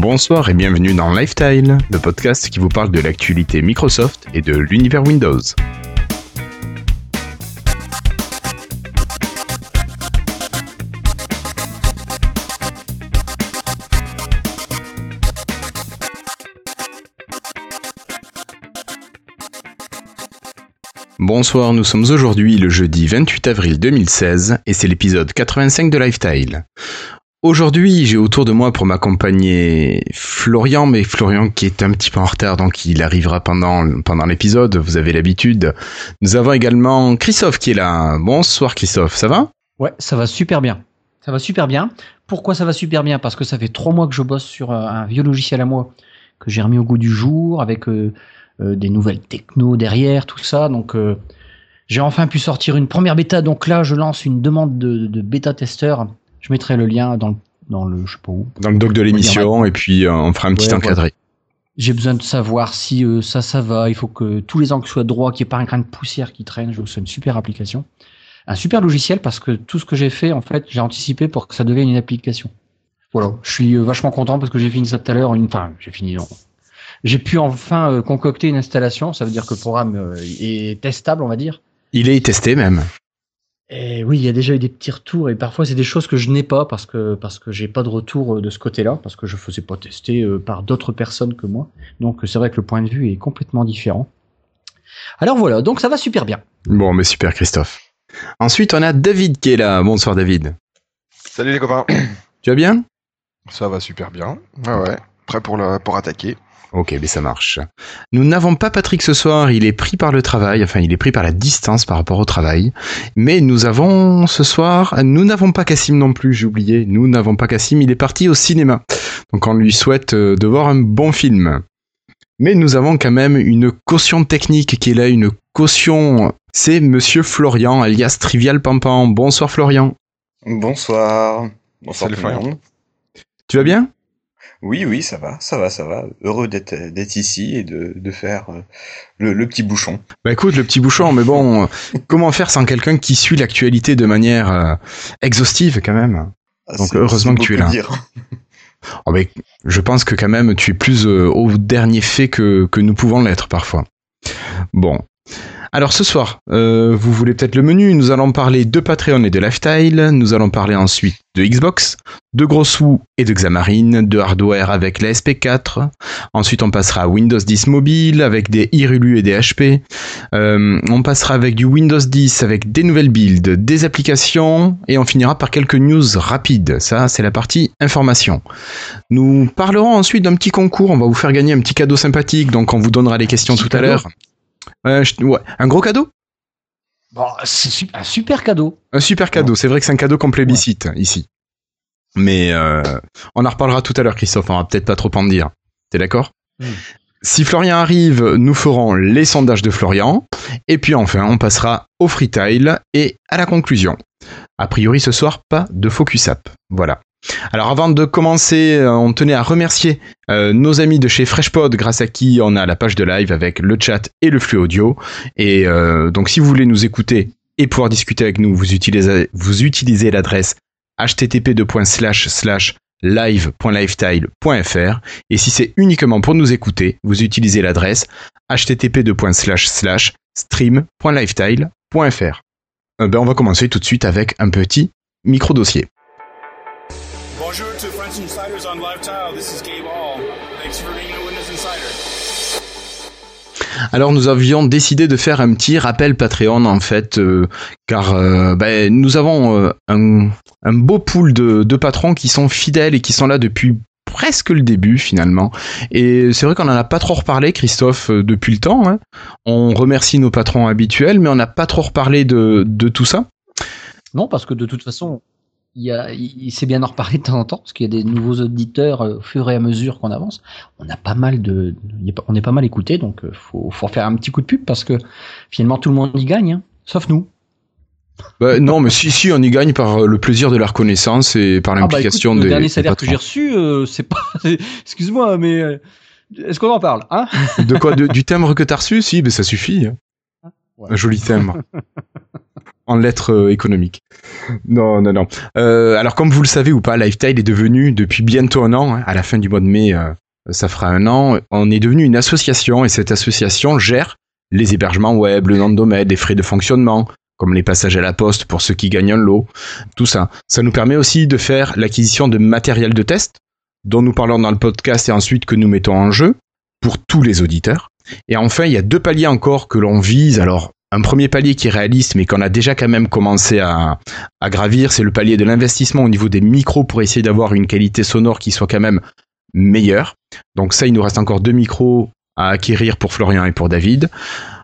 Bonsoir et bienvenue dans Lifestyle, le podcast qui vous parle de l'actualité Microsoft et de l'univers Windows. Bonsoir, nous sommes aujourd'hui le jeudi 28 avril 2016 et c'est l'épisode 85 de Lifestyle. Aujourd'hui, j'ai autour de moi pour m'accompagner Florian, mais Florian qui est un petit peu en retard, donc il arrivera pendant, pendant l'épisode, vous avez l'habitude. Nous avons également Christophe qui est là. Bonsoir Christophe, ça va? Ouais, ça va super bien. Ça va super bien. Pourquoi ça va super bien? Parce que ça fait trois mois que je bosse sur euh, un vieux logiciel à moi que j'ai remis au goût du jour avec euh, euh, des nouvelles techno derrière, tout ça. Donc j'ai enfin pu sortir une première bêta. Donc là, je lance une demande de, bêta testeur. Je mettrai le lien dans le, dans le je sais pas où. Dans le doc de l'émission et puis euh, on fera un petit encadré. J'ai besoin de savoir si ça, ça va. Il faut que tous les angles soient droits, qu'il n'y ait pas un grain de poussière qui traîne. Je c'est une super application. Un super logiciel parce que tout ce que j'ai fait, en fait, j'ai anticipé pour que ça devienne une application. Voilà. Je suis vachement content parce que j'ai fini ça tout à l'heure. Une, enfin, j'ai fini, non j'ai pu enfin euh, concocter une installation. Ça veut dire que le programme euh, est testable, on va dire. Il est testé même. Et oui, il y a déjà eu des petits retours et parfois c'est des choses que je n'ai pas parce que parce que j'ai pas de retour euh, de ce côté-là parce que je faisais pas tester par d'autres personnes que moi. Donc c'est vrai que le point de vue est complètement différent. Alors voilà, donc ça va super bien. Bon, mais super Christophe. Ensuite, on a David qui est là. Bonsoir David. Salut les copains. Tu vas bien? Ça va super bien. Ouais ouais, prêt pour le, pour attaquer. Ok, mais ça marche. Nous n'avons pas Patrick ce soir, il est pris par le travail, enfin il est pris par la distance par rapport au travail. Mais nous avons ce soir, nous n'avons pas Cassim non plus, j'ai oublié, nous n'avons pas Cassim, il est parti au cinéma. Donc on lui souhaite euh, de voir un bon film. Mais nous avons quand même une caution technique qui est là, une caution. C'est Monsieur Florian, alias Trivial Pampan. Bonsoir Florian. Bonsoir. Bonsoir Florian. Tu vas bien? Oui, oui, ça va, ça va, ça va. Heureux d'être d'être ici et de, de faire euh, le, le, petit bouchon. Bah écoute, le petit bouchon, mais bon, euh, comment faire sans quelqu'un qui suit l'actualité de manière euh, exhaustive quand même? Ah, Donc heureusement que tu es là. Oh, mais je pense que quand même tu es plus au dernier fait que, que nous pouvons l'être parfois. Bon, alors ce soir, euh, vous voulez peut-être le menu, nous allons parler de Patreon et de Lifestyle, nous allons parler ensuite de Xbox, de Gros Sous et de Xamarin, de hardware avec la SP4, ensuite on passera à Windows 10 mobile avec des Irulu et des HP, euh, on passera avec du Windows 10 avec des nouvelles builds, des applications. Et on finira par quelques news rapides, ça c'est la partie information. Nous parlerons ensuite d'un petit concours, on va vous faire gagner un petit cadeau sympathique, donc on vous donnera les questions tout à l'heure. Euh, un gros cadeau? Bon, C'est un super cadeau. Un super cadeau. C'est vrai que c'est un cadeau qu'on plébiscite ici. Mais euh, on en reparlera tout à l'heure, Christophe. On va peut-être pas trop en dire. T'es d'accord? Hmm. Si Florian arrive, nous ferons les sondages de Florian. Et puis enfin, on passera au freetile et à la conclusion. A priori, ce soir, pas de focus app. Voilà. Alors avant de commencer, euh, on tenait à remercier euh, nos amis de chez FreshPod, grâce à qui on a la page de live avec le chat et le flux audio. Et euh, donc si vous voulez nous écouter et pouvoir discuter avec nous, vous utilisez, l'adresse http://live.lifestyle.fr et si c'est uniquement pour nous écouter, vous utilisez l'adresse http://stream.lifestyle.fr. ben on va commencer tout de suite avec un petit micro dossier. Bonjour to French Insiders on Live Tile. This is Gabe Hall. Thanks for being a Windows Insider. Alors nous avions décidé de faire un petit rappel Patreon en fait, euh, car euh, ben, nous avons euh, un, un, beau pool de, de, patrons qui sont fidèles et qui sont là depuis presque le début finalement. Et c'est vrai qu'on n'en a pas trop reparlé, Christophe, depuis le temps. Hein. On remercie nos patrons habituels, mais on n'a pas trop reparlé de, de tout ça. Non, parce que de toute façon, il, s'est bien en reparler de temps en temps, parce qu'il y a des nouveaux auditeurs euh, au fur et à mesure qu'on avance. On a pas mal de, on est pas mal écouté, donc euh, faut, faut faire un petit coup de pub parce que finalement tout le monde y gagne, hein, sauf nous. Bah, non, mais si, si, on y gagne par le plaisir de la reconnaissance et par ah, bah, l'implication des. Le dernier salaire que j'ai reçu, euh, c'est pas. Excuse-moi, mais est-ce qu'on en parle, hein? De quoi? Du timbre que t'as reçu? Si, mais ça suffit. Hein. Un joli timbre. en lettres euh, économiques. Non, non, non. Euh, alors comme vous le savez ou pas, Lifetile est devenu depuis bientôt un an, à la fin du mois de mai, euh, ça fera un an, on est devenu une association et cette association gère les hébergements web, le nom de domaine, les frais de fonctionnement, comme les passages à la poste pour ceux qui gagnent un lot, tout ça. Ça nous permet aussi de faire l'acquisition de matériel de test, dont nous parlons dans le podcast et ensuite que nous mettons en jeu pour tous les auditeurs. Et enfin, il y a deux paliers encore que l'on vise. Alors, un premier palier qui est réaliste, mais qu'on a déjà quand même commencé à, gravir, c'est le palier de l'investissement au niveau des micros pour essayer d'avoir une qualité sonore qui soit quand même meilleure. Donc ça, il nous reste encore deux micros à acquérir pour Florian et pour David.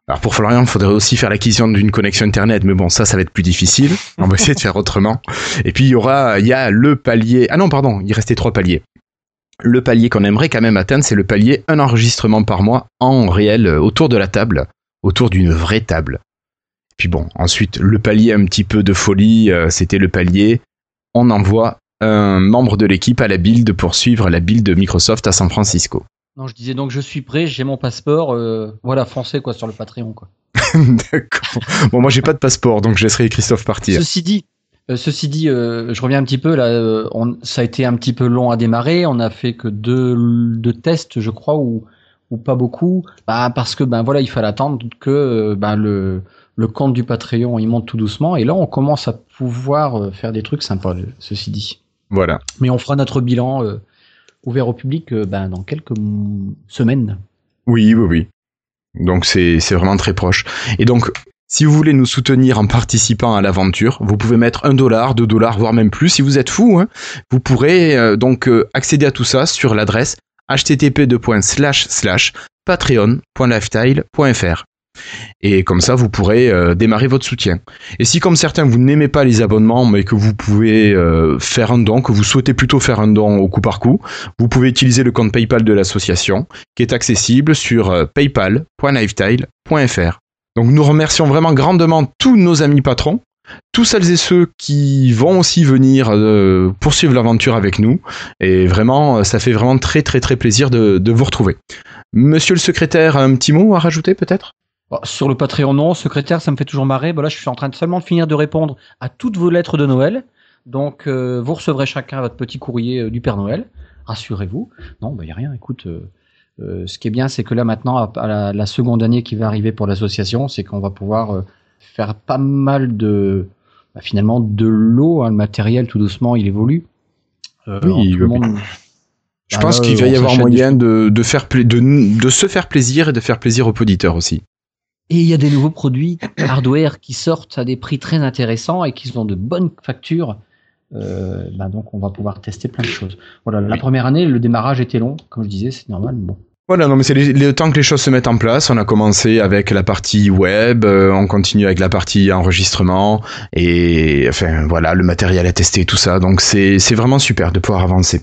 Alors pour Florian, il faudrait aussi faire l'acquisition d'une connexion internet, mais bon, ça, ça va être plus difficile. On va essayer de faire autrement. Et puis il y aura, il y a le palier. Ah non, pardon, il restait trois paliers. Le palier qu'on aimerait quand même atteindre, c'est le palier un enregistrement par mois en réel euh, autour de la table, autour d'une vraie table. Puis bon, ensuite le palier un petit peu de folie, euh, c'était le palier. On envoie un membre de l'équipe à la build pour suivre la build de Microsoft à San Francisco. Non, je disais donc je suis prêt, j'ai mon passeport, euh, voilà, foncez quoi sur le Patreon quoi. D'accord. Bon, moi j'ai pas de passeport, donc je laisserai Christophe partir. Ceci dit, euh, ceci dit, euh, je reviens un petit peu là. euh, on, ça a été un petit peu long à démarrer. On a fait que deux, deux tests, je crois, ou ou pas beaucoup, bah, parce que ben voilà, il fallait attendre que euh, ben, le le compte du Patreon il monte tout doucement. Et là, on commence à pouvoir euh, faire des trucs sympas. le- Ceci dit, Voilà. mais on fera notre bilan euh, ouvert au public euh, ben, dans quelques semaines. Oui, oui, oui. Donc c'est c'est vraiment très proche. Et donc, si vous voulez nous soutenir en participant à l'aventure, vous pouvez mettre un dollar, deux dollars, voire même plus. Si vous êtes fou, hein, vous pourrez euh, donc euh, accéder à tout ça sur l'adresse http://patreon.lifetile.fr. Et comme ça, vous pourrez euh, démarrer votre soutien. Et si, comme certains, vous n'aimez pas les abonnements, mais que vous pouvez euh, faire un don, que vous souhaitez plutôt faire un don au coup par coup, vous pouvez utiliser le compte PayPal de l'association, qui est accessible sur euh, paypal.lifetile.fr. Donc nous remercions vraiment grandement tous nos amis patrons, tous celles et ceux qui vont aussi venir euh, poursuivre l'aventure avec nous. Et vraiment, euh, ça fait vraiment très très très plaisir de, vous retrouver. Monsieur le secrétaire, un petit mot à rajouter peut-être? Bon, sur le Patreon, non. Secrétaire, ça me fait toujours marrer. Bah là, je suis en train de seulement de finir de répondre à toutes vos lettres de Noël. Donc, euh, vous recevrez chacun votre petit courrier du Père Noël. Rassurez-vous. Non, bah, il n'y a rien. Écoute, ce qui est bien, c'est que là, maintenant, à, la, seconde année qui va arriver pour l'association, c'est qu'on va pouvoir faire pas mal de, bah, finalement, de l'eau. hein, le matériel, tout doucement, il évolue. Euh, Oui, tout le monde- Je Ah, pense qu'il va y avoir moyen de, de, faire pla- de, de se faire plaisir et de faire plaisir aux auditeurs aussi. Et il y a des nouveaux produits hardware qui sortent à des prix très intéressants et qui sont de bonnes factures. Euh, bah donc on va pouvoir tester plein de choses. Voilà, la Oui. première année, le démarrage était long, comme je disais, c'est normal. mais Bon. Voilà, non mais c'est le temps que les choses se mettent en place. On a commencé avec la partie web, euh, on continue avec la partie enregistrement et enfin voilà le matériel à tester tout ça. Donc c'est c'est vraiment super de pouvoir avancer.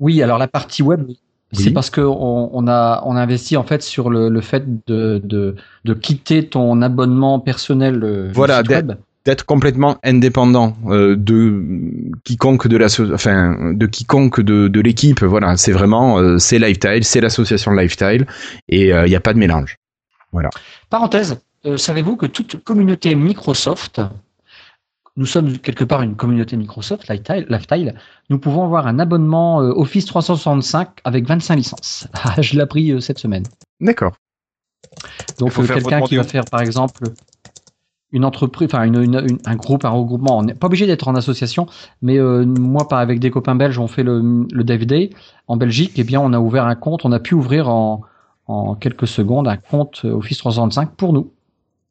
Oui, alors la partie web, c'est parce que on, on a on a investi en fait sur le, le fait de, de de quitter ton abonnement personnel euh, Voilà, web. D'être complètement indépendant euh, de quiconque de la so- enfin de quiconque de, de l'équipe. Voilà, c'est vraiment euh, c'est Lifetile, c'est l'association Lifetile et il n'y a pas de mélange. Parenthèse, euh, savez-vous que toute communauté Microsoft, nous sommes quelque part une communauté Microsoft, Lifetile, Lifetile, nous pouvons avoir un abonnement euh, Office 365 avec 25 licences. Ah, je l'ai appris euh, cette semaine. D'accord. Donc Il faut euh, faire quelqu'un qui va faire par exemple une entreprise, enfin une, une- une- un groupe, un regroupement, on n'est pas obligé d'être en association, mais euh, moi par avec des copains belges, on fait le, le Day en Belgique, et bien on a ouvert un compte, on a pu ouvrir en, en quelques secondes un compte euh, Office 365 pour nous.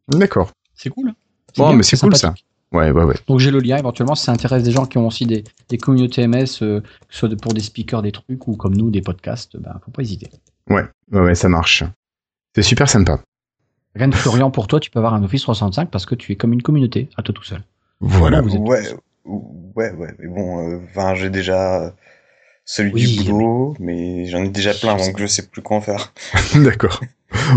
D'accord. C'est cool. Bon, mais c'est cool, sympathique. Ouais, ouais, ouais. Donc j'ai le lien éventuellement si ça intéresse des gens qui ont aussi des, des communautés MS, euh, que ce soit pour des speakers, des trucs ou comme nous des podcasts, ben faut pas hésiter. Ouais, ouais, ouais, ça marche. C'est super sympa. Rien de Florian pour toi, tu peux avoir un Office 365 parce que tu es comme une communauté à toi tout seul. Voilà. Vous êtes Ouais, ouais, ouais, mais bon, euh, enfin, j'ai déjà euh, celui Oui, du boulot, mais j'en ai déjà plein, donc je sais plus quoi en faire. D'accord.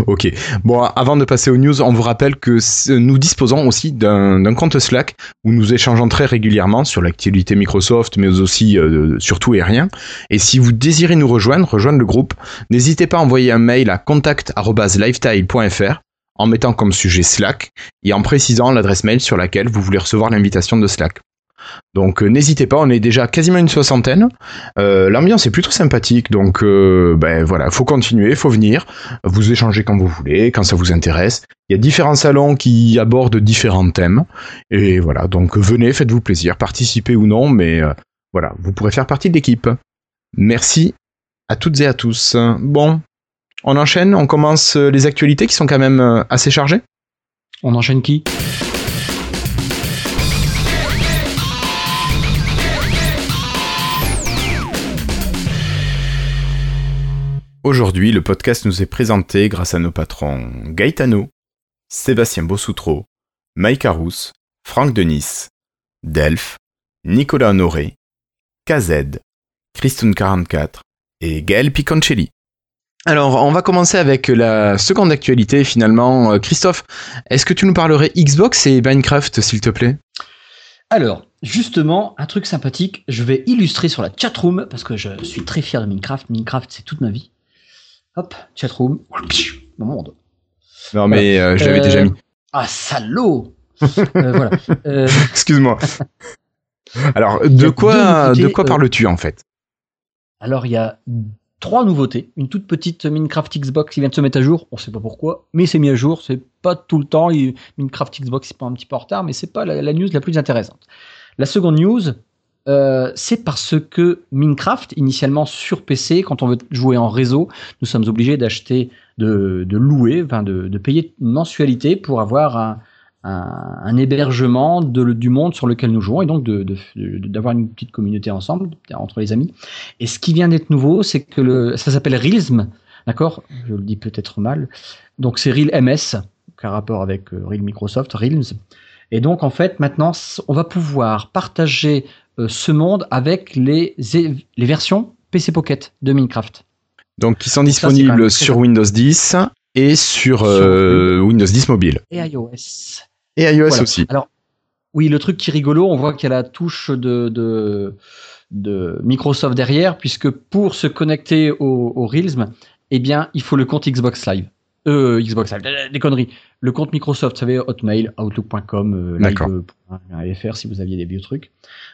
Ok. Bon, avant de passer aux news, on vous rappelle que nous disposons aussi d'un d'un compte Slack où nous échangeons très régulièrement sur l'actualité Microsoft, mais aussi euh, sur tout et rien. Et si vous désirez nous rejoindre, rejoindre le groupe, n'hésitez pas à envoyer un mail à contact@lifetile.fr en mettant comme sujet Slack et en précisant l'adresse mail sur laquelle vous voulez recevoir l'invitation de Slack. Donc euh, n'hésitez pas, on est déjà quasiment une soixantaine. Euh, L'ambiance est plutôt sympathique, donc euh, ben voilà, faut continuer, faut venir, vous échanger quand vous voulez, quand ça vous intéresse. Il y a différents salons qui abordent différents thèmes, et voilà, donc venez, faites-vous plaisir, participez ou non, mais euh, voilà, vous pourrez faire partie de l'équipe. Merci à toutes et à tous. Bon, on enchaîne, on commence euh, les actualités qui sont quand même euh, assez chargées. On enchaîne qui? Aujourd'hui, le podcast nous est présenté grâce à nos patrons Gaetano, Sébastien Bossoutreau, Mike Arous, Franck Denis, Delph, Nicolas Honoré, KZ, Christun44 et Gaël Piconcelli. Alors, on va commencer avec la seconde actualité finalement. Euh, Christophe, est-ce que tu nous parlerais Xbox et Minecraft, s'il te plaît? Alors, justement, un truc sympathique, je vais illustrer sur la chatroom, parce que je suis très fier de Minecraft. Minecraft, c'est toute ma vie. Hop, chatroom. Mon monde. Non, mais euh, je l'avais Euh, déjà mis. Ah, salaud Euh, Voilà. Euh, Excuse-moi. Alors, de quoi, de quoi euh, parles-tu en fait? Alors, il y a trois nouveautés. Une toute petite Minecraft Xbox qui vient de se mettre à jour. On sait pas pourquoi, mais c'est mis à jour. C'est pas tout le temps. Minecraft Xbox, c'est pas un petit peu en retard, mais c'est pas la, news la plus intéressante. La seconde news, euh, c'est parce que Minecraft, initialement sur PC, quand on veut jouer en réseau, nous sommes obligés d'acheter, de, de louer, enfin de, de payer une mensualité pour avoir un, un, un hébergement de- du monde sur lequel nous jouons et donc d'avoir une petite communauté ensemble, entre les amis. Et ce qui vient d'être nouveau, c'est que le, ça s'appelle Reelsm, d'accord? Je le dis peut-être mal. Donc c'est Reel MS, qui a rapport avec euh, Reel Microsoft, Reels. Et donc en fait, maintenant, on va pouvoir partager euh, ce monde avec les, les versions PC Pocket de Minecraft. Donc, qui sont disponibles sur Windows 10 et sur euh, Windows 10 mobile. Et iOS. Et iOS Voilà. aussi. Alors, oui, le truc qui est rigolo, on voit qu'il y a la touche de, de, de Microsoft derrière, puisque pour se connecter au, au Reelsm, eh bien, il faut le compte Xbox Live. Euh, Xbox Live, euh, des conneries. Le compte Microsoft, vous savez, Hotmail, Outlook.com, euh, live.fr si vous aviez des vieux trucs.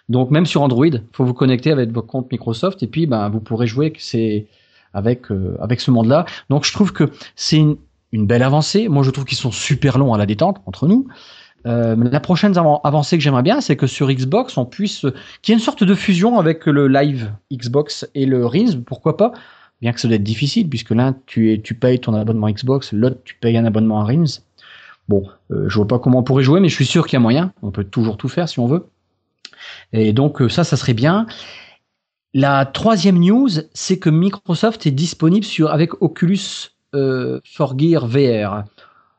Donc, même sur Android, il faut vous connecter avec votre compte Microsoft et puis, ben, vous pourrez jouer c'est avec, euh, avec ce monde-là. Donc, je trouve que c'est une, une belle avancée. Moi, je trouve qu'ils sont super longs à la détente entre nous. Euh, la prochaine avan- avancée que j'aimerais bien, c'est que sur Xbox, on puisse, qu'il y ait une sorte de fusion avec le live Xbox et le Reels, pourquoi pas Bien que ça doit être difficile, puisque l'un, tu, tu payes ton abonnement Xbox, l'autre, tu payes un abonnement à Reels. Bon, euh, je vois pas comment on pourrait jouer, mais je suis sûr qu'il y a moyen. On peut toujours tout faire si on veut. Et donc, euh, ça, ça serait bien. La troisième news, c'est que Microsoft est disponible avec Oculus euh, for Gear VR.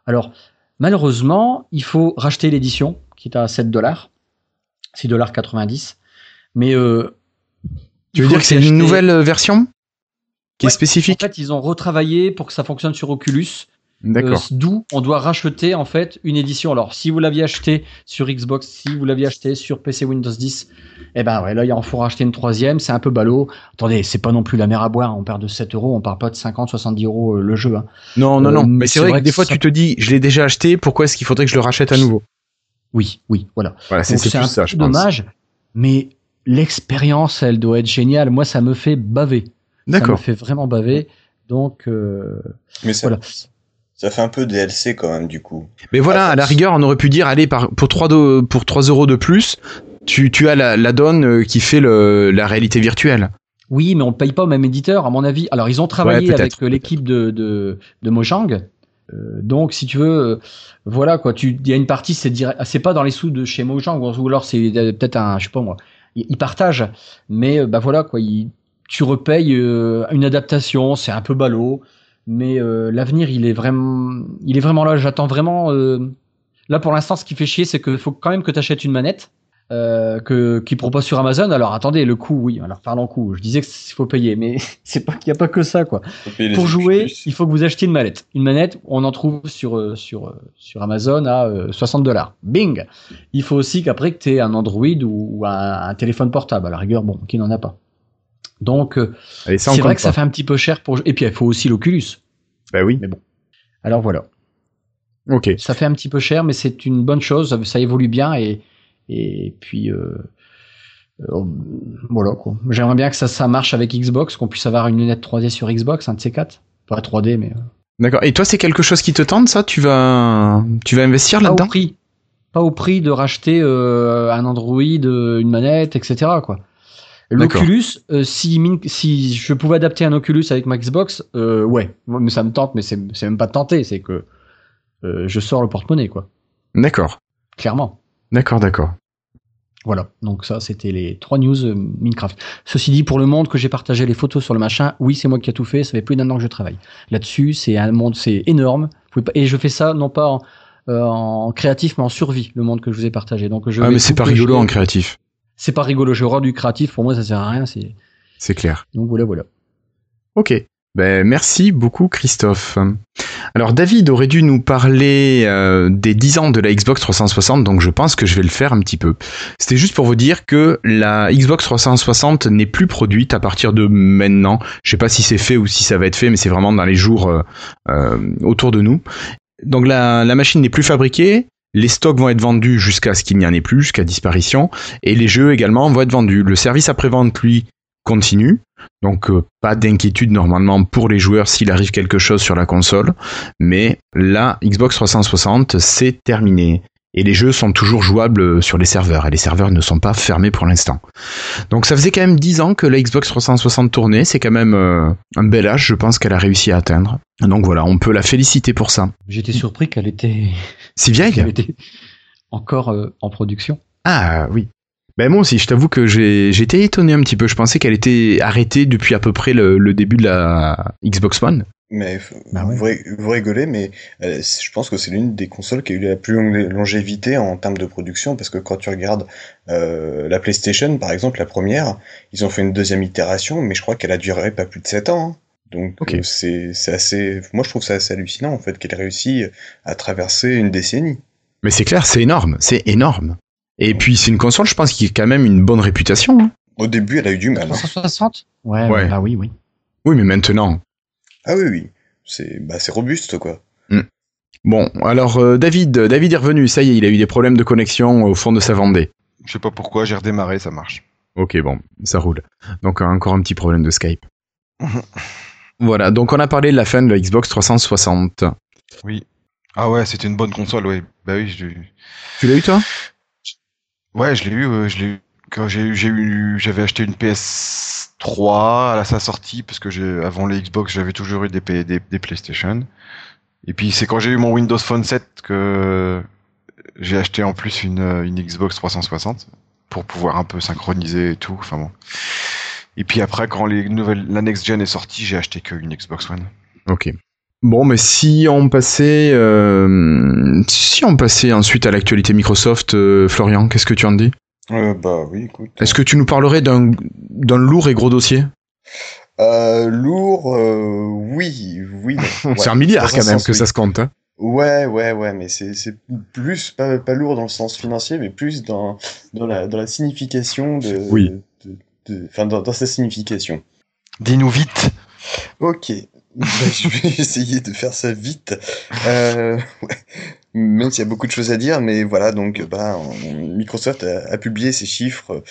Alors, malheureusement, il faut racheter l'édition qui est à 7 dollars, 6 dollars 90. Mais euh, Tu veux dire que c'est une nouvelle euh, version qui est spécifique En fait, ils ont retravaillé pour que ça fonctionne sur Oculus. D'accord. Euh, D'où on doit racheter en fait une édition. Alors, si vous l'aviez acheté sur Xbox, si vous l'aviez acheté sur PC Windows 10, eh ben ouais, là il en faut racheter une troisième. C'est un peu ballot. Attendez, c'est pas non plus la mer à boire. On perd de 7 euros, on parle pas de 50, 70 euros euh, le jeu. hein. non, non, euh, non. mais Mais c'est vrai, que des fois, ça- tu te dis, je l'ai déjà acheté, pourquoi est-ce qu'il faudrait que je le rachète à nouveau? Oui, oui, voilà. Voilà, c'est un ça, peu je pense. dommage, mais l'expérience, elle doit être géniale. Moi, ça me fait baver. Ça me D'accord. fait vraiment baver. Donc, euh, Mais ça, voilà. Ça fait un peu DLC quand même, du coup. Mais voilà, Ah, à la rigueur, on aurait pu dire, allez, par, pour 3, do- pour 3 euros de plus, tu, tu as la, la donne euh, qui fait le, la réalité virtuelle. Oui, mais on ne paye pas au même éditeur, à mon avis. Alors, ils ont travaillé avec euh, l'équipe de, de, de Mojang. Euh, donc, si tu veux, euh, voilà quoi. Tu, il y a une partie, c'est ah, c'est pas dans les sous de chez Mojang, ou alors c'est peut-être un, je sais pas moi. Ils, partagent, mais bah voilà quoi. ils- tu repayes euh, une adaptation, c'est un peu ballot, mais euh, l'avenir, il est vraiment, il est vraiment là. J'attends vraiment. euh, là, pour l'instant, ce qui fait chier, c'est qu'il faut quand même que tu achètes une manette. Euh, que qui propose sur Amazon. Alors attendez, le coût, oui. Alors parlons coût. Je disais qu'il faut payer, mais c'est pas qu'il n'y a pas que ça, quoi. Pour jouer, il faut que vous achetiez une manette. Une manette, on en trouve sur sur sur Amazon à euh, 60 dollars. Bing. Il faut aussi qu'après que tu aies un Android ou, ou un, un téléphone portable. À la rigueur, bon, qui n'en a pas. Donc euh, c'est vrai que ça fait un petit peu cher pour. Et puis il faut aussi l'Oculus. Bah oui. Alors voilà. Ok. Ça fait un petit peu cher, mais c'est une bonne chose. Ça, évolue bien et et puis euh, euh, voilà quoi. J'aimerais bien que ça, ça marche avec Xbox, qu'on puisse avoir une lunette 3D sur Xbox, un de ces quatre. Pas 3D, mais D'accord. Et toi, c'est quelque chose qui te tente, ça? Tu vas, tu vas investir pas au là-dedans? prix. Pas au prix de racheter euh, un Android, une manette, etc. Quoi. L'Oculus, euh, si, je pouvais adapter un Oculus avec ma Xbox, euh, ouais, mais ça me tente, mais c'est même pas tenté, c'est que euh, je sors le porte-monnaie, quoi. D'accord. Clairement. D'accord, d'accord. Voilà, donc ça c'était les trois news Minecraft. Ceci dit, pour le monde que j'ai partagé les photos sur le machin, oui c'est moi qui ai tout fait, ça fait plus d'un an que je travaille. Là-dessus, c'est un monde, c'est énorme. Et je fais ça non pas en, en créatif, mais en survie, le monde que je vous ai partagé. Donc je Ah, mais c'est pas rigolo en créatif. C'est pas rigolo, je rends du créatif, pour moi ça sert à rien. C'est C'est clair. Donc voilà, voilà. Ok. Ben, merci beaucoup, Christophe. Alors, David aurait dû nous parler euh, des 10 ans de la Xbox 360, donc je pense que je vais le faire un petit peu. C'était juste pour vous dire que la Xbox 360 n'est plus produite à partir de maintenant. Je sais pas si c'est fait ou si ça va être fait, mais c'est vraiment dans les jours euh, euh, autour de nous. Donc, la, la machine n'est plus fabriquée. Les stocks vont être vendus jusqu'à ce qu'il n'y en ait plus, jusqu'à disparition. Et les jeux également vont être vendus. Le service après-vente, lui, continue. Donc euh, pas d'inquiétude normalement pour les joueurs s'il arrive quelque chose sur la console, mais la Xbox 360 c'est terminé et les jeux sont toujours jouables sur les serveurs et les serveurs ne sont pas fermés pour l'instant. Donc ça faisait quand même 10 ans que la Xbox 360 tournait, c'est quand même euh, un bel âge je pense qu'elle a réussi à atteindre. Donc voilà, on peut la féliciter pour ça. J'étais surpris qu'elle était, Si vieille qu'elle était encore euh, en production. Ah oui. Ben moi aussi, je t'avoue que été étonné un petit peu. Je pensais qu'elle était arrêtée depuis à peu près le, le début de la Xbox One. Mais Bah vous, vous rigolez, mais euh, je pense que c'est l'une des consoles qui a eu la plus longue longévité en termes de production, parce que quand tu regardes euh, la PlayStation, par exemple, la première, ils ont fait une deuxième itération, mais je crois qu'elle a duré pas plus de 7 ans. hein. Donc Ok. euh, c'est c'est assez, moi je trouve ça assez hallucinant en fait qu'elle ait réussi à traverser une décennie. Mais c'est clair, c'est énorme, c'est énorme. Et puis c'est une console, je pense, qui a quand même une bonne réputation. hein. Au début, elle a eu du mal. hein. 360 Ouais, Ouais. ah oui, oui. Oui, mais maintenant. Ah oui, oui, c'est bah c'est robuste quoi. Bon, alors euh, David, David est revenu. Ça y est, il a eu des problèmes de connexion au fond de sa Vendée. Je sais pas pourquoi, j'ai redémarré, ça marche. Ok, bon, ça roule. Donc euh, encore un petit problème de Skype. voilà, donc on a parlé de la fin de la Xbox 360. Ah ouais, c'était une bonne console, ouais. Bah oui, je... Tu l'as eu toi? Ouais, je l'ai eu, euh, je l'ai eu. Quand j'ai eu, j'ai eu, j'avais acheté une PS3 à sa sortie parce que avant les Xbox, j'avais toujours eu des, des, PlayStation. Et puis c'est quand j'ai eu mon Windows Phone 7 que j'ai acheté en plus une, une Xbox 360 pour pouvoir un peu synchroniser et tout. Enfin bon. Et puis après, quand les nouvelles, la next gen est sortie, j'ai acheté que une Xbox One. Ok. Bon, mais si on passait, euh, si on passait ensuite à l'actualité Microsoft, euh, Florian, qu'est-ce que tu en dis? Euh, bah oui, écoute. Est-ce que tu nous parlerais d'un d'un lourd et gros dossier? Euh, lourd, euh, oui, oui. C'est un milliard quand même sens, que oui. ça se compte. Hein Ouais, ouais, ouais, mais c'est c'est plus pas, pas lourd dans le sens financier, mais plus dans dans la dans la signification de Oui. de, de- enfin dans, dans sa signification. Dis-nous vite. Ok, Bah, je vais essayer de faire ça vite. Euh, ouais. Même s'il y a beaucoup de choses à dire, mais voilà, donc bah on- Microsoft a, a publié ses chiffres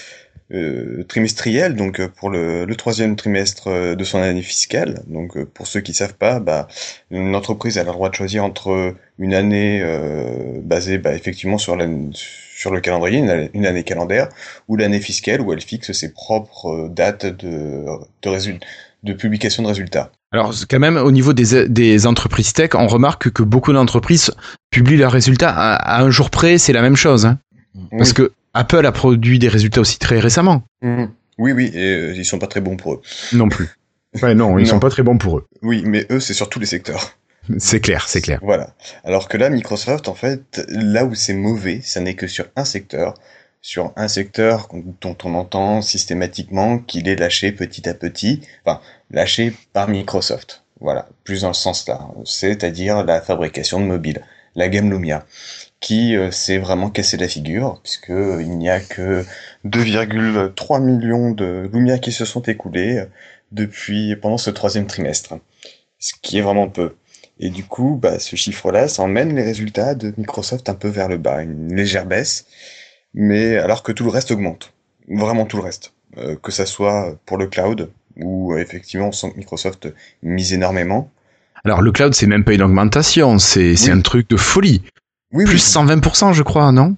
euh, trimestriels, donc euh, pour le, le troisième trimestre euh, de son année fiscale. Donc euh, pour ceux qui savent pas, bah une entreprise a le droit de choisir entre une année euh, basée bah, effectivement sur la, sur le calendrier, une année, une année calendaire, ou l'année fiscale où elle fixe ses propres dates de de, de publication de résultats. Alors quand même au niveau des, des entreprises tech, on remarque que beaucoup d'entreprises publient leurs résultats à, à un jour près, c'est la même chose. Hein Parce Oui. que Apple a produit des résultats aussi très récemment. Mhm. Oui, oui, et euh, ils sont pas très bons pour eux. Non plus. Ouais, non, ils Non. sont pas très bons pour eux. Oui, mais eux, c'est sur tous les secteurs. C'est clair, c'est clair. Voilà. Alors que là, Microsoft, en fait, là où c'est mauvais, ça n'est que sur un secteur, sur un secteur dont on entend systématiquement qu'il est lâché petit à petit, enfin, lâché par Microsoft. Voilà, plus dans ce sens-là, c'est-à-dire la fabrication de mobiles, la gamme Lumia, qui euh, s'est vraiment cassé la figure, puisque euh, n'y a que 2,3 millions de Lumia qui se sont écoulés euh, depuis pendant ce troisième trimestre, ce qui est vraiment peu. Et du coup, bah, ce chiffre-là, ça emmène les résultats de Microsoft un peu vers le bas, une légère baisse, mais alors que tout le reste augmente. Vraiment tout le reste. Que ça soit pour le cloud, où effectivement on sent que Microsoft mise énormément. Alors le cloud, c'est même pas une augmentation, c'est Oui. un truc de folie. Oui, Plus oui. 120%, je crois, non?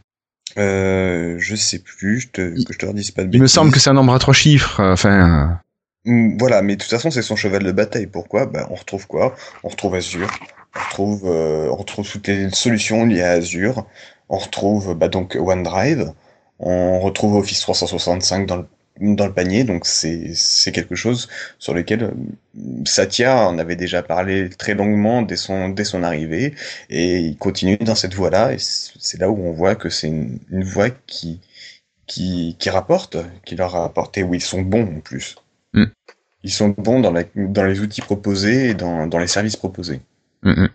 Euh, je sais plus, je te, Il- que je te redise pas de Il me bêtises. semble que c'est un nombre à trois chiffres. euh, Enfin, Mm, Voilà, mais de toute façon, c'est son cheval de bataille. Pourquoi? Bah, On retrouve quoi? On retrouve Azure, on retrouve, euh, on retrouve toutes les solutions liées à Azure, on retrouve bah, donc OneDrive, on retrouve Office 365 dans le, dans le panier, donc c'est quelque chose sur lequel euh, Satya en avait déjà parlé très longuement dès son, dès son arrivée, et il continue dans cette voie-là, et c'est là où on voit que c'est une, une voie qui, qui, qui rapporte, qui leur a apporté, où ils sont bons en plus. Mm. Ils sont bons dans, la, dans les outils proposés et dans, dans les services proposés. mm, mm.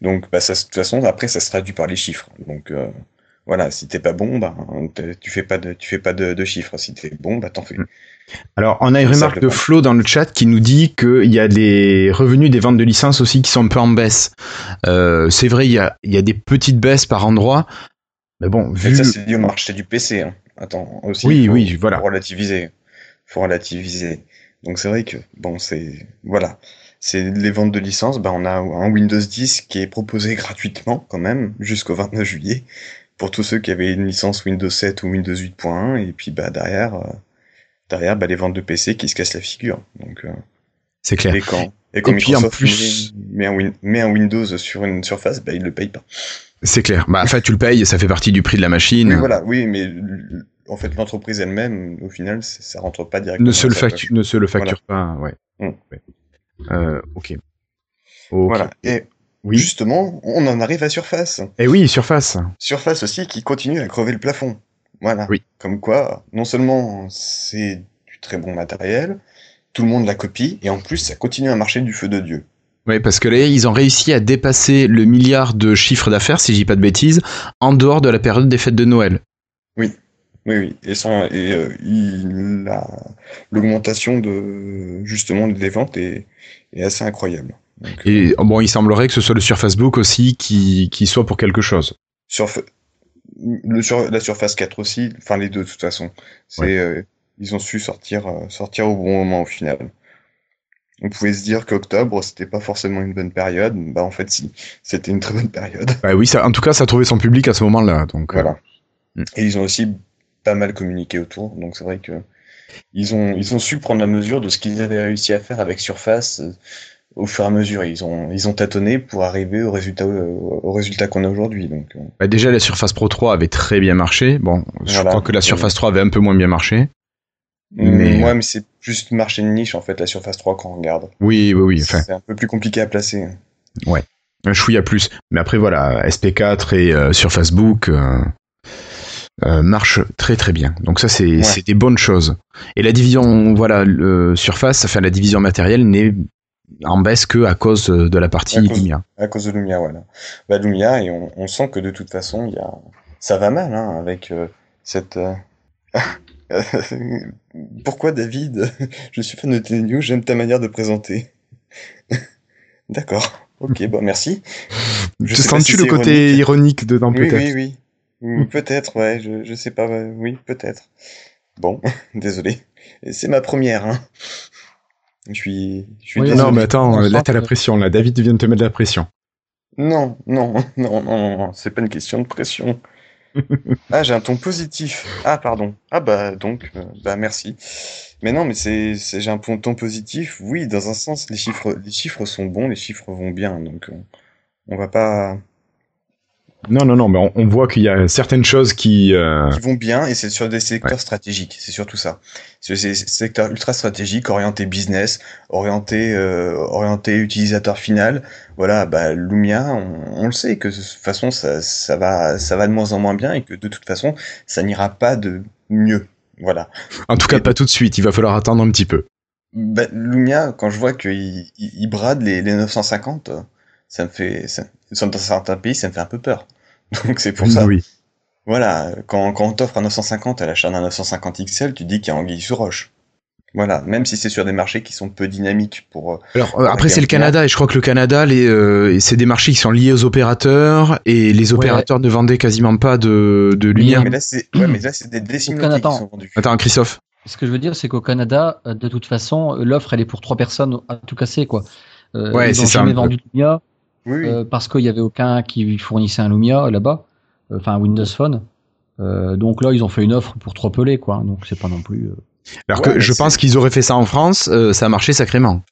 Donc, bah, ça, de toute façon, après, ça se traduit par les chiffres. Donc, euh, voilà, si t'es pas bon, bah, tu fais pas de, tu fais pas de, de chiffres. Si t'es bon, bah, t'en fais. Mm. Alors, on a une remarque de. Flo dans le chat qui nous dit qu'il y a des revenus des ventes de licences aussi qui sont un peu en baisse. Euh, c'est vrai, il y a, il y a des petites baisses par endroit. Mais bon, vu. ça, c'est dû au marché du PC. Hein. Attends, aussi. Oui, faut- oui, voilà. Faut relativiser. Faut relativiser. Donc, c'est vrai que, bon, c'est, voilà. C'est les ventes de licences, bah, on a un Windows 10 qui est proposé gratuitement, quand même, jusqu'au 29 juillet, pour tous ceux qui avaient une licence Windows 7 ou Windows 8.1, et puis, bah, derrière, euh, derrière, bah, les ventes de PC qui se cassent la figure. Donc, euh, C'est clair. et quand, et quand Et puis, en Microsoft plus- met, un Win- met un Windows sur une surface, bah, il le paye pas. C'est clair. Bah, en fait, tu le payes ça fait partie du prix de la machine. Oui, voilà, oui, mais en fait, l'entreprise elle-même, au final, ça rentre pas directement. ne, se le facture, ne se le facture pas. Ouais. Mm. Ouais. Euh, ok. Ok. Voilà. Et Oui. justement, on en arrive à Surface. Et oui, Surface. Surface aussi qui continue à crever le plafond. Voilà. Oui. Comme quoi, non seulement c'est du très bon matériel, tout le monde la copie, et en plus, ça continue à marcher du feu de Dieu. Oui, parce que là, ils ont réussi à dépasser le milliard de chiffre d'affaires, si je dis pas de bêtises, en dehors de la période des fêtes de Noël. Oui, oui. Et, sans, et euh, il l'augmentation de justement des ventes est, est assez incroyable. Donc, euh, Et bon, il semblerait que ce soit le Surface Book aussi qui, qui soit pour quelque chose. Surf- le sur, la Surface 4 aussi, enfin les deux de toute façon. C'est, Ouais. euh, ils ont su sortir, euh, sortir au bon moment au final. On pouvait se dire qu'octobre c'était pas forcément une bonne période, bah en fait si, c'était une très bonne période. Bah oui, ça, en tout cas, ça a trouvé son public à ce moment-là. Donc, Voilà. Mm. Et ils ont aussi pas mal communiqué autour, donc c'est vrai que ils ont, ils ont su prendre la mesure de ce qu'ils avaient réussi à faire avec Surface au fur et à mesure. Ils ont, ils ont tâtonné pour arriver au résultat, au, au résultat qu'on a aujourd'hui. Donc, euh, bah, déjà, la Surface Pro 3 avait très bien marché. Bon, je Voilà. crois que la Surface 3 avait un peu moins bien marché. Mais- Mais... Ouais, mais c'est juste marché de niche en fait, la Surface 3 quand on regarde. Oui, oui, oui. Enfin, C'est un peu plus compliqué à placer. un chouïa plus. Mais après, voilà, SP4 et euh, Surface Book euh, euh, marchent très très bien. Donc ça, c'est c'est des bonnes choses. Et la division, voilà, Surface, enfin la division matérielle n'est en baisse que à cause de la partie À cause- Lumia. À cause de Lumia, voilà. Bah, Lumia, et on, on sent que de toute façon, il y a... ça va mal hein, avec euh, cette. euh, Pourquoi David? Je suis fan de tes news, j'aime ta manière de présenter. D'accord. Ok, bon, merci. Je sens-tu si le côté ironique dedans Oui, peut-être? oui, oui. Ou Peut-être, ouais, je, je sais pas, oui, peut-être. Bon, désolé. C'est ma première, hein. Je suis, je suis Oui, désolé. Non, mais attends, là t'as la pression. Là, David vient de te mettre la pression. Non, non, non, non, non, non, c'est pas une question de pression. ah, j'ai un ton positif. Ah, pardon. Ah, bah, donc, euh, bah, merci. Mais non, mais c'est, c'est, j'ai un ton ton positif. Oui, dans un sens, les chiffres, les chiffres sont bons, les chiffres vont bien. Donc, euh, on va pas, Non, non, non, mais on, on voit qu'il y a certaines choses qui. euh, qui vont bien et c'est sur des secteurs stratégiques. C'est surtout ça. C'est des secteurs ultra stratégiques, orientés business, orientés, euh, orientés utilisateur final. Voilà, bah, Lumia, on, on le sait que de toute façon, ça, ça va, ça va de moins en moins bien et que de toute façon, ça n'ira pas de mieux. Voilà. En tout cas, pas tout de suite. Il va falloir attendre un petit peu. Bah, Lumia, quand je vois qu'il il, il brade les, les 950, euh, ça me fait, ça, dans certains pays, ça me fait un peu peur. Donc c'est pour ça. Oui. Voilà, quand, quand on t'offre un 950 à l'achat d'un 950 XL, tu dis qu'il y a anguille sous roche. Voilà, même si c'est sur des marchés qui sont peu dynamiques pour. euh, Alors euh, après c'est le Canada et je crois que le Canada, les, euh, c'est des marchés qui sont liés aux opérateurs et les opérateurs ne vendaient quasiment pas de, de lumière. Mais là, c'est ouais, mais là, c'est des décimautés qui sont vendus. Attends, Christophe. Ce que je veux dire, c'est qu'au Canada, euh, de toute façon, l'offre, elle est pour trois personnes à tout casser, quoi. Euh, Ouais, ils c'est ont ça, jamais vendu de Lumia Oui, oui. euh, parce qu'il y avait aucun qui fournissait un Lumia là-bas, euh, enfin un Windows Phone. Euh, donc là, ils ont fait une offre pour trois pelés, quoi. Donc c'est pas non plus. euh, Alors Ouais, que je pense qu'ils auraient fait ça en France, euh, ça a marché sacrément.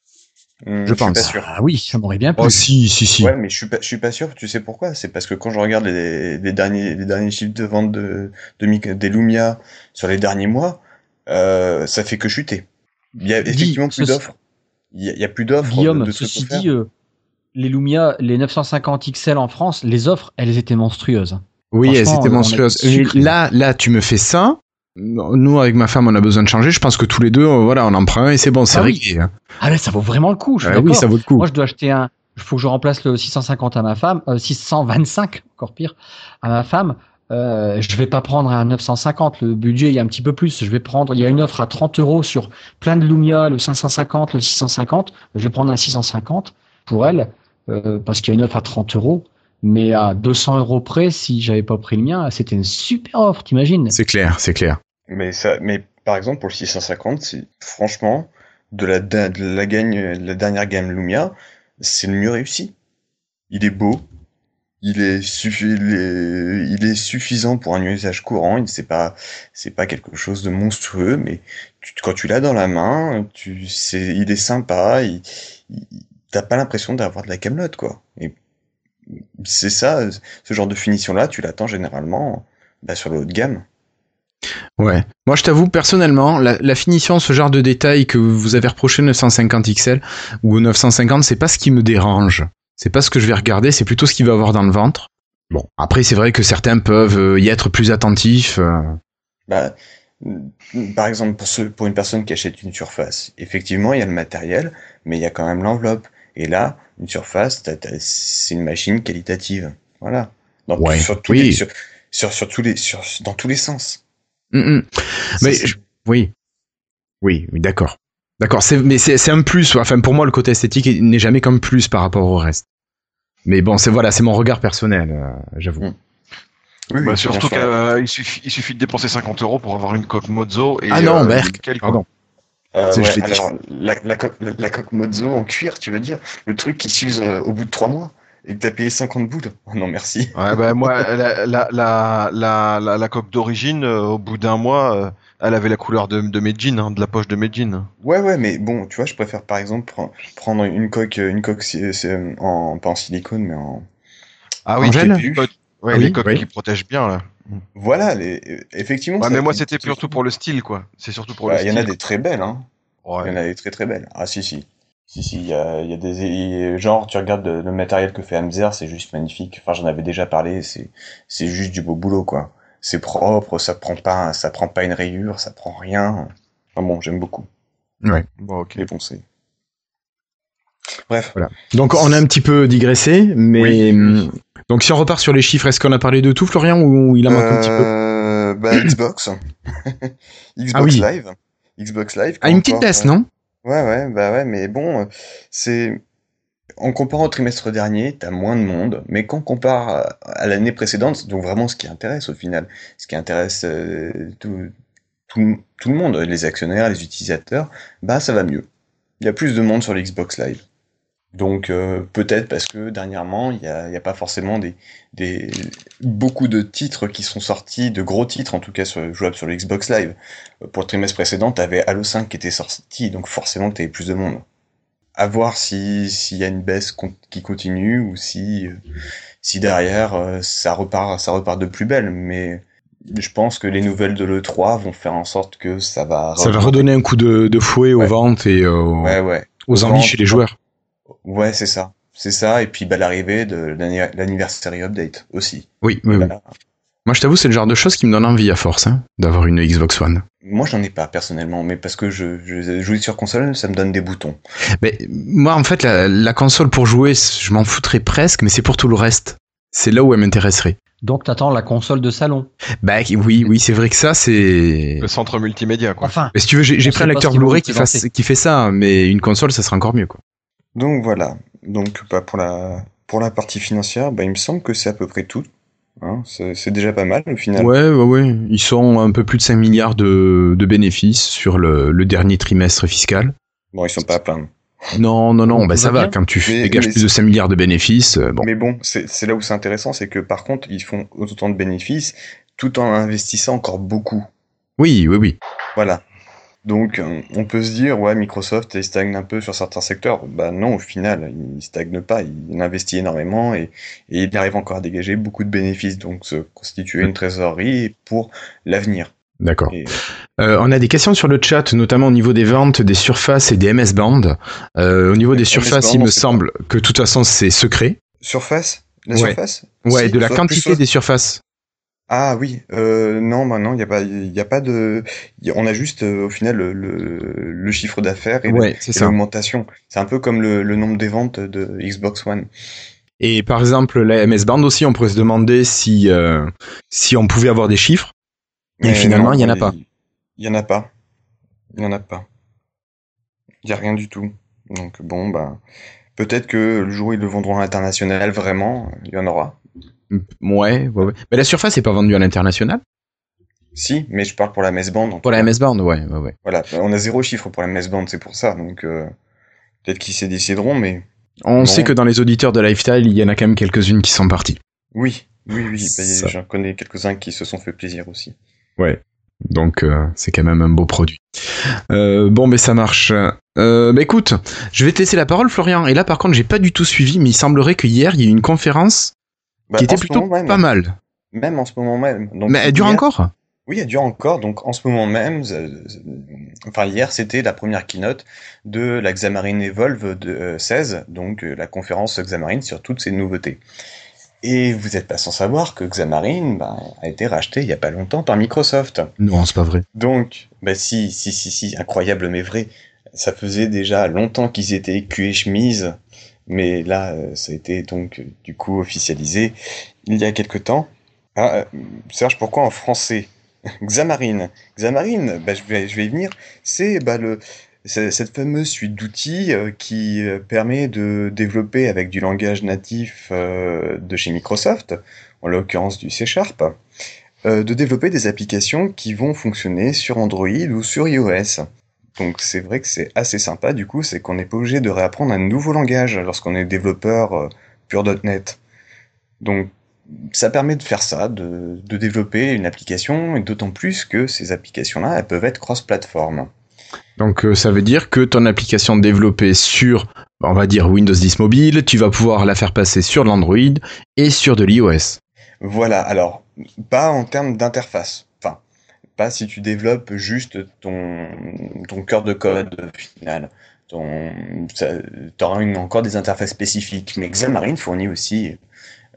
Hum, je suis pense. pas sûr. Ah oui, ça m'aurait bien plu. Oh si, si, si. Ouais, mais je suis pas, je suis pas sûr. Tu sais pourquoi? C'est parce que quand je regarde les, les derniers, les derniers chiffres de vente de, des Lumia sur les derniers mois, euh, ça fait que chuter. Il y a Dis, effectivement plus d'offres. Il y, a- il y a plus d'offres. Guillaume, de, de trucs ceci dit, euh, les Lumia, les 950 XL en France, les offres, elles étaient monstrueuses. Oui, elles étaient monstrueuses. Là, là, tu me fais ça. Nous, avec ma femme, on a besoin de changer. Je pense que tous les deux, euh, voilà, on en prend un et c'est bon, c'est Ah oui. réglé. hein. Ah là, ça vaut vraiment le coup. Je suis Ah oui, ça vaut le coup. Moi, je dois acheter un. Il faut que je remplace le 650 à ma femme, euh, 625, encore pire, à ma femme. Euh, je vais pas prendre un 950. Le budget, il y a un petit peu plus. Je vais prendre. Il y a une offre à 30 euros sur plein de Lumia, le 550, le 650. Je vais prendre un 650 pour elle euh, parce qu'il y a une offre à 30 euros. Mais à 200 euros près, si j'avais pas pris le mien, c'était une super offre. T'imagines? C'est clair, c'est clair. Mais ça, mais par exemple pour le 650, c'est franchement de la de la gagne, la dernière gamme Lumia, c'est le mieux réussi. Il est beau, il est, suffi- il est, il est suffisant pour un usage courant. Il c'est pas, c'est pas quelque chose de monstrueux, mais tu- quand tu l'as dans la main, tu, c'est, il est sympa. Il, il- t'as pas l'impression d'avoir de la camelote quoi. Et c'est ça, ce genre de finition là, tu l'attends généralement bah, sur le haut de gamme. Ouais. Moi, je t'avoue, personnellement, la, la finition, ce genre de détails que vous avez reproché au 950 XL ou au 950, c'est pas ce qui me dérange. C'est pas ce que je vais regarder, c'est plutôt ce qu'il va avoir dans le ventre. Bon, après, c'est vrai que certains peuvent euh, y être plus attentifs. euh. Bah, par exemple, pour, ceux, pour une personne qui achète une surface, effectivement, il y a le matériel, mais il y a quand même l'enveloppe. Et là, une surface, c'est une machine qualitative. Voilà. Donc, Ouais, sur tous oui. les, sur, sur, sur tous les, sur, dans tous les sens. Mm, mm. Mais je- oui, oui, oui, d'accord, d'accord. C'est mais c'est un plus. Enfin, pour moi, le côté esthétique n'est jamais comme plus par rapport au reste. Mais bon, c'est voilà, c'est mon regard personnel, euh, j'avoue. Mm. Oui, Bah, surtout qu'il suffit, il suffit de dépenser 50 euros pour avoir une coque Mozo et Ah non, euh, quoi. pardon. Euh, ouais, alors, la, la, coque, la, la coque Mozo en cuir, tu veux dire? Le truc qui s'use euh, au bout de trois mois et que t'as payé 50 boules? Oh Non, merci. Ouais, bah, moi, la, la, la, la, la, la coque d'origine, euh, au bout d'un mois, elle avait la couleur de, de mes jeans, hein, de la poche de mes jeans. Ouais, ouais, mais bon, tu vois, je préfère par exemple pre- prendre une coque, une coque en, pas en silicone, mais en. Ah oui, gel les coques, ouais, Ah oui, les coques oui. qui protègent bien, là. Voilà, les, euh, effectivement. Ouais, mais moi, c'était surtout pour le style, quoi. C'est surtout pour Bah, le Il y en a des très belles, hein. Ouais. Il y en a des très très belles. Ah, si, si. Si, si, il y a, y des. il- Genre, tu regardes le, le matériel que fait Hamzer, c'est juste magnifique. Enfin, j'en avais déjà parlé, c'est c'est juste du beau boulot, quoi. C'est propre, ça prend pas, ça prend pas une rayure, ça prend rien. Enfin bon, j'aime beaucoup Ouais. Bon, ok. les poncés. Bref. Donc, on a un petit peu digressé, mais Oui. Donc si on repart sur les chiffres, est-ce qu'on a parlé de tout, Florian, ou il en manque un petit peu Euh, bah, Xbox. Xbox Ah oui. Live. Xbox Live. Ah, une petite baisse, non Ouais, ouais, bah ouais, mais bon, euh, c'est. En comparant au trimestre dernier, t'as moins de monde, mais quand on compare à, à l'année précédente, donc vraiment ce qui intéresse au final, ce qui intéresse euh, tout, tout, tout le monde, les actionnaires, les utilisateurs, bah ça va mieux. Il y a plus de monde sur l'Xbox Live. Donc euh, peut-être parce que dernièrement, il n'y a, a pas forcément des, des beaucoup de titres qui sont sortis, de gros titres en tout cas sur, jouables sur le Xbox Live. Euh, Pour le trimestre précédent, tu avais Halo 5 qui était sorti, donc forcément tu avais plus de monde. À voir si s'il y a une baisse qui continue ou si euh, si derrière euh, ça repart ça repart de plus belle. Mais je pense que les nouvelles de l'E3 vont faire en sorte que ça va Ça va redonner un coup de, de fouet aux Ouais. ventes et aux, Ouais ouais. aux chez les joueurs. Ouais, c'est ça. C'est ça, et puis bah, l'arrivée de l'anni- l'anniversary update aussi. Oui, oui, oui. Moi, je t'avoue, c'est le genre de choses qui me donne envie à force hein, d'avoir une Xbox One. Moi, j'en ai pas personnellement, mais parce que je, je jouer sur console, ça me donne des boutons. Mais moi, en fait, la, la console pour jouer, je m'en foutrais presque, mais c'est pour tout le reste. C'est là où elle m'intéresserait. Donc t'attends la console de salon. Bah oui, oui, c'est vrai que ça c'est. Le centre multimédia, quoi. Enfin, Mais si tu veux, j'ai pris un lecteur Blu-ray qui, qui fait ça, mais une console, ça sera encore mieux, quoi. Donc voilà. Donc bah, pour la pour la partie financière, bah, il me semble que c'est à peu près tout. Hein, c'est déjà pas mal au final. Ouais, ouais, ouais. Ils sont un peu plus de 5 milliards de, de bénéfices sur le, le dernier trimestre fiscal. Bon, ils sont pas à plaindre. Non, non, non, bah ça va. bien. Quand tu Mais- dégages mais plus de 5 milliards de bénéfices, euh, bon. Mais bon, c'est là où c'est intéressant, c'est que par contre, ils font autant de bénéfices tout en investissant encore beaucoup. Oui, oui, oui. Voilà. Donc, on peut se dire, ouais, Microsoft, il stagne un peu sur certains secteurs. Bah non, au final, il stagne pas. Il investit énormément et, et il arrive encore à dégager beaucoup de bénéfices, donc se constituer une trésorerie pour l'avenir. D'accord. Euh, on a des questions sur le chat, notamment au niveau des ventes des surfaces et des MS Band. Euh, au niveau des surfaces, il me semble que de toute façon c'est secret. Surface? La Ouais. surface? Ouais, Si, de la quantité soit- des surfaces. Ah oui, euh, non, bah non, il y a pas, il y a pas de, y a- on a juste euh, au final le, le, le chiffre d'affaires et Ouais, l'augmentation. C'est un peu comme le, le nombre des ventes de Xbox One. Et par exemple, la MS Band aussi, on pourrait se demander si euh, si on pouvait avoir des chiffres. Et Mais finalement, il y en a pas. Il y en a pas. Il y en a pas. Il y a rien du tout. Donc bon, bah peut-être que le jour où ils le vendront à l'international, vraiment, il y en aura. Ouais, ouais, ouais. Mais la surface n'est pas vendue à l'international? Si, mais je parle pour la messe band. en Pour la. MS Band, ouais, ouais, ouais. Voilà, on a zéro chiffre pour la messe band, c'est pour ça. Donc euh, peut-être qu'ils s'y décideront, mais On sait que dans les auditeurs de Lifestyle, il y en a quand même quelques-unes qui sont parties. oui, oui, oui. bah, Ça. J'en connais quelques-uns qui se sont fait plaisir aussi. Ouais. Donc euh, c'est quand même un beau produit. Euh, bon, mais ça marche. Euh, bah écoute, je vais te laisser la parole, Florian. Et là, par contre, j'ai pas du tout suivi, mais il semblerait que hier, il y a eu une conférence Bah, qui était plutôt même, pas mal. Même en ce moment même. Donc, mais elle dure hier- encore Oui, elle dure encore. Donc, en ce moment même, euh, enfin, hier, c'était la première keynote de la Xamarin Evolve de, euh, 16, donc euh, la conférence Xamarin sur toutes ces nouveautés. Et vous n'êtes pas sans savoir que Xamarin ben, a été racheté il y a pas longtemps par Microsoft. Non, c'est pas vrai. Donc, bah si, si, si, si, incroyable mais vrai. Ça faisait déjà longtemps qu'ils étaient cul et chemise, mais là, euh, ça a été donc euh, du coup officialisé il y a quelque temps. Ah, euh, Serge, pourquoi en français? Xamarin. Xamarin, bah, je, vais, y venir. C'est bah, cette fameuse suite d'outils qui permet de développer avec du langage natif de chez Microsoft, en l'occurrence du C Sharp, de développer des applications qui vont fonctionner sur Android ou sur iOS. Donc c'est vrai que c'est assez sympa du coup, c'est qu'on n'est pas obligé de réapprendre un nouveau langage lorsqu'on est développeur euh, pur .NET. Donc ça permet de faire ça, de, de développer une application, et d'autant plus que ces applications-là, elles peuvent être cross-platform. Donc euh, ça veut dire que ton application développée sur, on va dire Windows 10 mobile, tu vas pouvoir la faire passer sur l'Android et sur de l'iOS. Voilà, alors, pas en termes d'interface. Pas si tu développes juste ton, ton cœur de code final. Ton, tu auras encore des interfaces spécifiques. Mais Xamarin fournit aussi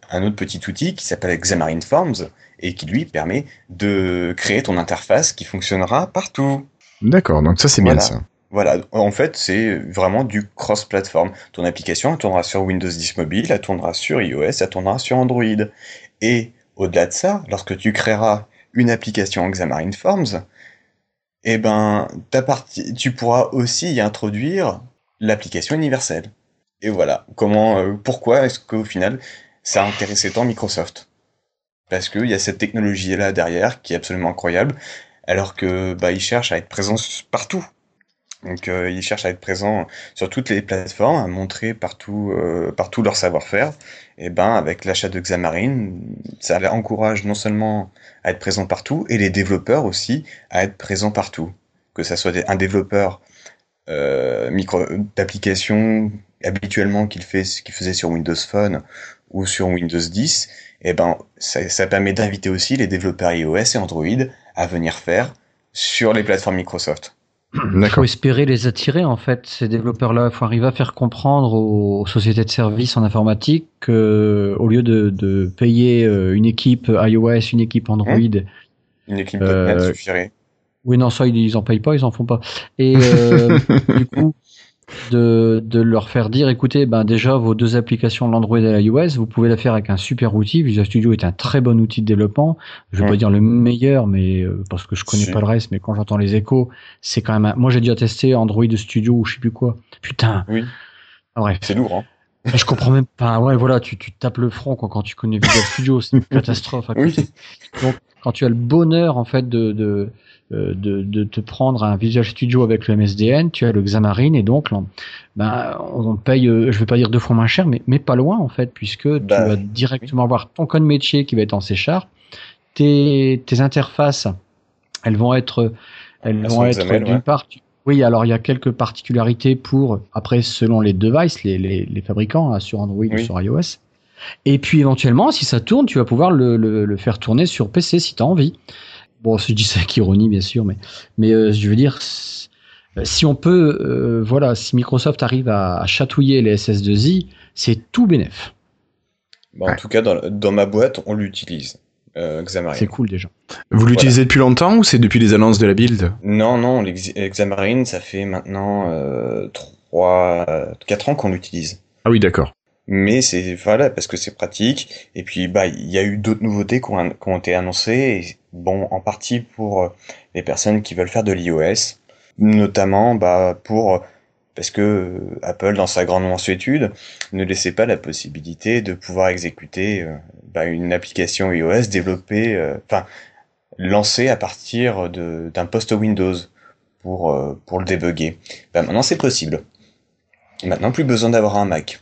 un autre petit outil qui s'appelle Xamarin Forms et qui lui permet de créer ton interface qui fonctionnera partout. D'accord, donc ça c'est bien Voilà. ça. Voilà, en fait, c'est vraiment du cross-platform. Ton application, elle tournera sur Windows 10 mobile, elle tournera sur iOS, elle tournera sur Android. Et au-delà de ça, lorsque tu créeras une application Xamarin Forms, eh ben, tu pourras aussi y introduire l'application universelle. Et voilà, comment, euh, pourquoi est-ce qu'au final, ça a intéressé tant Microsoft? Parce qu'il y a cette technologie-là derrière qui est absolument incroyable, alors que bah, cherchent à être présents partout. Donc euh, ils cherchent à être présents sur toutes les plateformes, à montrer partout, euh, partout leur savoir-faire. Et ben avec l'achat de Xamarin, ça les encourage non seulement à être présents partout, et les développeurs aussi à être présents partout. Que ça soit un développeur euh, micro d'application habituellement qu'il fait, qu'il faisait sur Windows Phone ou sur Windows 10, et ben ça, ça permet d'inviter aussi les développeurs iOS et Android à venir faire sur les plateformes Microsoft. Il faut espérer les attirer en fait, ces développeurs-là. Il faut arriver à faire comprendre aux sociétés de services en informatique que, au lieu de, de payer euh, une équipe iOS, une équipe Android, Une équipe Euh, .NET suffirait. oui non ça ils, ils en payent pas, ils en font pas. Et euh, du coup, de, de leur faire dire, écoutez, ben déjà vos deux applications, l'Android et l'iOS, vous pouvez la faire avec un super outil. Visual Studio est un très bon outil de développement. Je vais pas dire le meilleur, mais euh, parce que je connais Si. pas le reste, mais quand j'entends les échos, c'est quand même. un- Moi, j'ai déjà testé Android Studio ou je sais plus quoi. Putain. Oui. Bref. C'est lourd, hein. Je comprends même pas. Ouais, voilà, tu, tu tapes le front quoi, quand tu connais Visual Studio, c'est une catastrophe. à Oui. Donc, quand tu as le bonheur en fait de de, de de te prendre un Visual Studio avec le MSDN, tu as le Xamarin et donc ben on paye, euh, je vais pas dire deux fois moins cher, mais mais pas loin en fait, puisque Bah, tu vas directement avoir ton code métier qui va être en C Sharp, tes tes interfaces, elles vont être elles Elles vont être d'une ouais. part oui, alors il y a quelques particularités pour, après, selon les devices, les, les, les fabricants, hein, sur Android ou Oui. sur iOS. Et puis éventuellement, si ça tourne, tu vas pouvoir le, le, le faire tourner sur PC si tu as envie. Bon, je dis ça avec ironie, bien sûr, mais, mais euh, je veux dire, euh, si on peut, euh, voilà, si Microsoft arrive à, à chatouiller les SS2I, c'est tout bénef. Bah, En Ouais. tout cas, dans, dans ma boîte, on l'utilise, euh, Xamarin. C'est cool déjà. Vous l'utilisez depuis longtemps ou c'est depuis les annonces de la build? Non, non, l'ex- Xamarin, ça fait maintenant euh, 3, 4 ans qu'on l'utilise. Ah oui, d'accord. Mais c'est voilà parce que c'est pratique. Et puis bah il y a eu d'autres nouveautés qui ont, été annoncées. Bon, en partie pour euh, les personnes qui veulent faire de l'iOS, notamment bah pour parce que euh, Apple dans sa grande mansuétude ne laissait pas la possibilité de pouvoir exécuter euh, bah, une application iOS développée, euh, enfin lancée à partir d'un poste Windows pour euh, pour le débugger. Bah, maintenant c'est possible. Maintenant plus besoin d'avoir un Mac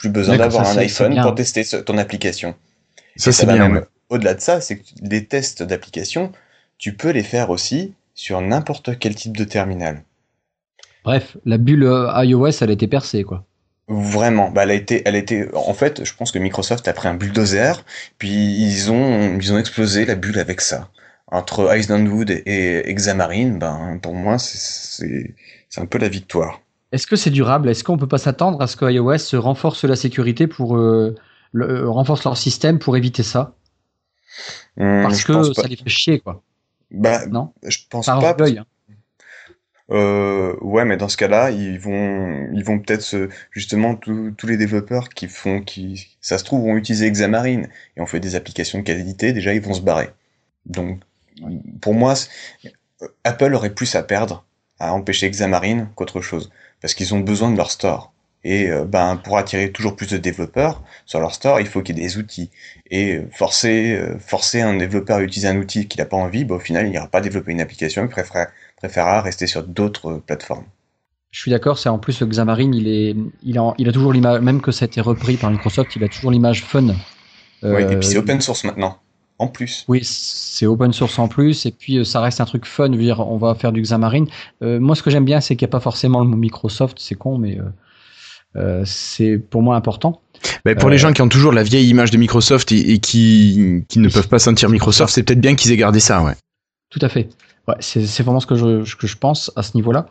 plus besoin d'avoir un iPhone pour tester ce- ton application. Ça, Et c'est va bien. ouais. Au-delà de ça, c'est que les tests d'application, tu peux les faire aussi sur n'importe quel type de terminal. Bref, la bulle euh, iOS, elle a été percée, quoi. Vraiment, bah elle a été, elle a été, en fait, je pense que Microsoft a pris un bulldozer, puis ils ont, ils ont explosé la bulle avec ça. Entre Islandwood et Xamarin, ben, pour moi, c'est- c'est, c'est un peu la victoire. Est-ce que c'est durable? Est-ce qu'on peut pas s'attendre à ce que iOS renforce la sécurité pour euh, le, euh, renforce leur système pour éviter ça? Hum, Parce que ça les fait chier, quoi. Bah, Non? je pense Par pas. orgueil. hein. Euh, ouais, mais dans ce cas-là, ils vont, ils vont peut-être se, justement, tous les développeurs qui font, qui, ça se trouve, vont utiliser Xamarin et on fait des applications de qualité, déjà, ils vont se barrer. Donc, pour moi, Apple aurait plus à perdre à empêcher Xamarin qu'autre chose, parce qu'ils ont besoin de leur store. Et euh, ben, pour attirer toujours plus de développeurs sur leur store, il faut qu'il y ait des outils. Et euh, forcer, euh, forcer un développeur à utiliser un outil qu'il n'a pas envie, bah, au final, il n'ira pas développer une application, il préférera, préférera rester sur d'autres plateformes. Je suis d'accord, c'est en plus Xamarin, il est, il a, il a toujours l'image, même que ça a été repris par Microsoft, il a toujours l'image fun. Ouais, et puis c'est open source maintenant, en plus. Oui, c'est open source en plus, et puis euh, ça reste un truc fun. Je veux dire, on va faire du Xamarin. Euh, moi, ce que j'aime bien, c'est qu'il n'y a pas forcément le mot Microsoft, c'est con, mais euh, euh, c'est pour moi important. Mais pour Euh, les gens qui ont toujours la vieille image de Microsoft et, et qui, qui ne peuvent pas sentir Microsoft, c'est peut-être bien qu'ils aient gardé ça, ouais. Tout à fait. Ouais, c'est vraiment ce que je, ce que je pense à ce niveau-là.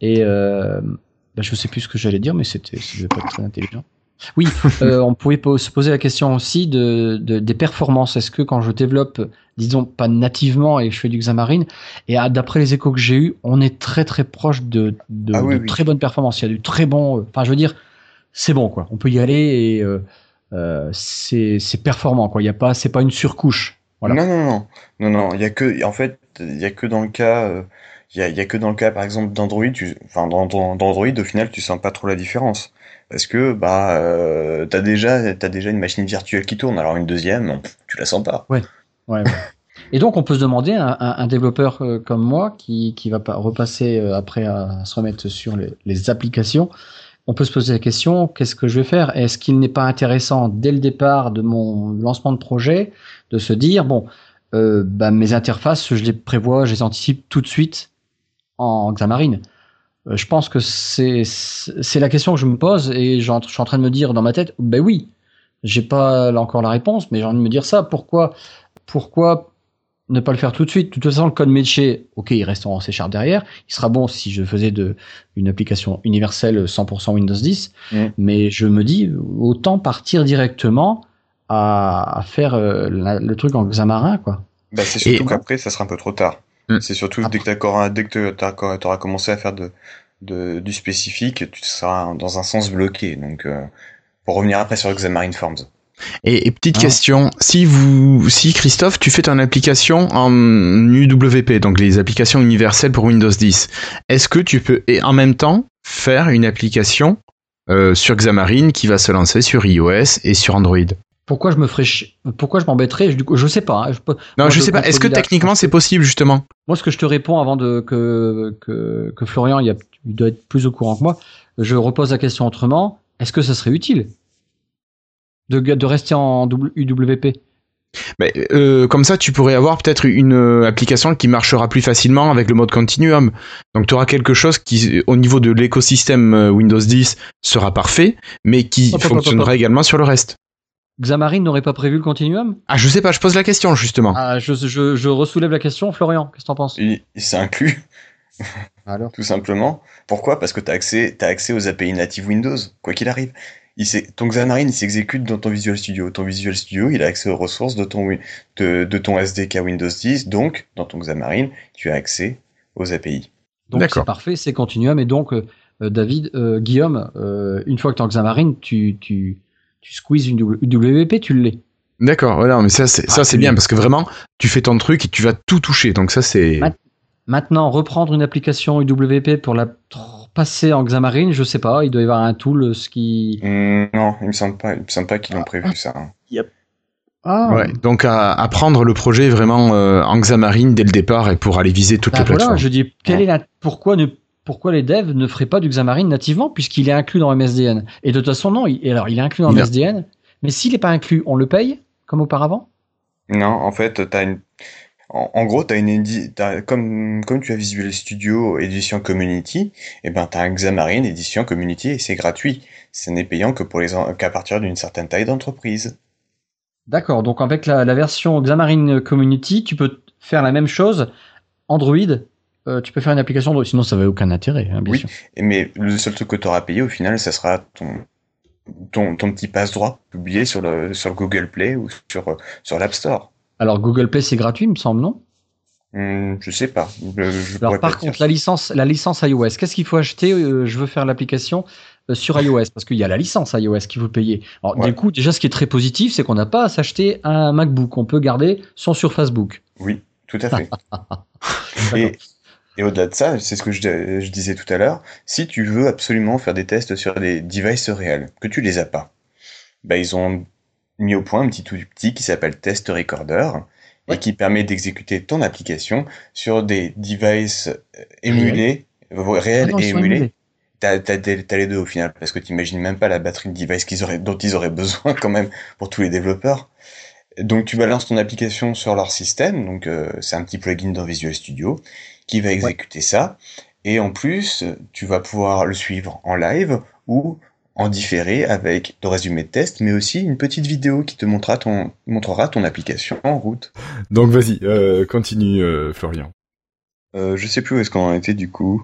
Et euh, bah, je sais plus ce que j'allais dire, mais c'était, ça devait pas être très intelligent. Oui, euh, on pouvait po- se poser la question aussi de, de- des performances. Est-ce que quand je développe, disons pas nativement et je fais du Xamarin, et d'après les échos que j'ai eus, on est très très proche de, de, Ah oui, de oui. très bonnes performances. Il y a du très bon. euh, Enfin, je veux dire, c'est bon quoi. On peut y aller et euh, euh, c'est performant quoi. Il y a pas, c'est pas une surcouche. Voilà. Non, non, non, non, non, il y a que, en fait, il y a que dans le cas, il y a, il y a que dans le cas, par exemple, d'Android, enfin, d'Android, au final, tu sens pas trop la différence. Parce que, bah, euh, t'as déjà, t'as déjà une machine virtuelle qui tourne, alors une deuxième, tu la sens pas. Ouais, ouais. Et donc, on peut se demander, un, un- développeur euh, comme moi, qui, qui va pas repasser euh, après à se remettre sur les, applications, on peut se poser la question, qu'est-ce que je vais faire? Est-ce qu'il n'est pas intéressant, dès le départ de mon lancement de projet, de se dire, bon, euh, bah, mes interfaces, je les prévois, je les anticipe tout de suite en Xamarin Je pense que c'est c'est la question que je me pose et j'en- je suis en train de me dire dans ma tête, ben oui, j'ai pas là encore la réponse, mais j'ai envie de me dire ça. Pourquoi, pourquoi ne pas le faire tout de suite? De toute façon, le code métier, ok, il reste en C Sharp derrière. Il sera bon si je faisais de une application universelle 100% Windows 10. Mm. Mais je me dis, autant partir directement à, à faire euh, la- le truc en Xamarin, quoi. Bah, c'est surtout Et- qu'après, ça sera un peu trop tard. Mm. C'est surtout dès que t'as, t'auras commencé à faire de, de, du spécifique, tu seras dans un sens bloqué. Donc, euh, pour revenir après sur Xamarin Forms. Et, et petite Ah. question, si vous, si Christophe, tu fais ton application en UWP, donc les applications universelles pour Windows 10, est-ce que tu peux et en même temps faire une application euh, sur Xamarin qui va se lancer sur iOS et sur Android? Pourquoi je me ferais Pourquoi je m'embêterais coup, je sais pas. hein, je peux- Non, Moi, je je sais pas. Est-ce que techniquement c'est possible justement? Moi, ce que je te réponds avant de que que, que Florian, il, y a, il doit être plus au courant que moi. Je repose la question autrement. Est-ce que ça serait utile de, de rester en UWP Mais, euh, Comme ça, tu pourrais avoir peut-être une euh, application qui marchera plus facilement avec le mode continuum. Donc, tu auras quelque chose qui, au niveau de l'écosystème euh, Windows 10, sera parfait, mais qui fonctionnera également sur le reste. Xamarin n'aurait pas prévu le continuum? Ah, je sais pas. Je pose la question justement. ah, je, je, je ressoulève la question. Florian, qu'est-ce que t'en penses? Il, il s'inclut, Alors? Tout simplement. Pourquoi? Parce que tu as accès, t'as accès aux API native Windows, quoi qu'il arrive. Il s'est- ton Xamarin, il s'exécute dans ton Visual Studio. Ton Visual Studio, il a accès aux ressources de ton, de, de ton SDK Windows 10. Donc, dans ton Xamarin, tu as accès aux API. Donc c'est parfait, c'est continuum. Et donc, euh, euh, David, euh, Guillaume, euh, une fois que tu es en Xamarin, tu, tu, tu squeezes une UWP, tu l'es. D'accord. Non, mais ça, c'est ça, Ah, c'est bien parce que vraiment, tu fais ton truc et tu vas tout toucher. Donc ça, c'est. Ma- Maintenant, reprendre une application UWP pour la passer en Xamarin, je sais pas, il doit y avoir un tool, ce qui... Hmm, non, il me semble pas, il me semble pas qu'ils l'ont prévu, ça. hein. Ah, Ouais. Donc à, à prendre le projet vraiment euh, en Xamarin dès le départ et pour aller viser toutes Bah les voilà, plateformes. je dis, est la, pourquoi, ne, pourquoi les devs ne feraient pas du Xamarin nativement, puisqu'il est inclus dans MSDN Et de toute façon, non, il, et alors il est inclus dans MSDN, mais s'il n'est pas inclus, on le paye, comme auparavant? Non, en fait, une... en, en gros, t'as une comme, comme tu as Visual Studio édition Community, et ben t'as un Xamarin édition Community et c'est gratuit. Ce n'est payant que pour les en- qu'à partir d'une certaine taille d'entreprise. D'accord, donc avec la, la version Xamarin Community, tu peux faire la même chose Android. Euh, tu peux faire une application Android, sinon ça n'avait aucun intérêt, hein, bien Oui. sûr. Mais le seul truc que tu auras payé au final, ça sera ton, ton, ton petit passe-droit publié sur le, sur le Google Play ou sur, sur l'App Store. Alors Google Play c'est gratuit, il me semble, non? Hmm, je sais pas. Je, je Alors par contre, la licence, la licence iOS, qu'est-ce qu'il faut acheter? Euh, Je veux faire l'application euh, sur iOS parce qu'il y a la licence iOS qu'il faut payer. Alors Ouais. du coup, déjà ce qui est très positif, c'est qu'on n'a pas à s'acheter un MacBook, on peut garder son Surface Book. Oui, tout à fait. Et, et au-delà de ça, c'est ce que je, je disais tout à l'heure, si tu veux absolument faire des tests sur des devices réels, que tu les as pas, bah, ils ont mis au point un petit outil qui s'appelle Test Recorder Ouais. et qui permet d'exécuter ton application sur des devices euh, émulés, réels Ah non, et émulés. émulés. T'as, t'as les deux au final, parce que t'imagines même pas la batterie de device qu'ils auraient, dont ils auraient besoin quand même pour tous les développeurs. Donc tu balances ton application sur leur système, donc euh, c'est un petit plugin dans Visual Studio qui va exécuter ça, et en plus tu vas pouvoir le suivre en live ou en différé avec le résumé de test, mais aussi une petite vidéo qui te montrera ton, montrera ton application en route. Donc vas-y, euh, continue euh, Florian. Euh, je sais plus où est-ce qu'on en était du coup.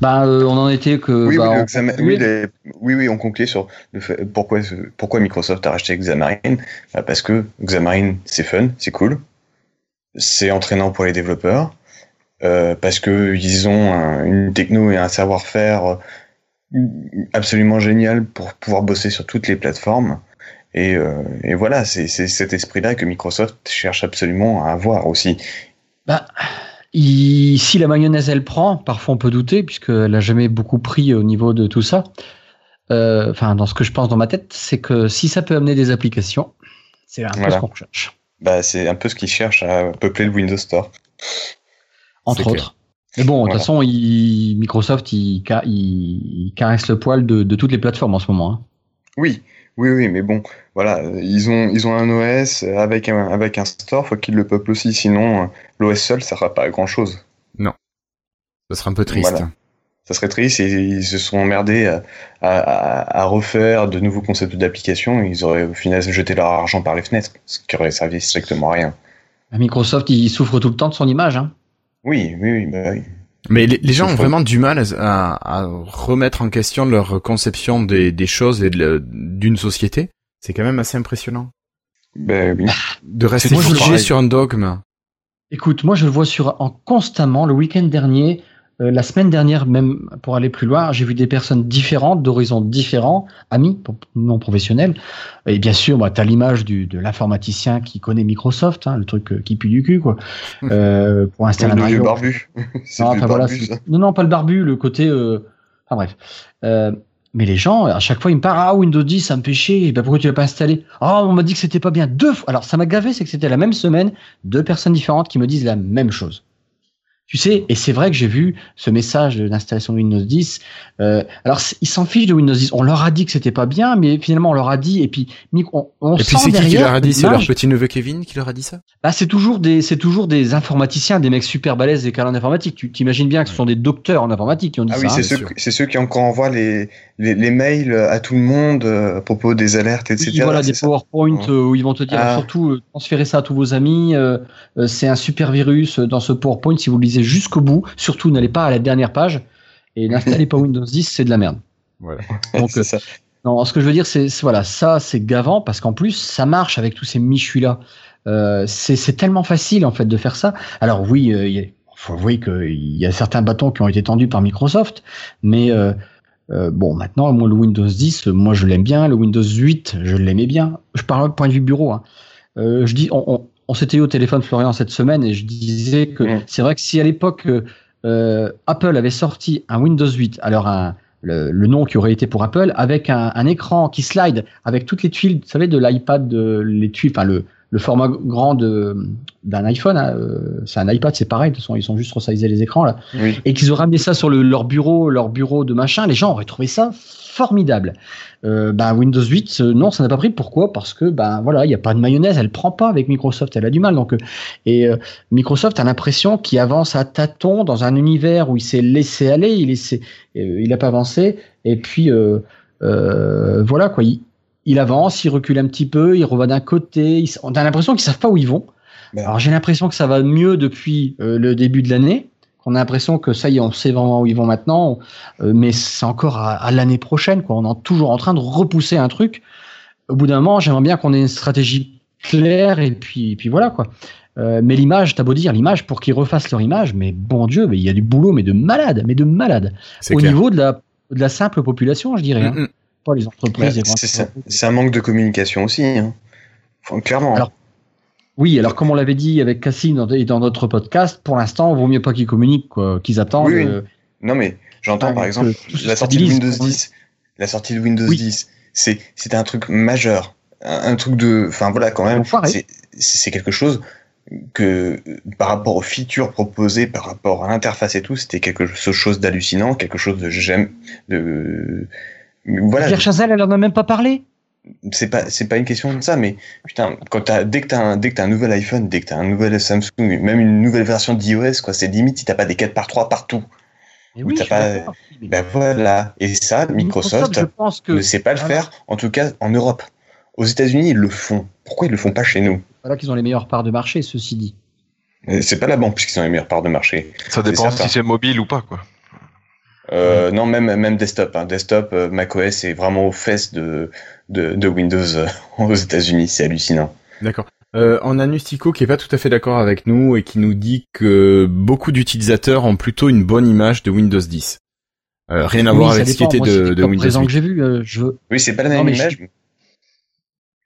Bah, euh, on en était que. oui, bah, oui, le on- Xama- oui, les- oui, oui, on concluait sur le fait, pourquoi, ce- pourquoi Microsoft a racheté Xamarin. Bah, parce que Xamarin, c'est fun, c'est cool, c'est entraînant pour les développeurs, euh, parce que ils ont un- une techno et un savoir-faire euh, absolument génial pour pouvoir bosser sur toutes les plateformes. Et, euh, et voilà, c'est cet esprit-là que Microsoft cherche absolument à avoir aussi. Bah, il- si la mayonnaise elle prend, parfois on peut douter, puisqu'elle n'a jamais beaucoup pris au niveau de tout ça. Euh, Enfin, dans ce que je pense dans ma tête, c'est que si ça peut amener des applications, c'est un peu ce qu'on recherche. Bah, c'est un peu ce qu'ils cherchent à peupler le Windows Store. Entre autres. Mais bon, de Voilà. toute façon, il- Microsoft, il, ca- il- il caresse le poil de, de toutes les plateformes en ce moment. hein. Oui, oui, oui, mais bon, voilà, euh, ils ont, ils ont un OS avec un, avec un store, faut qu'ils le peuplent aussi, sinon euh, l'OS seul, ça fera pas à grand chose. Ça sera un peu triste. Voilà. Ça serait triste et ils se sont emmerdés à, à, à- à refaire de nouveaux concepts d'application, ils auraient au final jeté leur argent par les fenêtres, ce qui aurait servi strictement à rien. Microsoft, il souffre tout le temps de son image. Hein. Oui, oui, oui, bah oui. Mais les, les gens ont vraiment du mal à, à remettre en question leur conception des, des choses et d'une société. C'est quand même assez impressionnant. Bah oui. De rester moi, je le figé vois. sur un dogme. Écoute, moi je le vois sur en constamment le week-end dernier. Euh, la semaine dernière, même pour aller plus loin, j'ai vu des personnes différentes, d'horizons différents, amis, non professionnels. Et bien sûr, bah, tu as l'image de l'informaticien qui connaît Microsoft, hein, le truc euh, qui pue du cul, quoi. Euh, pour installer un vieux barbu. non, non, non, pas le barbu, le côté. Euh... Enfin bref. Euh, mais les gens, à chaque fois, ils me parlent Ah, Windows 10, ça me fait chier. Ben, pourquoi tu l'as pas installé? Ah, on m'a dit que c'était pas bien. Deux fois. Alors, ça m'a gavé, c'est que c'était la même semaine, deux personnes différentes qui me disent la même chose. Tu sais, et c'est vrai que j'ai vu ce message d'installation de Windows 10. Euh, alors, ils s'en fichent de Windows 10. On leur a dit que c'était pas bien, mais finalement, on leur a dit, et puis, on, on Et puis, c'est qui qui leur a dit? C'est leur petit neveu Kevin qui leur a dit ça? Bah, c'est toujours des, c'est toujours des informaticiens, des mecs super balèzes des calendriers informatiques. Tu t'imagines bien que ce sont des docteurs en informatique qui ont dit ah ça. Ah oui, c'est ceux, c'est ceux qui encore envoient les, les, les, mails à tout le monde euh, à propos des alertes, etc. Oui, voilà, des PowerPoint euh, où ils vont te dire ah. surtout transférez ça à tous vos amis. c'est un super virus dans ce PowerPoint si vous le lisez jusqu'au bout. Surtout, n'allez pas à la dernière page et n'installez pas Windows 10, c'est de la merde. Voilà. Donc, ça. Non, ce que je veux dire, c'est voilà, ça, c'est gavant parce qu'en plus, ça marche avec tous ces michus là. Euh, c'est tellement facile en fait de faire ça. Alors oui, il faut avouer qu'il y a certains bâtons qui ont été tendus par Microsoft, mais euh, euh, bon, maintenant, moi, le Windows 10, moi, je l'aime bien. Le Windows 8, je l'aimais bien. Je parle point de vue bureau. Hein. Euh, je dis, on, on, s'était eu au téléphone, Florian, cette semaine, et je disais que c'est vrai que si à l'époque euh, Apple avait sorti un Windows 8, alors un, le, le, nom qui aurait été pour Apple, avec un, un, écran qui slide, avec toutes les tuiles, vous savez, de l'iPad, les tuiles, enfin le, le format grand d'un iPhone, hein, euh, c'est un iPad, c'est pareil, de toute façon, ils sont juste resizés les écrans là, et qu'ils auraient ramené ça sur le, leur bureau, leur bureau de machin, les gens auraient trouvé ça formidable. Euh, ben Windows 8, euh, non, ça n'a pas pris. Pourquoi? Parce que ben voilà, il n'y a pas de mayonnaise, elle prend pas avec Microsoft, elle a du mal. Donc euh, et Microsoft a l'impression qu'il avance à tâtons dans un univers où il s'est laissé aller, il laissé, il n'a pas avancé. Et puis voilà quoi, il, il avance, il recule un petit peu, il revient d'un côté. on a l'impression qu'ils savent pas où ils vont. Ben. Alors j'ai l'impression que ça va mieux depuis euh, le début de l'année. On a l'impression que ça y est, on sait vraiment où ils vont maintenant, euh, mais c'est encore à, l'année prochaine. Quoi. On est toujours en train de repousser un truc. Au bout d'un moment, j'aimerais bien qu'on ait une stratégie claire et puis, puis voilà quoi. Euh, mais l'image, t'as beau dire l'image pour qu'ils refassent leur image, mais bon Dieu, mais il y a du boulot, mais de malade, mais de malade. Au niveau de la, de la simple population, je dirais. Hein. Mm, mm les entreprises. c'est un manque de communication aussi, hein. clairement. Alors, oui, alors comme on l'avait dit avec Cassim dans, dans notre podcast, pour l'instant, il vaut mieux pas qu'ils communiquent, qu'ils attendent. Euh, non, mais j'entends par exemple la sortie de Windows 10. La sortie de Windows 10, c'est un truc majeur, un, truc de, enfin voilà, quand même, c'est quelque chose que par rapport aux features proposées, par rapport à l'interface et tout, c'était quelque chose d'hallucinant, quelque chose de j'aime, de voilà. Pierre Chazelle, elle en a même pas parlé. C'est pas, c'est pas une question de ça, mais putain, quand as, dès que t'as un, dès que as un nouvel iPhone, dès que t'as un nouvel Samsung, même une nouvelle version d'iOS, quoi, c'est limite si t'as pas des 4 par 3 partout. Et oui, pas, ben voilà. Et ça, Microsoft, ne sait pas le faire, en tout cas en Europe. Aux États-Unis, ils le font. Pourquoi ils le font pas chez nous? Voilà qu'ils ont les meilleures parts de marché, ceci dit. C'est pas la banque puisqu'ils ont les meilleures parts de marché. Ça dépend si c'est mobile ou pas, quoi. Euh, non, même même desktop. Hein. Desktop, euh, macOS est vraiment aux fesses de de, de Windows euh, aux États-Unis. C'est hallucinant. D'accord. Euh, on a Nustico qui est pas tout à fait d'accord avec nous et qui nous dit que beaucoup d'utilisateurs ont plutôt une bonne image de Windows 10. Euh, rien à voir avec ce qui était de, de Windows 10. que j'ai vu, euh, je... Oui, c'est pas la même image.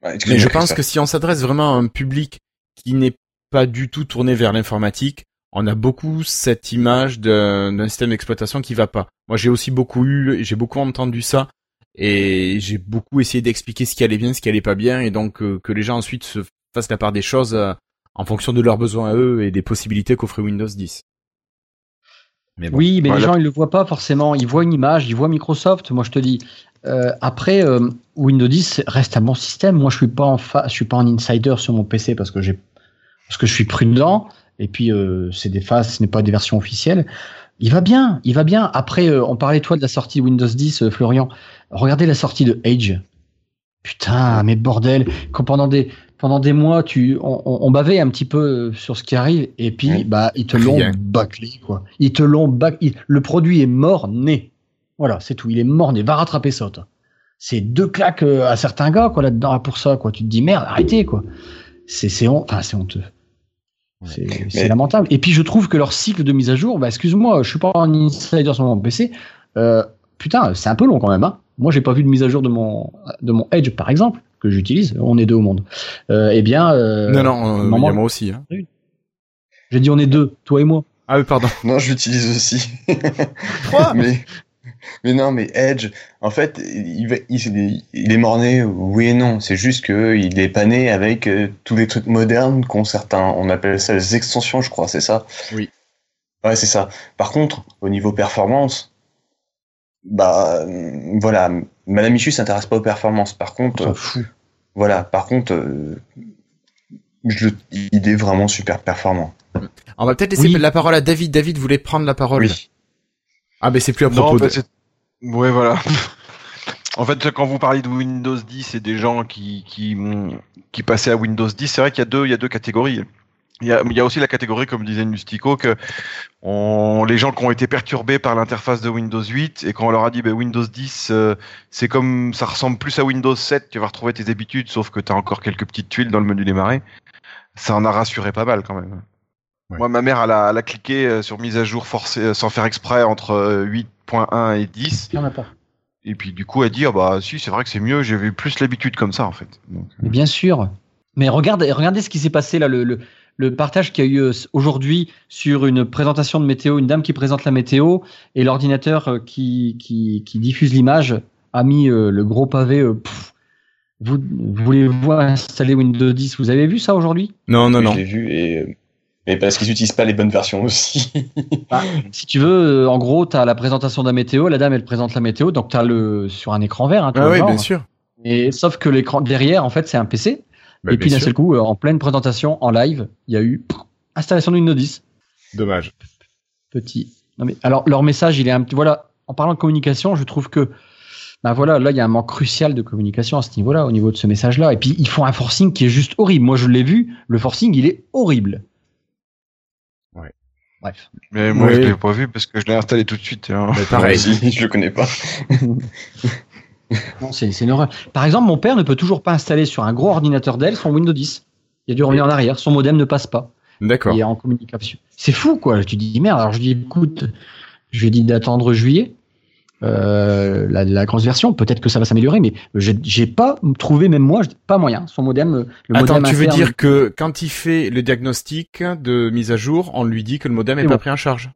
mais je pense que si on s'adresse vraiment à un public qui n'est pas du tout tourné vers l'informatique, on a beaucoup cette image d'un système d'exploitation qui va pas. Moi, j'ai aussi beaucoup eu, j'ai beaucoup entendu ça, et j'ai beaucoup essayé d'expliquer ce qui allait bien, ce qui allait pas bien, et donc euh, que les gens ensuite se fassent la part des choses euh, en fonction de leurs besoins à eux et des possibilités qu'offrait Windows 10. Mais Oui, mais les gens ils le voient pas forcément. Ils voient une image, ils voient Microsoft. Moi, je te dis. Euh, après, Windows 10 reste un bon système. Moi, je suis pas en fa... je suis pas en insider sur mon PC parce que j'ai parce que je suis prudent. Et puis, euh, c'est des phases, ce n'est pas des versions officielles. Il va bien, il va bien. Après, euh, on parlait toi de la sortie Windows 10, euh, Florian. Regardez la sortie de Edge. Putain, mais bordel, quand pendant des pendant des mois, tu on, on bavait un petit peu sur ce qui arrive et puis bah ils te l'ont bâclé quoi. Ils te l'ont bâclé. Le produit est mort né. Voilà, c'est tout. Il est mort né. Va rattraper ça. C'est deux claques à certains gars quoi là-dedans pour ça quoi. Tu te dis merde, arrêtez quoi. C'est c'est enfin c'est honteux. C'est Mais- lamentable. Et puis je trouve que leur cycle de mise à jour, bah, excuse-moi, je suis pas un insider sur mon PC. Euh, putain, c'est un peu long quand même. Hein. Moi, j'ai pas vu de mise à jour de mon de mon Edge par exemple que j'utilise. On est deux au monde. Euh, eh bien, euh, non, non, euh, y a moi aussi. Hein. j'ai dit on est deux, toi et moi. Ah oui, pardon. Non, je l'utilise aussi. Trois mais, mais non, mais Edge, en fait, il, va- il, il est morné, oui et non. C'est juste que il est pas né avec euh, tous les trucs modernes qu'ont certains. On appelle ça les extensions, je crois, c'est ça? Oui. Ouais, c'est ça. Par contre, au niveau performance, bah, euh, voilà, Madame Michu s'intéresse pas aux performances. Par On contre, euh, voilà, par contre, euh, je, il est vraiment super performant. On va peut-être laisser Oui. la parole à David. David voulait prendre la parole. Oui. Ah, mais c'est plus à Non, propos bah, de... ouais, voilà. En fait, quand vous parlez de Windows 10 et des gens qui, qui, qui passaient à Windows 10, c'est vrai qu'il y a deux, il y a deux catégories. Il y a, il y a aussi la catégorie, comme disait Nustico, que on, les gens qui ont été perturbés par l'interface de Windows 8 et quand on leur a dit ben, Windows 10, euh, c'est comme ça ressemble plus à Windows 7, tu vas retrouver tes habitudes, sauf que tu as encore quelques petites tuiles dans le menu démarrer. Ça en a rassuré pas mal quand même. Ouais. Moi, ma mère, elle a, elle a cliqué euh, sur mise à jour forcée, euh, sans faire exprès entre euh, 8.1 et 10. Il y en a pas. Et puis du coup, elle dit ah bah si, c'est vrai que c'est mieux. J'avais plus l'habitude comme ça en fait. Donc, Mais bien sûr. Mais regardez, regardez ce qui s'est passé là, le, le, le partage qu'il y a eu euh, aujourd'hui sur une présentation de météo, une dame qui présente la météo et l'ordinateur euh, qui, qui, qui diffuse l'image a mis euh, le gros pavé. euh, pff, vous voulez-vous installer Windows 10 Vous avez vu ça aujourd'hui? Non, non, non. Je l'ai vu et, euh, mais parce qu'ils n'utilisent pas les bonnes versions aussi. Si tu veux, euh, en gros, tu as la présentation de la météo, la dame elle présente la météo, donc tu as le sur un écran vert. Hein, Ah oui, bien sûr. Et sauf que l'écran derrière, en fait, c'est un PC. Bah, et puis d'un seul coup, euh, en pleine présentation, en live, il y a eu pff, installation de Windows 10. Dommage. petit. Non mais alors leur message, il est un petit voilà. En parlant de communication, je trouve que ben voilà, là il y a un manque crucial de communication à ce niveau-là, au niveau de ce message-là. Et puis ils font un forcing qui est juste horrible. Moi je l'ai vu, le forcing il est horrible. Bref. mais moi, Oui. je l'ai pas vu parce que je l'ai installé tout de suite. hein. Mais pareil. Je le connais pas. Non, c'est c'est une horreur. Par exemple, mon père ne peut toujours pas installer sur un gros ordinateur Dell son Windows 10. Il a dû revenir en arrière. Son modem ne passe pas. D'accord. Il est en communication. C'est fou, quoi. Tu dis merde. Alors je dis, écoute, je lui ai dit d'attendre juillet, euh, la, la grosse version. Peut-être que ça va s'améliorer, mais j'ai pas trouvé, même moi, j'ai pas moyen. Son modem, euh, le Attends, modem tu veux dire que quand il fait le diagnostic de mise à jour, on lui dit que le modem est C'est pas bon. pris en charge?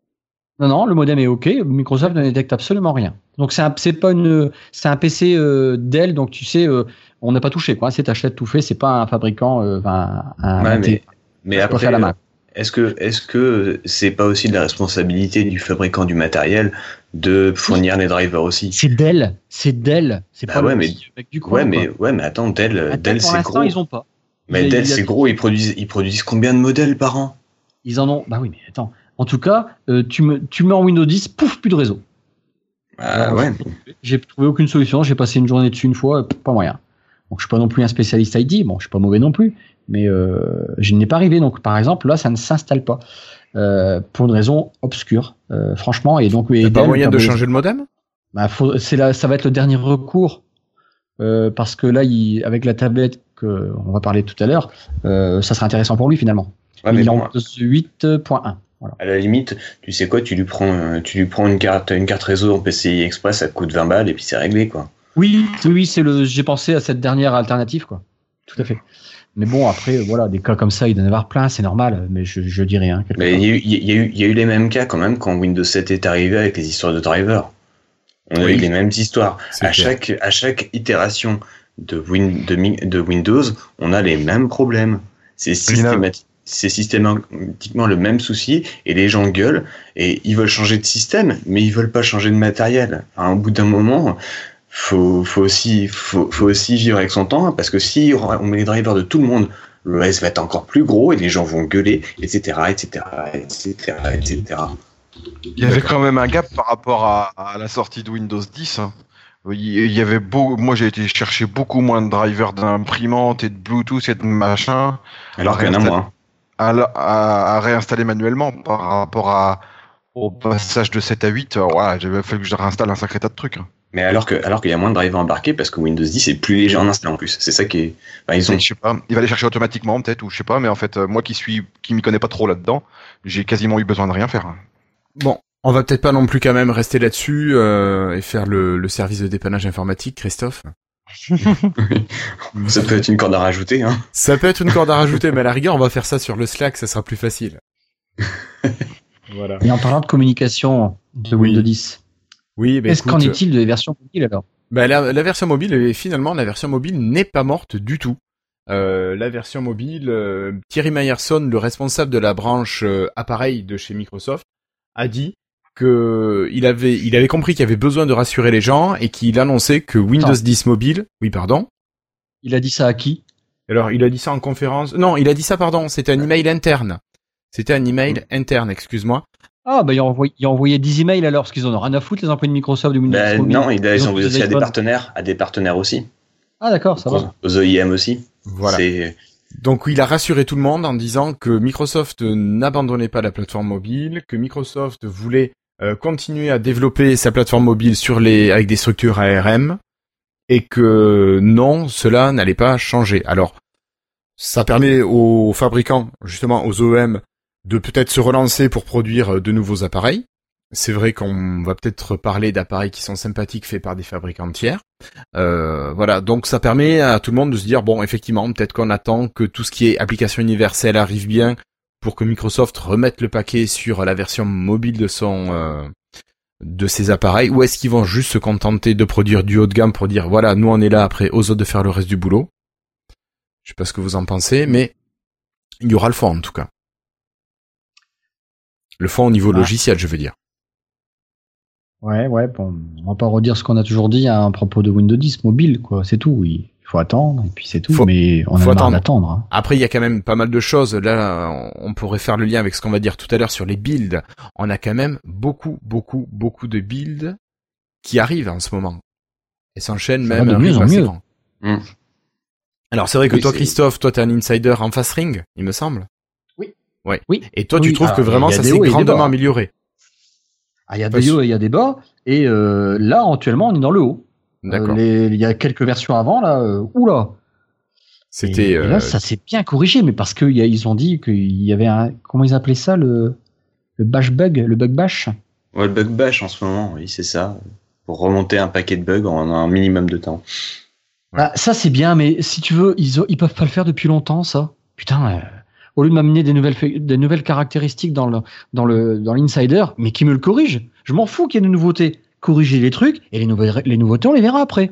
Non, non, le modem est OK. Microsoft ne détecte absolument rien. Donc c'est un, c'est pas une, c'est un PC euh, Dell, donc tu sais, euh, on n'a pas touché quoi. C'est t'achètes tout fait. C'est pas un fabricant, euh, enfin, un, Ouais, un- mais, après, faire la main. Est-ce que est-ce que c'est pas aussi de la responsabilité du fabricant du matériel de fournir les drivers aussi? C'est Dell, c'est Dell. C'est Bah pas ouais, le mais- mec du coin, Ouais, mais ouais, mais attends, Dell, Attends, Dell c'est gros. ils ont pas. Mais Il y a- Dell c'est gros, ils produisent ils produisent combien de modèles par an? Ils en ont. Bah oui, mais attends. En tout cas, euh, tu me, tu mets en Windows 10, pouf, plus de réseau. Ah ouais. J'ai trouvé aucune solution. J'ai passé une journée dessus une fois, pas moyen. Donc je suis pas non plus un spécialiste ID. Bon, je suis pas mauvais non plus, mais euh, je n'y pas arrivé. Donc par exemple, là, ça ne s'installe pas euh, pour une raison obscure, euh, franchement. Et donc, et pas moyen de changer le modem? Bah, faut- c'est là, ça va être le dernier recours euh, parce que là, il, avec la tablette que on va parler tout à l'heure, euh, ça sera intéressant pour lui finalement. Ouais, mais il est bon, en 8.1. Voilà. à la limite, tu sais quoi, tu lui prends tu lui prends une carte une carte réseau en PCI Express, ça te coûte 20 balles et puis c'est réglé quoi. Oui, oui, oui, c'est le. J'ai pensé à cette dernière alternative, quoi. Tout à fait. Mais bon, après, voilà, des cas comme ça, il doit y en avoir plein, c'est normal. Mais je, je dis rien. quelque Mais il y, a eu- il y a eu il y a eu les mêmes cas quand même quand Windows 7 est arrivé avec les histoires de drivers. On a eu les mêmes histoires. À clair. chaque, à chaque itération de, Win, de, Mi- de Windows, on a les mêmes problèmes. C'est systématique. C'est systématiquement le même souci et les gens gueulent et ils veulent changer de système, mais ils veulent pas changer de matériel. Enfin, au bout d'un moment, faut, faut aussi, faut, faut aussi vivre avec son temps parce que si on met les drivers de tout le monde, l'OS va être encore plus gros et les gens vont gueuler, etc., etc., etc., etc. Il y avait quand même un gap par rapport à, à la sortie de Windows 10. hein. Il y avait beau, moi j'ai été chercher beaucoup moins de drivers d'imprimante et de Bluetooth et de machin Alors qu'il y en a moins. à, à- à réinstaller manuellement par rapport à, au passage de 7 à 8. euh, voilà, j'avais fallu que je réinstalle un sacré tas de trucs. hein. Mais alors que alors qu'il y a moins de drivers embarqués parce que Windows 10 est plus léger en install en plus. C'est ça qui est. Enfin, ils ont. Je sais pas. Il va les chercher automatiquement peut-être ou je sais pas. Mais en fait, euh, moi qui suis qui m'y connais pas trop là-dedans, j'ai quasiment eu besoin de rien faire. Bon, on va peut-être pas non plus quand même rester là-dessus euh, et faire le, le service de dépannage informatique, Christophe. ça peut être une corde à rajouter. Hein. Ça peut être une corde à rajouter, mais à la rigueur, on va faire ça sur le Slack, ça sera plus facile. voilà. Et en parlant de communication de Windows 10, oui, bah, Est-ce qu'en est-il de la version mobile alors? Bah, la, la, version mobile, finalement, la version mobile n'est pas morte du tout. Euh, la version mobile, euh, Thierry Meyerson, le responsable de la branche euh, appareil de chez Microsoft, a dit que il avait, il avait compris qu'il y avait besoin de rassurer les gens et qu'il annonçait que Windows 10 mobile, oui pardon. Il a dit ça à qui? Alors il a dit ça en conférence. Non, il a dit ça pardon. C'était un email interne. C'était un email interne, excuse-moi. Ah, bah, il a envoyé, il a envoyé 10 emails alors, parce qu'ils en ont rien à foutre, les employés de Microsoft, de Windows ben, Non, ils, ils, ont envoyé aussi à des partenaires, à des partenaires aussi. Ah, d'accord, ça va. Aux OIM aussi. Voilà. Donc, il a rassuré tout le monde en disant que Microsoft n'abandonnait pas la plateforme mobile, que Microsoft voulait euh, continuer à développer sa plateforme mobile sur les, avec des structures ARM, et que non, cela n'allait pas changer. Alors, ça permet aux fabricants, justement aux OEM, de peut-être se relancer pour produire euh, de nouveaux appareils. C'est vrai qu'on va peut-être parler d'appareils qui sont sympathiques faits par des fabricants tiers. Euh, voilà, donc ça permet à tout le monde de se dire bon, effectivement, peut-être qu'on attend que tout ce qui est application universelle arrive bien pour que Microsoft remette le paquet sur la version mobile de son euh, de ses appareils, ou est-ce qu'ils vont juste se contenter de produire du haut de gamme pour dire voilà, nous on est là après aux autres de faire le reste du boulot? Je sais pas ce que vous en pensez, mais il y aura le fond en tout cas. Le fond au niveau ah. logiciel, je veux dire. Ouais, ouais, bon, on va pas redire ce qu'on a toujours dit à propos de Windows 10 mobile, quoi. C'est tout, oui. Il faut attendre, et puis c'est tout, mais on faut a attendre. d'attendre. Hein. Après, il y a quand même pas mal de choses. Là, on pourrait faire le lien avec ce qu'on va dire tout à l'heure sur les builds. On a quand même beaucoup, beaucoup, beaucoup de builds qui arrivent en ce moment. Et s'enchaînent même de mieux en mieux. Mmh. Alors, c'est vrai que toi, Christophe, toi, t'es un insider en fast ring, il me semble. Ouais. Oui. Et toi, tu trouves que vraiment ça s'est grandement amélioré Ah, il y a des hauts et il y a des bas. Et euh, là, actuellement, on est dans le haut. Euh, D'accord. Il y a quelques versions avant, là. Euh, oula C'était. Et, là, ça s'est bien corrigé, mais parce qu'ils ont dit qu'il y avait un. Comment ils appelaient ça Le, le bash bug Le bug bash? Ouais, le bug bash en ce moment, oui, c'est ça. Pour remonter un paquet de bugs en un minimum de temps. Bah, ça, c'est bien, mais si tu veux, ils, ils peuvent pas le faire depuis longtemps, ça. Putain, au lieu de m'amener des nouvelles, des nouvelles caractéristiques dans le, dans le, dans l'insider, mais qui me le corrige. Je m'en fous qu'il y ait des nouveautés. Corriger les trucs et les, nouvelles, les nouveautés, on les verra après.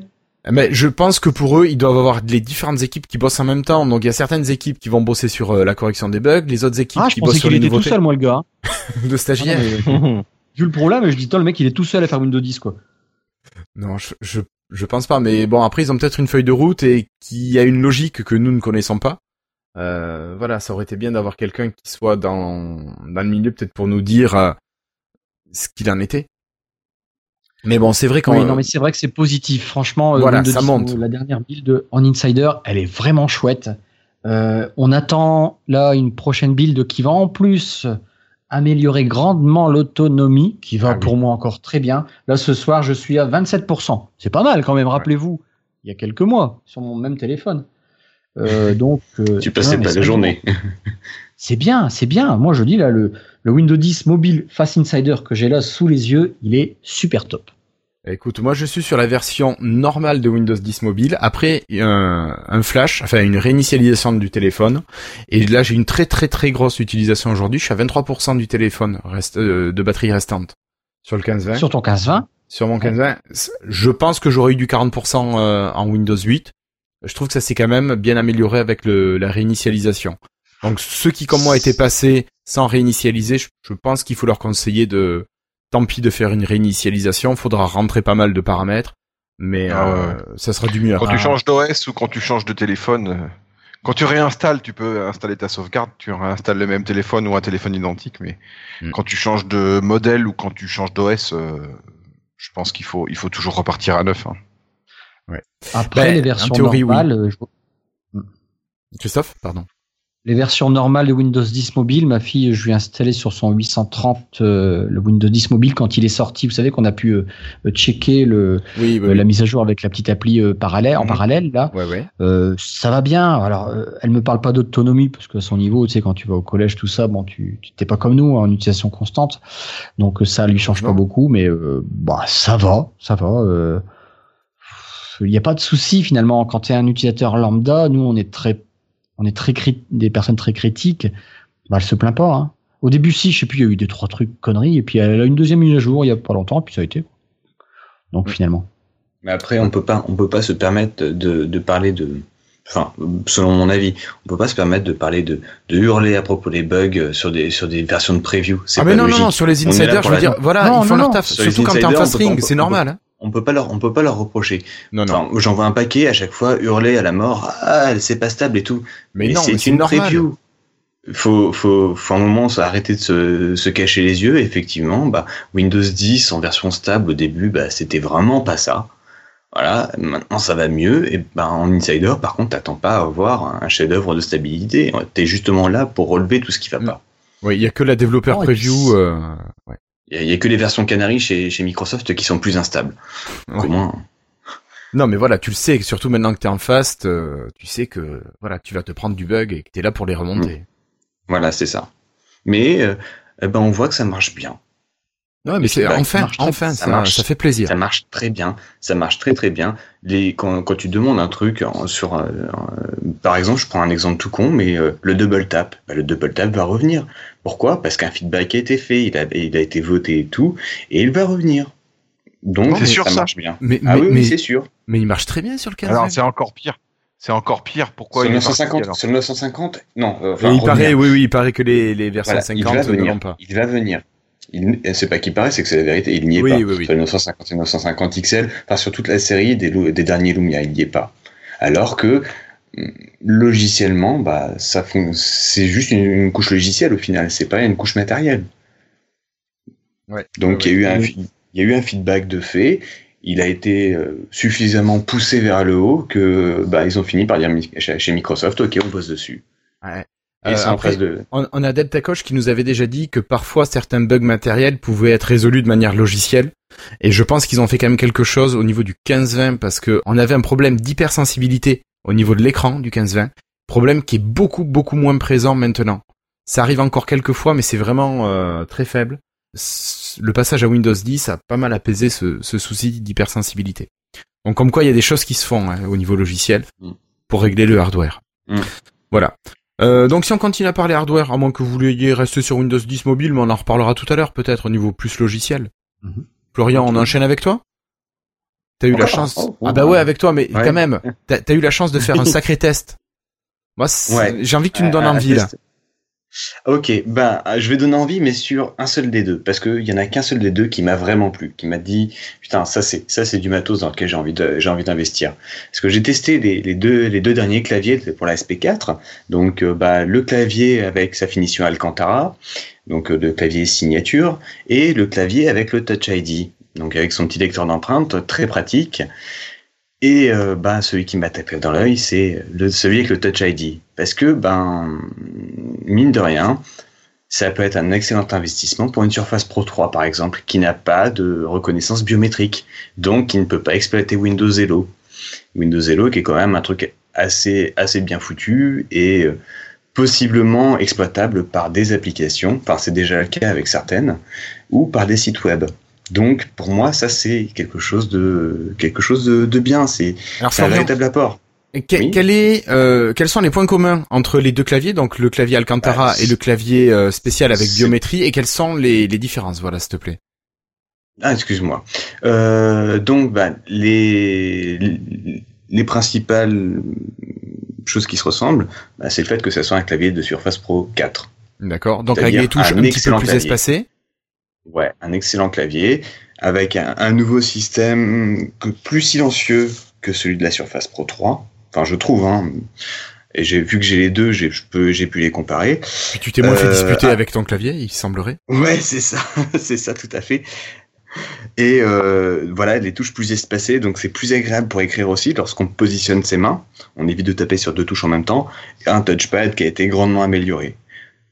Mais je pense que pour eux, ils doivent avoir les différentes équipes qui bossent en même temps. Donc il y a certaines équipes qui vont bosser sur euh, la correction des bugs, les autres équipes ah, qui bossent sur les nouveautés. tout seul, moi, le gars. de stagiaire. Ah, vu le problème, je dis toi, le mec, il est tout seul à faire Windows 10, quoi. Non, je, je, je pense pas. Mais bon, après, ils ont peut-être une feuille de route et qui a une logique que nous ne connaissons pas. Euh, voilà, ça aurait été bien d'avoir quelqu'un qui soit dans, dans le milieu peut-être pour nous dire euh, ce qu'il en était. Mais bon, c'est vrai quand. Oui, non, mais c'est vrai que c'est positif. Franchement, euh, voilà, ça monte. La dernière build en Insider, elle est vraiment chouette. on attend là une prochaine build qui va en plus améliorer grandement l'autonomie, qui va ah pour moi encore très bien. Là, ce soir, je suis à 27%. C'est pas mal quand même, rappelez-vous. Il y a quelques mois, sur mon même téléphone. Euh, donc, euh, tu passais pas la journée. c'est bien, c'est bien. Moi, je dis là, le, le Windows 10 mobile Fast Insider que j'ai là sous les yeux, il est super top. Écoute, moi je suis sur la version normale de Windows 10 mobile. Après un, un flash, enfin une réinitialisation du téléphone. Et là j'ai une très très très grosse utilisation aujourd'hui. Je suis à 23% du téléphone reste, euh, de batterie restante sur le 15-20. Sur ton 15-20 Sur mon 15-20. Je pense que j'aurais eu du 40% en Windows 8 je trouve que ça s'est quand même bien amélioré avec le, la réinitialisation. Donc ceux qui comme moi étaient passés sans réinitialiser, je, pense qu'il faut leur conseiller de, tant pis de faire une réinitialisation, faudra rentrer pas mal de paramètres, mais ah euh, ça sera du mieux. Quand tu changes d'OS ou quand tu changes de téléphone, euh, quand tu réinstalles, tu peux installer ta sauvegarde, tu réinstalles le même téléphone ou un téléphone identique, mais hmm. quand tu changes de modèle ou quand tu changes d'OS, euh, je pense qu'il faut, il faut toujours repartir à neuf. Hein. Après ben, les versions théorie, normales, oui. Christophe, pardon. Les versions normales de Windows 10 mobile, ma fille, je lui ai installé sur son 830 euh, le Windows 10 mobile quand il est sorti. Vous savez qu'on a pu euh, checker le, Oui, euh, la mise à jour avec la petite appli euh, parallèle, en Mhm. parallèle là. Ouais, ouais. Euh, ça va bien. Alors, euh, elle me parle pas d'autonomie parce que à son niveau, tu sais, quand tu vas au collège, tout ça, bon, tu t'es pas comme nous en utilisation constante, donc euh, ça lui change Non. pas beaucoup, mais euh, bah ça va, ça va. Il n'y a pas de souci finalement quand tu es un utilisateur lambda. Nous, on est très, on est très des personnes très critiques. Bah, elle se plaint pas. Hein. Au début, si, je sais plus, il y a eu des trois trucs conneries, et puis elle a une deuxième mise à jour il y a pas longtemps, et puis ça a été. Donc finalement. Mais après, on peut pas, on peut pas se permettre de, de parler de, enfin, selon mon avis, on peut pas se permettre de parler de, de hurler à propos des bugs sur des, sur des versions de preview. C'est Ah pas mais non, logique. non, non, sur les insiders, je veux la- dire, voilà, Non, ils font non, leur taf, surtout quand t'es en fast ring, c'est peut normal. On peut pas leur, on peut pas leur reprocher. Non, non. Enfin, j'en vois un paquet à chaque fois hurler à la mort. Ah, c'est pas stable et tout. Mais Mais non, c'est une normal. preview. Faut, faut, faut un moment arrêter de se, se cacher les yeux. Effectivement, bah, Windows 10 en version stable au début, bah, c'était vraiment pas ça. Voilà, maintenant ça va mieux. Et bah, en Insider, par contre, t'attends pas à avoir un chef-d'œuvre de stabilité. T'es justement là pour relever tout ce qui va Mm. pas. Oui, il y a que la développeur Oh, preview. euh, ouais. Il y, a- que les versions Canary chez, chez Microsoft qui sont plus instables. Ouais. Au moins, Non, mais voilà, tu le sais, surtout maintenant que t'es en fast, euh, tu sais que voilà, tu vas te prendre du bug et que t'es là pour les remonter. voilà, c'est ça. Mais euh, eh ben, on voit que ça marche bien. Ouais, mais c'est enfin, très- enfin, ça ça, marche. ça fait plaisir. Ça marche très bien, ça marche très très bien. Les, quand, quand tu demandes un truc sur, euh, euh, par exemple, je prends un exemple tout con, mais euh, le double tap, bah, le double tap va revenir. Pourquoi? Parce qu'un feedback a été fait, il a, il a été voté et tout, et il va revenir. Donc C'est sûr, ça ça marche bien. Mais, Ah mais, oui, c'est sûr. mais il marche très bien sur le 15 Alors c'est encore pire. C'est encore pire. Pourquoi sur, il le est parti, 950, alors sur le 950, non. euh, enfin, il revenir. paraît, oui, oui, il paraît que les, les versions Voilà, il 50 va ne venir. vont pas. Il va venir. C'est pas qu'il paraît, c'est que c'est la vérité. Il n'y est Oui, pas. oui, oui. Sur le 950 et 950 XL, enfin sur toute la série des, derniers Lumia, il n'y est pas. Alors que hum, logiciellement, bah, ça c'est juste une, une couche logicielle au final. C'est pas une couche matérielle. Ouais. Donc Ouais, il y a eu un, fi- il y a eu un feedback de fait. Il a été euh, suffisamment poussé vers le haut que bah, ils ont fini par dire chez chez Microsoft, ok, on bosse dessus. Ouais. Et Euh, après, de. On, on a Delta Coach qui nous avait déjà dit que parfois certains bugs matériels pouvaient être résolus de manière logicielle. Et je pense qu'ils ont fait quand même quelque chose au niveau du 15-20 parce que on avait un problème d'hypersensibilité au niveau de l'écran du 15-20. Problème qui est beaucoup beaucoup moins présent maintenant. Ça arrive encore quelques fois, mais c'est vraiment euh, très faible. Le passage à Windows 10 a pas mal apaisé ce, ce souci d'hypersensibilité. Donc comme quoi il y a des choses qui se font hein, au niveau logiciel Mm. pour régler le hardware. Mm. Voilà. Euh, donc si on continue à parler hardware, à moins que vous vouliez rester sur Windows 10 mobile, mais on en reparlera tout à l'heure peut-être au niveau plus logiciel. Mhm. Florian, on enchaîne avec toi? T'as eu la chance Oh, oh, Ah bah ouais avec toi, mais Ouais. quand même, t'as as eu la chance de faire un sacré test. Moi, Ouais. j'ai envie que tu me donnes Un- un envie là. test. Ok, ben je vais donner envie, mais sur un seul des deux, parce qu'il y en a qu'un seul des deux qui m'a vraiment plu, qui m'a dit putain ça c'est ça c'est du matos dans lequel j'ai envie de j'ai envie d'investir. Parce que j'ai testé les, les deux les deux derniers claviers pour la SP4, donc euh, bah, le clavier avec sa finition Alcantara, donc euh, le clavier signature, et le clavier avec le Touch ID, donc avec son petit lecteur d'empreintes très pratique. Et euh, bah, celui qui m'a tapé dans l'œil, c'est celui avec le Touch ID. Parce que, ben, mine de rien, ça peut être un excellent investissement pour une Surface Pro 3, par exemple, qui n'a pas de reconnaissance biométrique, donc qui ne peut pas exploiter Windows Hello. Windows Hello, qui est quand même un truc assez, assez bien foutu et euh, possiblement exploitable par des applications, enfin c'est déjà le cas avec certaines, ou par des sites web. Donc pour moi, ça c'est quelque chose de quelque chose de, de bien. C'est un véritable apport. que- oui. quel est, euh, quels sont les points communs entre les deux claviers, donc le clavier Alcantara Bah, et le clavier euh, spécial avec biométrie, et quelles sont les, les différences? Voilà, s'il te plaît. Ah, excuse-moi. Euh, donc, bah, les, les principales choses qui se ressemblent, bah, c'est le fait que ça soit un clavier de Surface Pro 4. D'accord. Donc avec des touches un un petit peu plus clavier. espacées. Ouais, un excellent clavier avec un, un nouveau système que- plus silencieux que celui de la Surface Pro 3. Enfin, je trouve. Hein. Et j'ai vu que j'ai les deux, j'ai je peux, j'ai pu les comparer. Puis tu t'es moins fait Euh, disputer ah. avec ton clavier, il semblerait. Ouais, c'est ça, c'est ça tout à fait. Et euh, voilà, les touches plus espacées, donc c'est plus agréable pour écrire aussi lorsqu'on positionne ses mains. On évite de taper sur deux touches en même temps. Un touchpad qui a été grandement amélioré.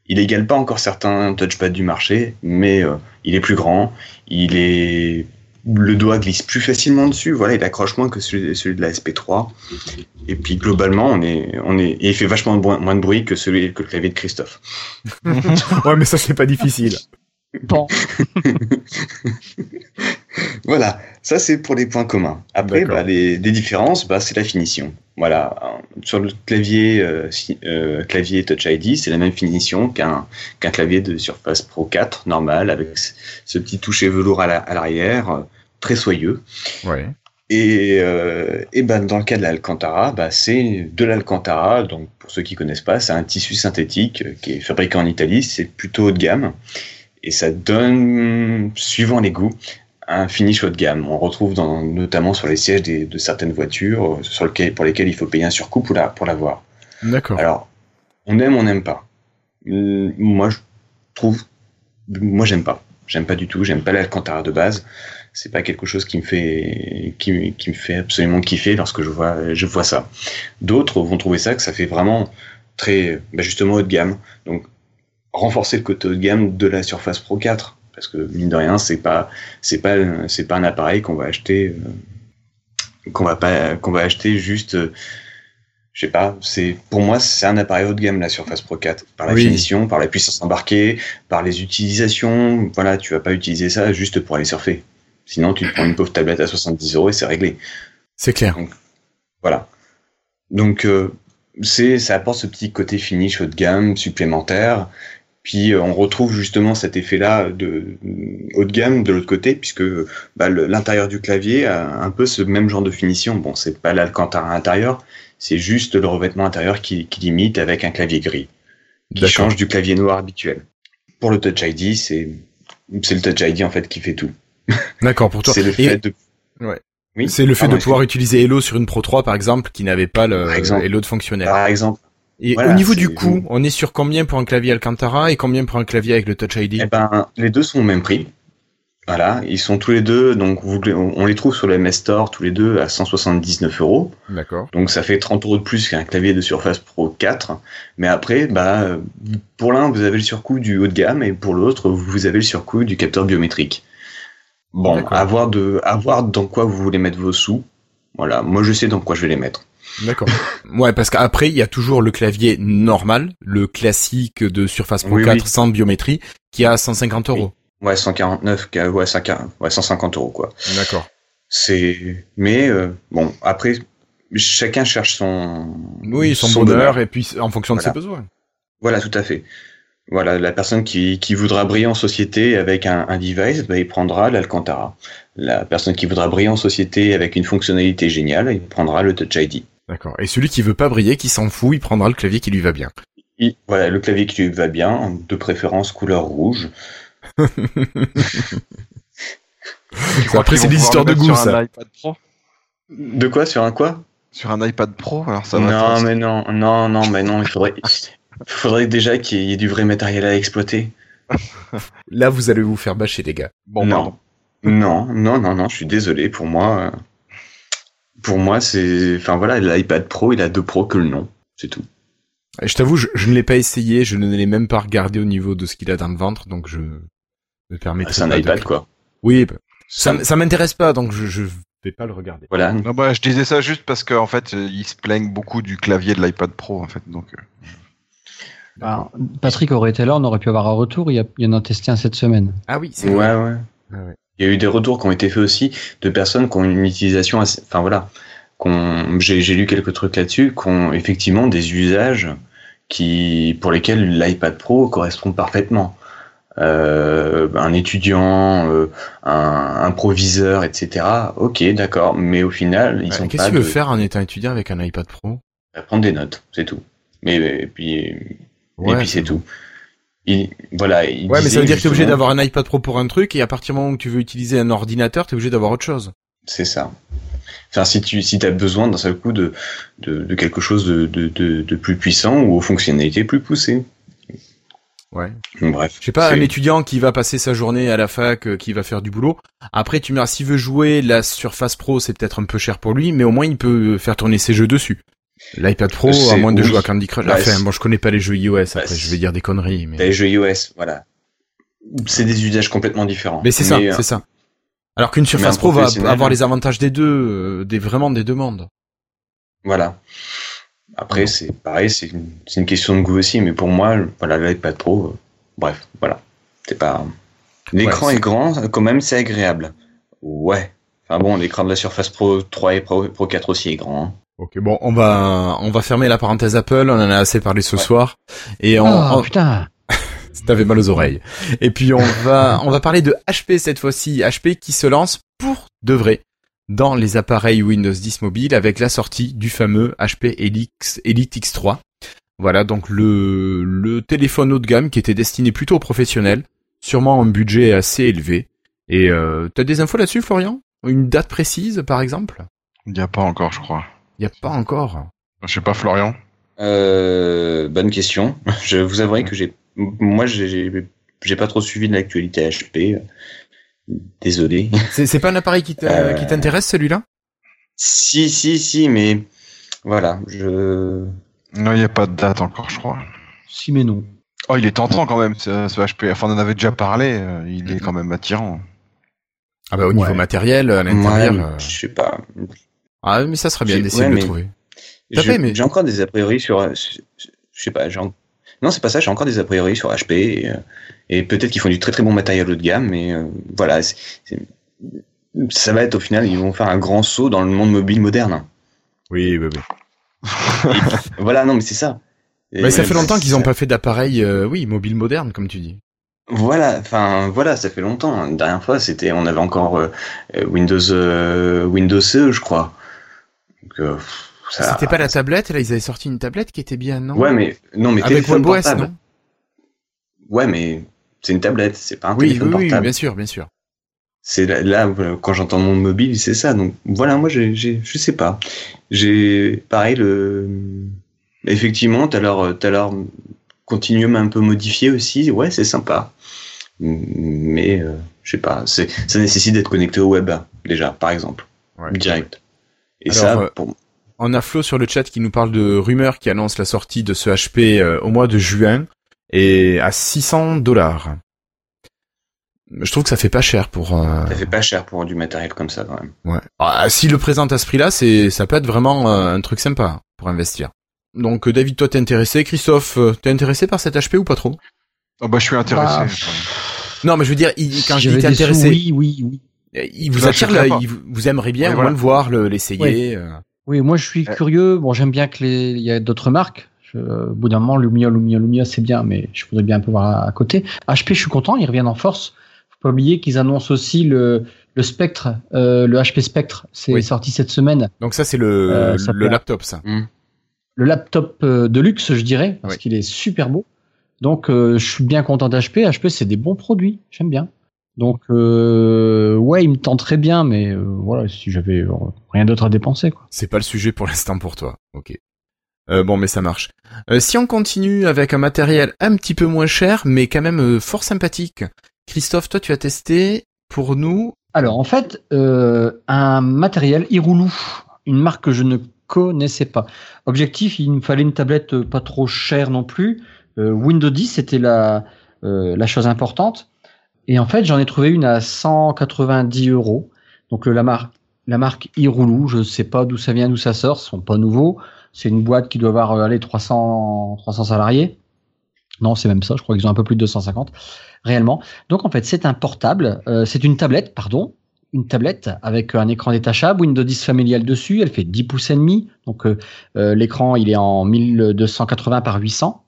Il n'égale pas encore certains touchpads du marché, mais euh, il est plus grand, il est le doigt glisse plus facilement dessus, voilà, il accroche moins que celui, celui de la SP3. Et puis globalement, on est, on est, et il fait vachement moins de bruit que celui que le clavier de Christophe. ouais, mais ça c'est pas difficile. Bon. voilà, ça c'est pour les points communs. Après, bah, les, les, différences, bah, c'est la finition. Voilà, sur le clavier euh, euh, clavier Touch ID, c'est la même finition qu'un clavier de Surface Pro 4 normal avec ce petit toucher velours à l'arrière, euh, très soyeux. Ouais. Et, euh, et ben dans le cas de l'Alcantara, bah, c'est de l'Alcantara. Donc pour ceux qui connaissent pas, c'est un tissu synthétique qui est fabriqué en Italie. C'est plutôt haut de gamme et ça donne, suivant les goûts, un finish haut de gamme. On retrouve dans, notamment sur les sièges des, de certaines voitures euh, sur lequel, pour lesquelles il faut payer un surcoût pour, la, pour l'avoir. D'accord. Alors, on aime, on n'aime pas. Euh, moi, je trouve, moi, j'aime pas. J'aime pas du tout. J'aime pas l'Alcantara de base. C'est pas quelque chose qui me fait, qui, qui me fait absolument kiffer lorsque je vois, je vois ça. D'autres vont trouver ça que ça fait vraiment très, bah justement haut de gamme. Donc, renforcer le côté haut de gamme de la Surface Pro 4 parce que mine de rien c'est pas c'est pas c'est pas un appareil qu'on va acheter euh, qu'on va pas qu'on va acheter juste euh, je sais pas c'est pour moi c'est un appareil haut de gamme la Surface Pro 4 par la Oui. finition par la puissance embarquée par les utilisations voilà tu vas pas utiliser ça juste pour aller surfer sinon tu te prends une pauvre tablette à 70 euros et c'est réglé C'est clair. voilà. Donc euh, c'est ça apporte ce petit côté finish haut de gamme supplémentaire. Puis euh, on retrouve justement cet effet-là de haut de gamme de l'autre côté, puisque bah, l'intérieur du clavier a un peu ce même genre de finition. Bon, c'est pas l'Alcantara intérieur, c'est juste le revêtement intérieur qui, qui limite avec un clavier gris, qui change du clavier noir habituel. Pour le Touch ID, c'est c'est le Touch ID en fait qui fait tout. D'accord pour toi. C'est le Et fait de Ouais. Oui. c'est le fait Pardon, de pouvoir utiliser Hello sur une Pro 3 par exemple qui n'avait pas le Par exemple. Hello de fonctionnaire. Par exemple, Et Voilà, au niveau du coût, on est sur combien pour un clavier Alcantara et combien pour un clavier avec le Touch ID Eh ben, les deux sont au même prix. Voilà, ils sont tous les deux, donc vous, on les trouve sur le MS Store tous les deux à 179 euros. D'accord. Donc ça fait 30 euros de plus qu'un clavier de Surface Pro 4. Mais après, bah, pour l'un, vous avez le surcoût du haut de gamme et pour l'autre, vous avez le surcoût du capteur biométrique. Bon, à voir, de, à voir dans quoi vous voulez mettre vos sous. Voilà, moi je sais dans quoi je vais les mettre. D'accord. ouais, parce qu'après, il y a toujours le clavier normal, le classique de Surface Pro Oui, 4 oui. sans biométrie, qui est à 150 euros. Ouais, 149, ouais, 140, ouais 150 euros quoi. D'accord. C'est, mais euh, bon, après, chacun cherche son. Oui, son, bonheur, et puis en fonction de ses besoins. Voilà, tout à fait. Voilà, la personne qui, qui voudra briller en société avec un, un device, bah, il prendra l'Alcantara. La personne qui voudra briller en société avec une fonctionnalité géniale, il prendra le Touch ID. D'accord. Et celui qui veut pas briller, qui s'en fout, il prendra le clavier qui lui va bien. Il- voilà, le clavier qui lui va bien, de préférence couleur rouge. Après, c'est des histoires de goût, sur ça. un iPad Pro? De quoi? Sur un quoi? Sur un iPad Pro, alors ça va. Non, mais non, non, non, mais non, il faudrait, faudrait déjà qu'il y ait du vrai matériel à exploiter. Là, vous allez vous faire bâcher, les gars. Bon, non. pardon. Non, non, non, non, je suis désolé. Pour moi, euh, pour moi, c'est, enfin voilà, l'iPad Pro, il a deux pros que le nom, c'est tout. Je t'avoue, je, je ne l'ai pas essayé, je ne l'ai même pas regardé au niveau de ce qu'il a dans le ventre, donc je me permets. C'est un iPad quoi. Oui, bah, ça, ça m'intéresse pas, donc je, je vais pas le regarder. Voilà. Non, bah, je disais ça juste parce qu'en fait, euh, ils se plaignent beaucoup du clavier de l'iPad Pro, en fait. Donc, euh, Alors, Patrick aurait été là, on aurait pu avoir un retour. Il y, a, il y en a testé un cette semaine. Ah oui, c'est Ouais, vrai. ouais. Ouais, ouais. Il y a eu des retours qui ont été faits aussi de personnes qui ont une utilisation assez, enfin voilà, qu'on, j'ai, lu quelques trucs là-dessus, qui ont effectivement des usages qui, pour lesquels l'iPad Pro correspond parfaitement. Euh, un étudiant, euh, un, un proviseur, etc. Ok, d'accord, mais au final, ils Ouais, sont Qu'est-ce veux de- faire étant étudiant avec un iPad Pro? Prendre des notes, c'est tout. Mais et puis, et puis c'est tout. Il, voilà. il Ouais, mais ça veut dire que t'es obligé d'avoir un iPad Pro pour un truc, et à partir du moment où tu veux utiliser un ordinateur, t'es obligé d'avoir autre chose. C'est ça. Enfin, si tu si as besoin d'un seul coup de, de, de quelque chose de, de, de, plus puissant ou aux fonctionnalités plus poussées. Ouais. Bref. Je sais pas, un étudiant qui va passer sa journée à la fac, euh, qui va faire du boulot. Après, tu me s'il veut jouer la Surface Pro, c'est peut-être un peu cher pour lui, mais au moins il peut faire tourner ses jeux dessus. L'iPad Pro, à moins de oui. jouer à Candy Crush. Bah, enfin, bon, je connais pas les jeux iOS, après, c'est- je vais dire des conneries, mais. T'as les jeux iOS, voilà. C'est des usages complètement différents. Mais c'est ça, euh, c'est ça. Alors qu'une Surface Pro va avoir les avantages des deux, euh, des vraiment des deux mondes. Voilà. Après, c'est pareil, c'est une, une question de goût aussi, mais pour moi, voilà, l'iPad Pro, euh, bref, voilà. C'est pas. L'écran Ouais, est grand, quand même, c'est agréable. Ouais. Enfin bon, l'écran de la Surface Pro 3 et Pro, Pro 4 aussi est grand. hein. Ok, bon, on va on va fermer la parenthèse Apple. On en a assez parlé ce Ouais. soir, et on, Oh on- putain t'avais mal aux oreilles. Et puis on va on va parler de HP cette fois-ci, HP qui se lance pour de vrai dans les appareils Windows 10 mobile avec la sortie du fameux HP Elix, Elite X3. Voilà donc le le téléphone haut de gamme qui était destiné plutôt aux professionnels, sûrement un budget assez élevé. Et euh, t'as des infos là-dessus, Florian? Une date précise, par exemple? Il n'y a pas encore, je crois. Il y a pas encore. Je sais pas, Florian. Euh, bonne question. Je vous avouerai que j'ai, moi, j'ai, pas trop suivi de l'actualité HP. Désolé. C'est pas un appareil qui Euh. t'intéresse celui-là? Si, si, si, mais voilà, je. Non, il n'y a pas de date encore, je crois. Si mais non. Oh, il est tentant quand même, ce, ce HP. Enfin, on en avait déjà parlé. euh, Il est quand même attirant. Ah bah au niveau Ouais. matériel, à l'intérieur. Ouais, euh, je sais pas. Ah mais ça serait bien d'essayer ouais, de le trouver. J'ai mais- encore des a priori sur. euh, Je sais pas, j'ai non, c'est pas ça, j'ai encore des a priori sur HP. Et, euh, et peut-être qu'ils font du très très bon matériel haut de gamme, mais euh, voilà. Ça va être au final, ils vont faire un grand saut dans le monde mobile moderne. Oui, oui, oui. Voilà, non, mais c'est ça. Mais ça fait longtemps qu'ils n'ont pas fait d'appareil, euh, oui, mobile moderne, comme tu dis. Voilà, enfin voilà, ça fait longtemps. La dernière fois, c'était, on avait encore euh, Windows Windows CE, je crois. Donc, euh, ça- C'était pas la tablette, là, ils avaient sorti une tablette qui était bien, non? Ouais, mais non, mais Avec WebOS, non? Ouais, mais c'est une tablette, c'est pas un Oui, oui, téléphone oui, portable. bien sûr, bien sûr. C'est là, quand j'entends monde mobile, c'est ça. Donc voilà, moi, j'ai, je sais pas. J'ai pareil le. Effectivement, leur, t'as leur continuum un peu modifié aussi. Ouais, c'est sympa. Mais euh, je sais pas. C'est, ça nécessite d'être connecté au web déjà, par exemple, Ouais. direct. Et Alors, ça, euh, pour... On a Flo sur le chat qui nous parle de rumeurs qui annoncent la sortie de ce HP euh, au mois de juin et à 600 dollars. Je trouve que ça fait pas cher pour. euh, ça fait pas cher pour du matériel comme ça quand même. Ouais. Ah, S'il le présente à ce prix-là, c'est ça peut être vraiment euh, un truc sympa pour investir. Donc David, toi t'es intéressé, Christophe, euh, t'es intéressé par cet HP ou pas trop? Oh, bah, je suis intéressé. Bah, Non, mais je veux dire, il- quand je dis J'avais t'es sous, intéressé, oui, oui, oui. Euh, il vous attire, vous, vous aimeriez bien Oui, au voilà. moins le voir, le- l'essayer. euh. Oui, moi je suis Euh. curieux. Bon, j'aime bien que les, il y a d'autres marques. Je- au bout d'un moment, Lumia, Lumia, Lumia, c'est bien, mais je voudrais bien un peu voir à, à côté. HP, je suis content, ils reviennent en force. Faut pas oublier qu'ils annoncent aussi le, le Spectre, euh, le HP Spectre. C'est Oui. sorti cette semaine. Donc ça c'est le, Euh, ça le laptop ça. Le laptop de luxe, je dirais, parce Oui. qu'il est super beau. Donc, euh, je suis bien content d'HP. HP, c'est des bons produits. J'aime bien. Donc, euh, ouais, il me tente très bien, mais euh, voilà, si j'avais euh, rien d'autre à dépenser, quoi. C'est pas le sujet pour l'instant pour toi. Ok. Euh, bon, mais ça marche. Euh, si on continue avec un matériel un petit peu moins cher, mais quand même euh, fort sympathique. Christophe, toi, tu as testé pour nous. Alors, en fait, euh, un matériel Irulu, une marque que je ne connaissais pas. Objectif, il me fallait une tablette pas trop chère non plus. Euh, Windows 10, c'était la, euh, la chose importante. Et en fait, j'en ai trouvé une à 190 euros. Donc, le- la, marque la marque Irulu, je ne sais pas d'où ça vient, d'où ça sort, ce sont pas nouveaux. C'est une boîte qui doit avoir euh, allez, 300, 300 salariés. Non, c'est même ça, je crois qu'ils ont un peu plus de 250 réellement. Donc en fait, c'est un portable, euh, c'est une tablette, pardon, une tablette avec un écran détachable, Windows 10 familial dessus, elle fait 10 pouces et demi, donc euh, euh, l'écran il est en 1280 par 800.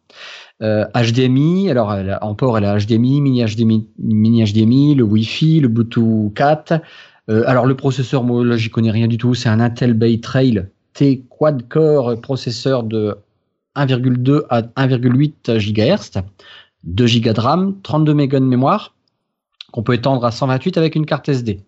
Euh, HDMI, alors elle a- en port elle a HDMI, mini HDMI, mini HDMI, le Wi-Fi, le Bluetooth 4. Euh, alors le processeur, moi là j'y connais rien du tout, c'est un Intel Bay Trail T quad-core processeur de 1,2 à 1,8 GHz, 2 Go de RAM, 32 mégas de mémoire, qu'on peut étendre à 128 avec une carte SD.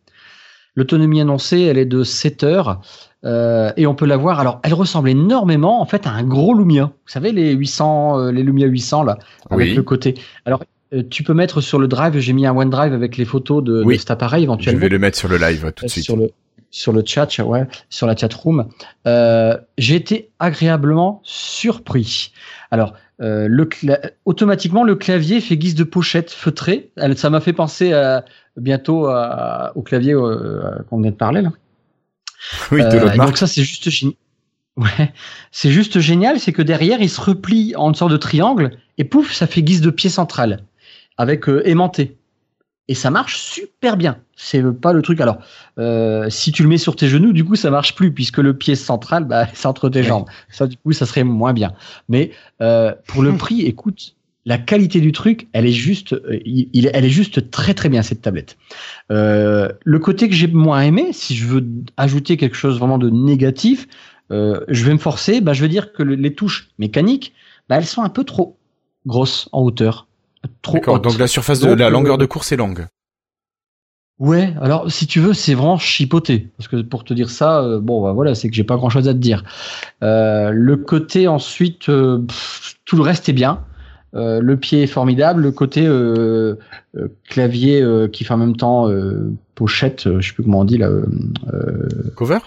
L'autonomie annoncée, elle est de 7 heures. Euh, et on peut la voir. Alors, elle ressemble énormément en fait à un gros Lumia. Vous savez les 800, euh, les Lumia 800 là, avec Oui. le côté. Alors, euh, tu peux mettre sur le drive. J'ai mis un OneDrive avec les photos de, Oui. de cet appareil Je éventuellement vais le mettre sur le live tout de euh, suite. sur le sur le chat, ouais, sur la chat room. Euh, J'ai été agréablement surpris. Alors, euh, le automatiquement, le clavier fait guise de pochette feutrée. Ça m'a fait penser à, bientôt à- au clavier qu'on vient de parler là. Oui, de Euh, l'autre donc ça, c'est juste génial. Ouais, c'est juste génial, c'est que derrière, il se replie en une sorte de triangle et pouf, ça fait guise de pied central avec euh, aimanté. Et ça marche super bien. C'est pas le truc. Alors, euh, si tu le mets sur tes genoux, du coup, ça marche plus puisque le pied central, bah, c'est entre tes jambes. Ça, du coup, ça serait moins bien. Mais euh, pour le prix, écoute, la qualité du truc, elle est juste, euh, il, elle est juste très très bien cette tablette. Euh, le côté que j'ai moins aimé, si je veux ajouter quelque chose vraiment de négatif, euh, je vais me forcer. Bah, je veux dire que le- les touches mécaniques, bah, elles sont un peu trop grosses en hauteur. Trop hautes. Donc la surface de Donc, la longueur de course est longue. Ouais, alors si tu veux, c'est vraiment chipoté. Parce que pour te dire ça, euh, bon, bah, voilà, c'est que j'ai pas grand chose à te dire. Le côté ensuite, pff, tout le reste est bien. Euh, le pied est formidable. Le côté euh, euh, clavier euh, qui fait en même temps euh, pochette, euh, je sais plus comment on dit là, Cover?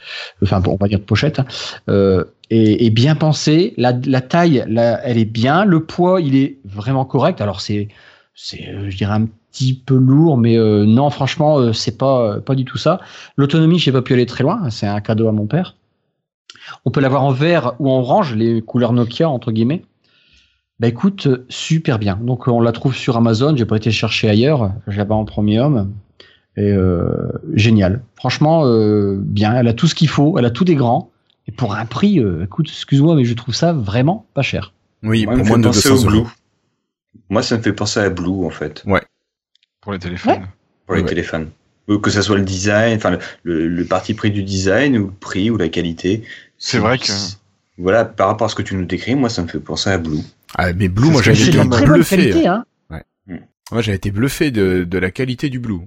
enfin bon, on va dire pochette, hein, euh, est, est bien pensé. La, la taille, elle est bien. Le poids, il est vraiment correct. Alors c'est, c'est, je dirais un petit peu lourd, mais euh, non, franchement, euh, c'est pas, pas du tout ça. L'autonomie, j'ai pas pu aller très loin. C'est un cadeau à mon père. On peut l'avoir en vert ou en orange, les couleurs Nokia entre guillemets. Bah écoute, euh, super bien. Donc on la trouve sur Amazon. J'ai pas été chercher ailleurs. Je l'avais en premium. Et euh, génial. Franchement, euh, bien. Elle a tout ce qu'il faut. Elle a tout des grands. Et pour un prix, euh, écoute, excuse-moi, mais je trouve ça vraiment pas cher. Oui, Moi, pour moins de penser 200 au euros. Blue. Moi, ça me fait penser à Blue, en fait, Pour les téléphones. pour les Ouais. téléphones. Que ça soit le design, enfin, le, le- le parti pris du design, ou le prix, ou la qualité. C'est vrai que- Voilà, par rapport à ce que tu nous décris, moi, ça me fait penser à Blue. Ah, mais Blue, moi j'avais été bluffé. qualité, hein. Moi j'avais été bluffé de, de la qualité du Blue.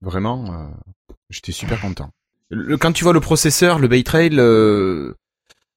Vraiment, euh, j'étais super content. Le, quand tu vois le processeur, le Baytrail, euh,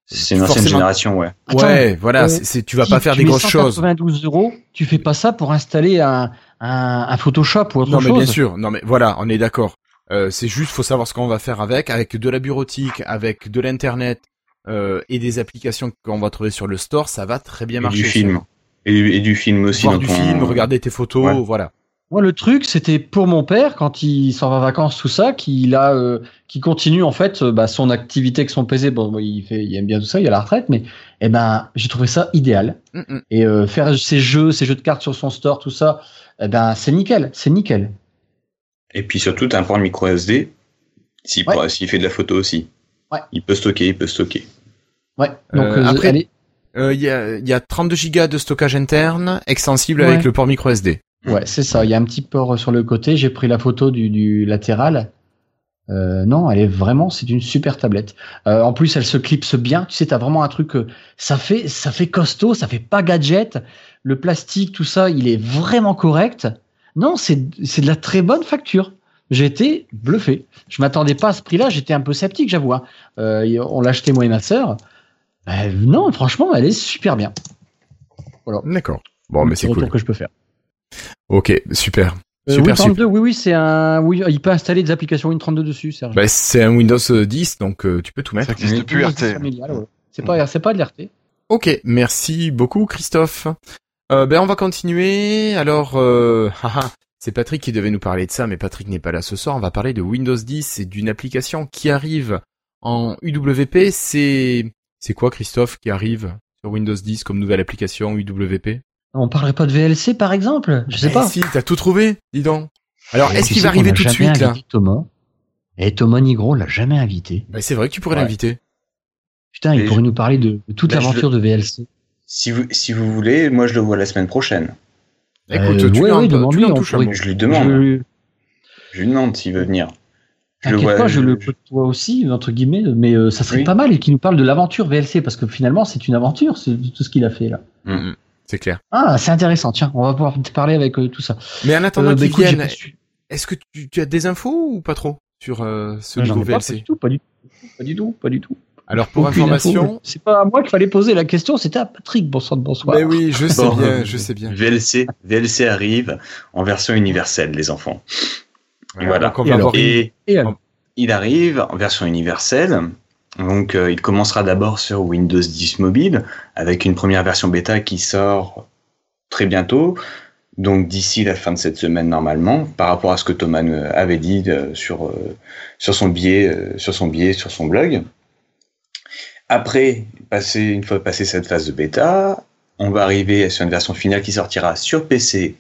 C'est une ancienne Forcément. génération, ouais. Attends, ouais, voilà, euh, c'est- tu vas Si pas faire tu des mets grosses choses. 192 euros, tu fais pas ça pour installer un, un, un Photoshop ou autre Non, mais chose. bien sûr. Non, mais voilà, on est d'accord. Euh, c'est juste, faut savoir ce qu'on va faire avec, avec de la bureautique, avec de l'internet euh, et des applications qu'on va trouver sur le store, ça va très bien Et marcher. du film. Et, du- et du film aussi. Voir du on- film, regarder tes photos, Ouais. voilà. Moi, le truc, c'était pour mon père quand il s'en va en vacances, tout ça, qu'il a, euh, qui continue en fait euh, bah, son activité avec son PC. Bon, il fait, il aime bien tout ça, il a la retraite, mais eh ben, j'ai trouvé ça idéal. Mm, mm. Et euh, faire ses jeux, ses jeux de cartes sur son store, tout ça, eh ben, c'est nickel, c'est nickel. Et puis surtout, t'as un port micro SD. S'il Ouais. pourra- s'il fait de la photo aussi. Ouais. Il peut stocker, il peut stocker. Ouais. Donc, Euh, euh, après- allez, Euh, Il y, a, il y a 32 gigas de stockage interne, extensible Ouais. avec le port micro SD. ouais, c'est ça. Il y a un petit port sur le côté. J'ai pris la photo du, du latéral. Euh, non, elle est vraiment, c'est une super tablette. Euh, en plus, elle se clipse bien. Tu sais, t'as vraiment un truc, euh, ça fait, ça fait costaud, ça fait pas gadget. Le plastique, tout ça, il est vraiment correct. Non, c'est, c'est de la très bonne facture. J'ai été bluffé. Je m'attendais pas à ce prix-là. J'étais un peu sceptique, j'avoue. hein. On l'a acheté moi et ma sœur. Euh, non, franchement, elle est super bien. D'accord. Bon, mais C'est c'est le retour cool. que je peux faire. Ok, super. Euh, Super, Win32, super. oui, oui, c'est un. Oui, il peut installer des applications Win32 dessus, Serge. Bah, c'est un Windows 10, donc euh, tu peux tout mettre. Ça existe Oui. depuis RT. Ouais. C'est pas, c'est pas de l'RT. Ok, merci beaucoup Christophe. Euh, ben on va continuer. Alors, euh, haha, c'est Patrick qui devait nous parler de ça, mais Patrick n'est pas là ce soir. On va parler de Windows 10 et d'une application qui arrive en UWP. C'est c'est quoi Christophe qui arrive sur Windows 10 comme nouvelle application UWP On parlerait pas de VLC, par exemple? Je sais Eh pas. Si, t'as tout trouvé, dis donc. Alors, est-ce qu'il va arriver tout de suite là? invité Thomas? Et Thomas Nigro l'a jamais invité. ben, C'est vrai que tu pourrais Ouais. l'inviter. Putain, il pourrait je- nous parler de, de toute Bah, l'aventure de VLC. Si vous, si vous voulez, moi je le vois la semaine prochaine. Écoute, Euh, tu ouais, lui en- ouais, tu lui demande-lui, en on touches un pourrait- mot. Je lui demande. Je, Je lui demande s'il veut venir. Je le vois- pas, je je- le côtoie aussi, entre guillemets, mais euh, ça serait Oui. pas mal qu'il nous parle de l'aventure VLC, parce que finalement, c'est une aventure, c'est tout ce qu'il a fait là. Mm, mm, C'est clair. Ah, c'est intéressant, tiens, on va pouvoir te parler avec euh, tout ça. Mais en attendant Euh, bah, écoute, vienne, est-ce que tu, tu as des infos ou pas trop sur euh, ce nouveau ai pas, pas VLC du tout, pas du tout, pas du tout, pas du tout. Alors pour Aucune information, info. c'est pas à moi qu'il fallait poser la question, c'était à Patrick. Bonsoir, bonsoir. mais oui, je sais Bon. bien, je sais bien. VLC, VLC arrive en version universelle, les enfants. Voilà. Donc on Et alors Et il arrive en version universelle. Donc, euh, il commencera d'abord sur Windows 10 mobile, avec une première version bêta qui sort très bientôt. Donc, d'ici la fin de cette semaine, normalement, par rapport à ce que Thomas avait dit euh, sur, euh, sur son billet, euh, sur son billet, sur son blog. Après, passer, une fois passé cette phase de bêta, on va arriver sur une version finale qui sortira sur PC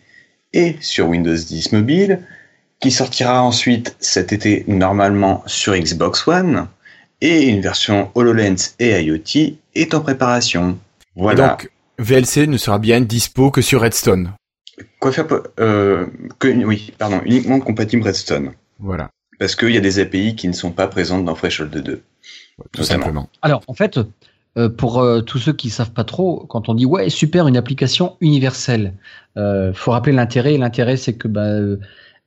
et sur Windows 10 mobile, qui sortira ensuite cet été normalement sur Xbox One, et une version HoloLens et IoT est en préparation. Et Voilà. Donc VLC ne sera bien dispo que sur Redstone. Quoi faire euh, que, Oui, pardon, uniquement compatible Redstone. Voilà, Parce qu'il y a des API qui ne sont pas présentes dans Threshold 2. tout Notamment. simplement. Alors, en fait, euh, pour euh, tous ceux qui savent pas trop, quand on dit ouais super une application universelle, euh, faut rappeler l'intérêt. L'intérêt c'est que bah, euh,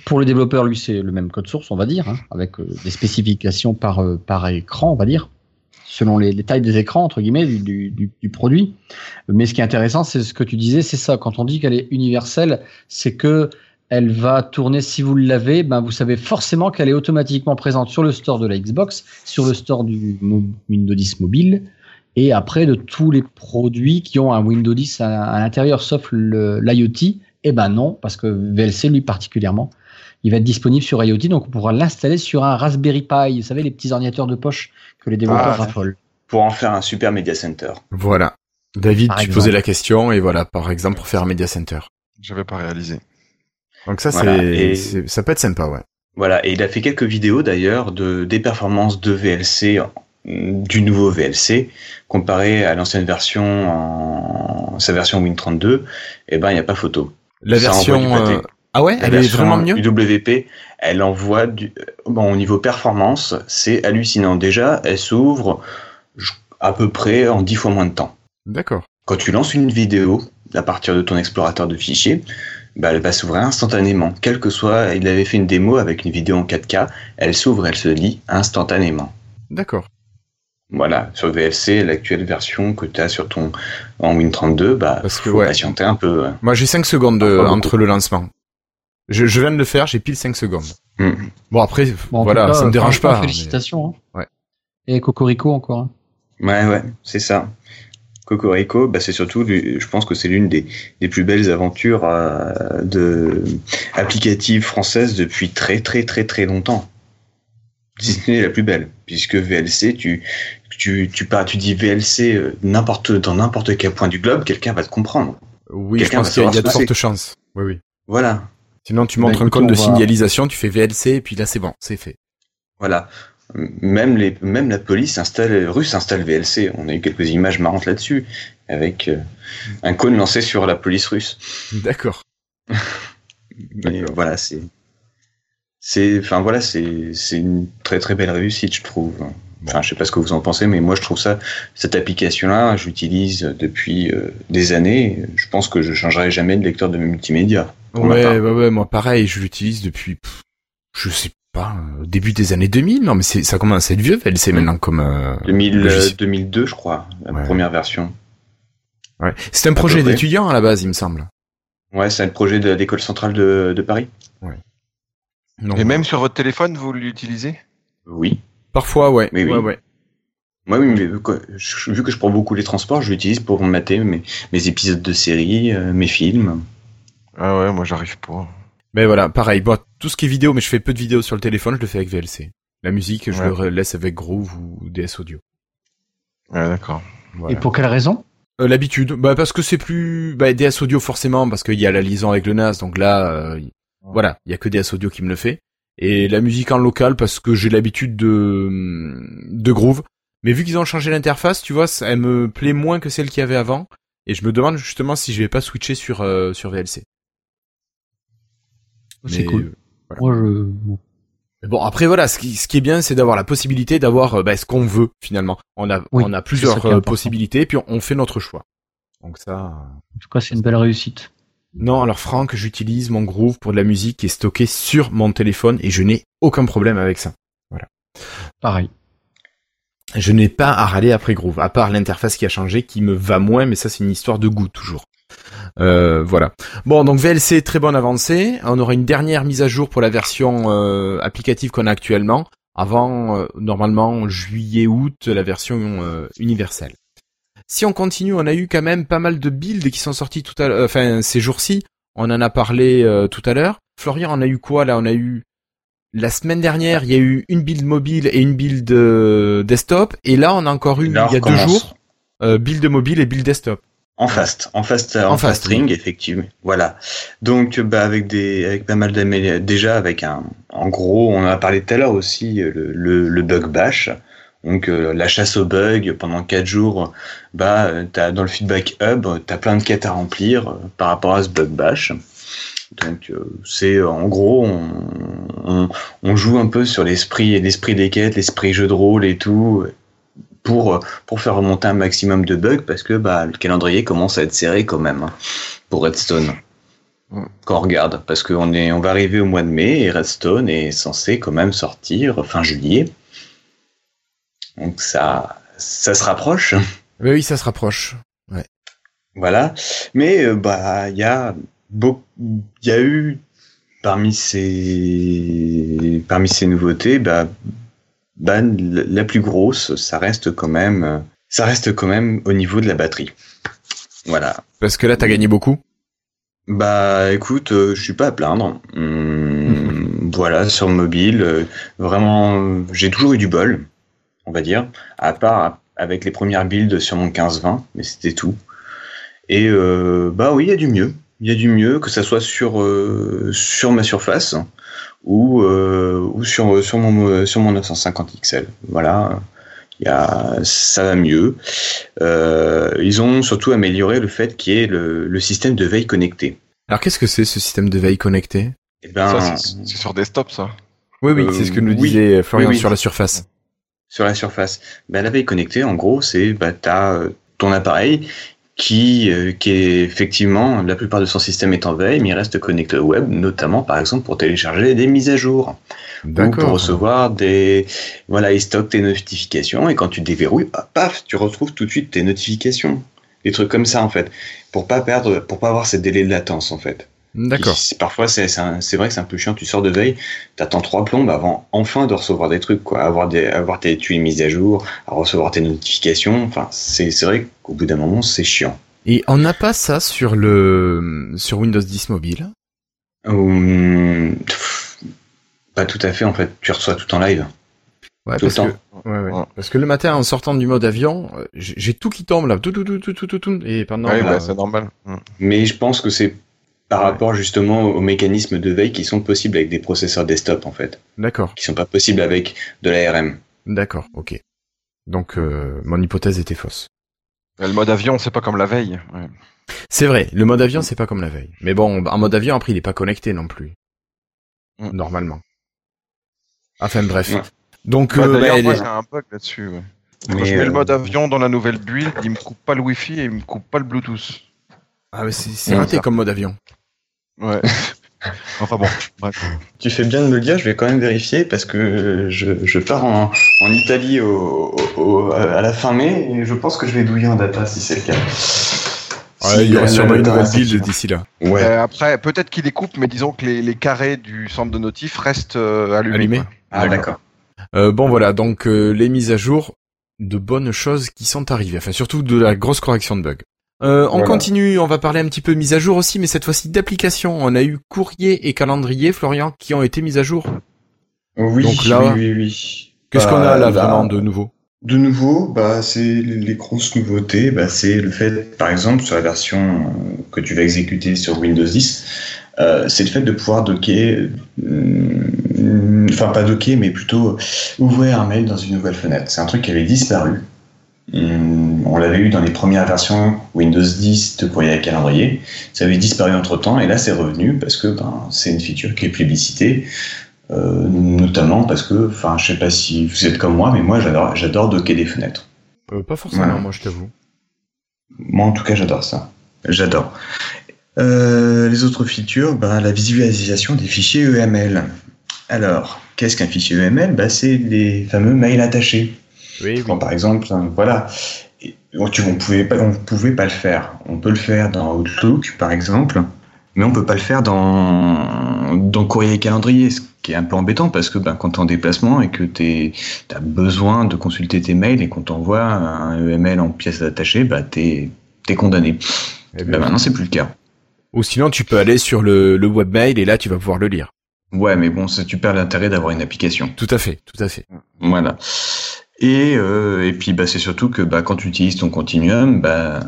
pour le développeur, lui c'est le même code source, on va dire, hein, avec euh, des spécifications par euh, par écran, on va dire, selon les, les tailles des écrans entre guillemets du, du, du- du produit. Mais ce qui est intéressant, c'est ce que tu disais, c'est ça. Quand on dit qu'elle est universelle, c'est que elle va tourner, si vous l'avez, ben vous savez forcément qu'elle est automatiquement présente sur le store de la Xbox, sur le store du Windows 10 mobile, et après de tous les produits qui ont un Windows 10 à, l'intérieur, sauf l'IoT. Eh ben non, parce que VLC, lui particulièrement, il va être disponible sur IoT, donc on pourra l'installer sur un Raspberry Pi, vous savez, les petits ordinateurs de poche que les développeurs Ah, raffolent. Pour en faire un super media center. Voilà. David, Par tu exemple. posais la question et voilà, par exemple pour faire un media center. J'avais pas réalisé. Donc ça Voilà, et- ça peut être sympa, ouais. Voilà, et il a fait quelques vidéos d'ailleurs de des performances de VLC du nouveau VLC comparé à l'ancienne version en sa version Win32, et ben il n'y a pas photo. La Ça envoie du version, pâté. euh, ah ouais, La elle est vraiment mieux? UWP, elle envoie du bon au niveau performance, c'est hallucinant. Déjà, elle s'ouvre à peu près en 10 fois moins de temps. D'accord. Quand tu lances une vidéo à partir de ton explorateur de fichiers, bah, elle va s'ouvrir instantanément. Quel que soit, il avait fait une démo avec une vidéo en 4K, elle s'ouvre, elle se lit instantanément. D'accord. Voilà, sur VLC, l'actuelle version que tu as sur ton en Win32, bah, Parce que, faut ouais. patienter un peu. Moi j'ai 5 secondes de- beaucoup. entre le lancement. Je, je viens de le faire, j'ai pile 5 secondes. Hmm. Bon après, Bon, voilà, cas, ça me dérange franchement, pas. Félicitations. hein. Ouais. Et Cocorico encore. hein. Ouais, ouais, c'est ça. Cocorico, bah, c'est surtout, je pense que c'est l'une des, des plus belles aventures euh, de applicatives françaises depuis très très très très longtemps. Si ce n'est la plus belle, puisque VLC, tu tu tu pars, tu dis VLC euh, n'importe dans n'importe quel point du globe, quelqu'un va te comprendre. Oui, je Quelqu'un pense qu'il y a, y a de fortes chances. Oui, oui. Voilà, Sinon tu Bah, montres un écoute, compte de va- signalisation, tu fais VLC et puis là c'est bon, c'est fait. voilà. Même les même la police installe russe installe VLC. On a eu quelques images marrantes là-dessus avec euh, un cône lancé sur la police russe. D'accord. Mais euh, voilà, c'est, c'est, enfin voilà, c'est, c'est une très très belle réussite, je trouve. Enfin, je sais pas ce que vous en pensez, mais moi je trouve ça, cette application-là, j'utilise depuis euh, des années. Je pense que je changerai jamais de lecteur de multimédia. Ouais, part. ouais, ouais, moi pareil, je l'utilise depuis, pff, je sais pas, euh, début des années 2000. Non mais c'est, ça commence à être vieux, VLC maintenant comme. euh, 2000, euh. 2002, je crois, la Ouais. première version. Ouais. C'est un projet peu près. d'étudiant à la base, il me semble. Ouais, c'est le projet de l'école centrale de, de Paris. Non. Et même sur votre téléphone, vous l'utilisez? Oui. Parfois, ouais. Oui, oui. ouais, ouais. Moi, oui, mais vu que je- vu que je prends beaucoup les transports, je l'utilise pour mater mes, mes épisodes de séries, euh, mes films. Ah ouais, moi j'arrive pas. Mais voilà, pareil. Bon, tout ce qui est vidéo, mais je fais peu de vidéos sur le téléphone, je le fais avec VLC. La musique, je Ouais. le laisse avec Groove ou DS Audio. Ouais, d'accord. Voilà. Et pour quelle raison? Euh, L'habitude, bah parce que c'est plus, bah DS Audio forcément parce qu'il y a la liaison avec le NAS, donc là, euh, voilà, il y a que DS Audio qui me le fait. Et la musique en local parce que j'ai l'habitude de de Groove. Mais vu qu'ils ont changé l'interface, tu vois, ça- elle me plaît moins que celle qu'il y avait avant. Et je me demande justement si je vais pas switcher sur euh, sur VLC. C'est Mais, cool. euh, Moi, je... Mais bon, après voilà, ce qui, ce qui est bien, c'est d'avoir la possibilité d'avoir euh, bah, ce qu'on veut finalement. On a, Oui, on a plusieurs euh, possibilités, puis on, on fait notre choix. Donc ça, En tout cas, c'est une belle réussite. Non, alors Franck, j'utilise mon Groove pour de la musique qui est stockée sur mon téléphone et je n'ai aucun problème avec ça. Voilà. Pareil. Je n'ai pas à râler après Groove, à part l'interface qui a changé, qui me va moins, mais ça c'est une histoire de goût toujours. Euh, voilà. Bon, donc VLC très bonne avancée. On aura une dernière mise à jour pour la version euh, applicative qu'on a actuellement, avant euh, normalement juillet-août la version euh, universelle. Si on continue, on a eu quand même pas mal de builds qui sont sortis tout à l'heure, enfin ces jours-ci. On en a parlé tout à l'heure. Florian, on a eu quoi là? On a eu la semaine dernière, il y a eu une build mobile et une build desktop, et là on a encore une il y a deux jours, build mobile et build desktop. En fast, en fast, en, fast, string, effectivement. Voilà. Donc, bah, avec des, avec pas mal d'améliorations. Déjà, avec un, en gros, on en a parlé tout à l'heure aussi, le, le, bug bash. Donc, euh, la chasse aux bugs pendant 4 jours, bah, t'as, dans le feedback hub, t'as plein de quêtes à remplir euh, par rapport à ce bug bash. Donc, euh, c'est, en gros, on, on, on, joue un peu sur l'esprit, l'esprit des quêtes, l'esprit jeu de rôle et tout pour, pour faire remonter un maximum de bugs parce que bah, le calendrier commence à être serré quand même hein, pour Redstone. Quand on regarde, parce qu'on est, on va arriver au mois de mai et Redstone est censé quand même sortir fin juillet. Donc ça, ça se rapproche. Oui, ça se rapproche. Ouais. Voilà. Mais euh, bah il y a beaucoup, il y a eu parmi ces parmi ces nouveautés, bah bah, la plus grosse, ça reste quand même, ça reste quand même au niveau de la batterie. Voilà. Parce que là, t'as gagné beaucoup. Bah, écoute, euh, je suis pas à plaindre. Hum, voilà, sur mobile, euh, vraiment, j'ai toujours eu du bol, on va dire, à part avec les premières builds sur mon 15-20, mais c'était tout. Et euh, bah oui, il y a du mieux. Il y a du mieux, que ça soit sur sur ma surface ou, euh, ou sur, sur, mon, sur mon 950 XL. Voilà, y a, ça va mieux. Euh, ils ont surtout amélioré le fait qu'il y ait le, le système de veille connecté. Alors qu'est-ce que c'est ce système de veille connecté eh ben, C'est sur desktop ça. Oui, oui, c'est ce que nous euh, disait Florian sur la surface. Sur la surface. Ben, la veille connectée, en gros, c'est bah, tu as ton appareil qui, euh, qui est effectivement, la plupart de son système est en veille, mais il reste connecté au web, notamment par exemple pour télécharger des mises à jour. Ou pour recevoir des. Voilà, il stocke tes notifications et quand tu déverrouilles, paf, tu retrouves tout de suite tes notifications. Des trucs comme ça en fait. Pour pas perdre, pour pas avoir ces délais de latence en fait. D'accord. Parfois, c'est vrai que c'est un peu chiant. Tu sors de veille, t'attends trois plombes avant enfin de recevoir des trucs, quoi. Avoir, des, avoir tes tuiles mises à jour, à recevoir tes notifications. Enfin, c'est vrai qu'au bout d'un moment, c'est chiant. Et on n'a pas ça sur le sur Windows 10 mobile? Hum, Pas tout à fait, en fait. Tu reçois tout en live. Ouais, parce, que, ouais, ouais. parce que le matin, en sortant du mode avion, euh, j'ai tout qui tombe là, tout, tout, tout, tout, tout, tout, et pendant. Ouais, bah, c'est normal. Mais je pense que c'est par rapport justement aux mécanismes de veille qui sont possibles avec des processeurs desktop en fait. D'accord. Qui sont pas possibles avec de l'ARM. D'accord, ok. Donc euh, mon hypothèse était fausse. Le mode avion, c'est pas comme la veille. C'est vrai, le mode avion, c'est pas comme la veille. Mais bon, en mode avion, après, il est pas connecté non plus. Mm. Normalement. Enfin bref. Donc, bah, euh, un bug là-dessus. Quand je mets le euh, mode avion dans la nouvelle build, il me coupe pas le Wi-Fi et il me coupe pas le Bluetooth. Ah mais c'est raté comme mode avion. Ouais. enfin bon, Tu fais bien de me le dire, je vais quand même vérifier parce que je, je pars en, en Italie au, au, à la fin mai et je pense que je vais douiller en data si c'est le cas. Ouais, il y aura sûrement une nouvelle build d'ici là. Ouais. Euh, après, peut-être qu'il les coupe, mais disons que les, les, carrés du centre de notif restent euh, allumés. Allumé ah, d'accord. Euh, bon, voilà, donc euh, les mises à jour, de bonnes choses qui sont arrivées. Enfin, surtout de la grosse correction de bugs. Euh, on continue, on va parler un petit peu mise à jour aussi, mais cette fois-ci d'application. On a eu courrier et calendrier, Florian, qui ont été mis à jour. Oui, Donc là, oui, oui, Qu'est-ce qu'on a là bah, vraiment de nouveau De nouveau, bah c'est les grosses nouveautés. Bah, c'est le fait, par exemple, sur la version que tu vas exécuter sur Windows 10, euh, c'est le fait de pouvoir docker, euh, enfin pas docker, mais plutôt ouvrir un mail dans une nouvelle fenêtre. C'est un truc qui avait disparu. Hum, on l'avait eu dans les premières versions Windows 10 de courrier à calendrier. Ça avait disparu entre temps et là c'est revenu parce que ben, c'est une feature qui est plébiscitée. Euh, notamment parce que, enfin, je sais pas si vous êtes comme moi, mais moi j'adore, j'adore docker des fenêtres. Euh, pas forcément, moi je t'avoue. Moi en tout cas j'adore ça. J'adore. Euh, les autres features, bah, la visualisation des fichiers EML. Alors, qu'est-ce qu'un fichier EML bah, C'est les fameux mails attachés. Oui, Quand, par exemple, hein, voilà, Et, on ne pouvait, pas- on pouvait pas le faire. On peut le faire dans Outlook, par exemple, mais on peut pas le faire dans, dans Courrier et Calendrier, ce qui est un peu embêtant parce que ben, quand tu es en déplacement et que tu as besoin de consulter tes mails et qu'on t'envoie un EML en pièces attachées, bah, tu es, condamné. Eh ben, maintenant, c'est plus le cas. Ou sinon, tu peux aller sur le, le webmail et là, tu vas pouvoir le lire. Ouais, mais bon, ça, tu perds l'intérêt d'avoir une application. Tout à fait, tout à fait. Voilà. Et, euh, et puis bah, c'est surtout que bah, quand tu utilises ton Continuum, bah,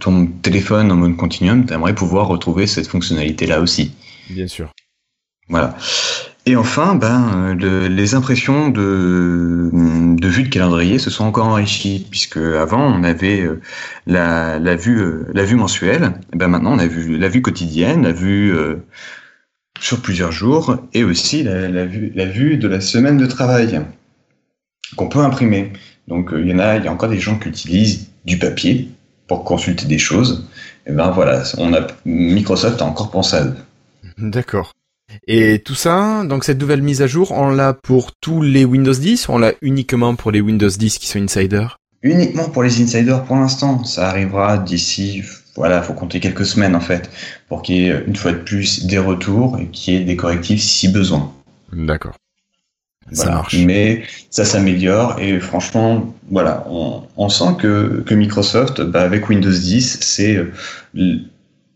ton téléphone en mode Continuum, tu aimerais pouvoir retrouver cette fonctionnalité-là aussi. Bien sûr. Voilà. Et enfin, ben, le- les impressions de, de vue de calendrier se sont encore enrichies, puisque avant on avait euh, la, la vue, euh, la vue mensuelle, et ben maintenant on a vu la vue quotidienne, la vue euh, sur plusieurs jours, et aussi la, la vue, la vue de la semaine de travail qu'on peut imprimer. Donc euh, il y en a, il y a encore des gens qui utilisent du papier pour consulter des choses. Et ben voilà, on a Microsoft a encore pensé à eux. D'accord. Et tout ça, donc cette nouvelle mise à jour, on l'a pour tous les Windows 10 ou on l'a uniquement pour les Windows 10 qui sont insiders? Uniquement pour les insiders pour l'instant. Ça arrivera d'ici, voilà, faut compter quelques semaines en fait, pour qu'il y ait une fois de plus des retours et qu'il y ait des correctifs si besoin. D'accord. Ça marche. Mais ça s'améliore et franchement, voilà, on, on sent que, que Microsoft, bah, avec Windows 10, c'est euh,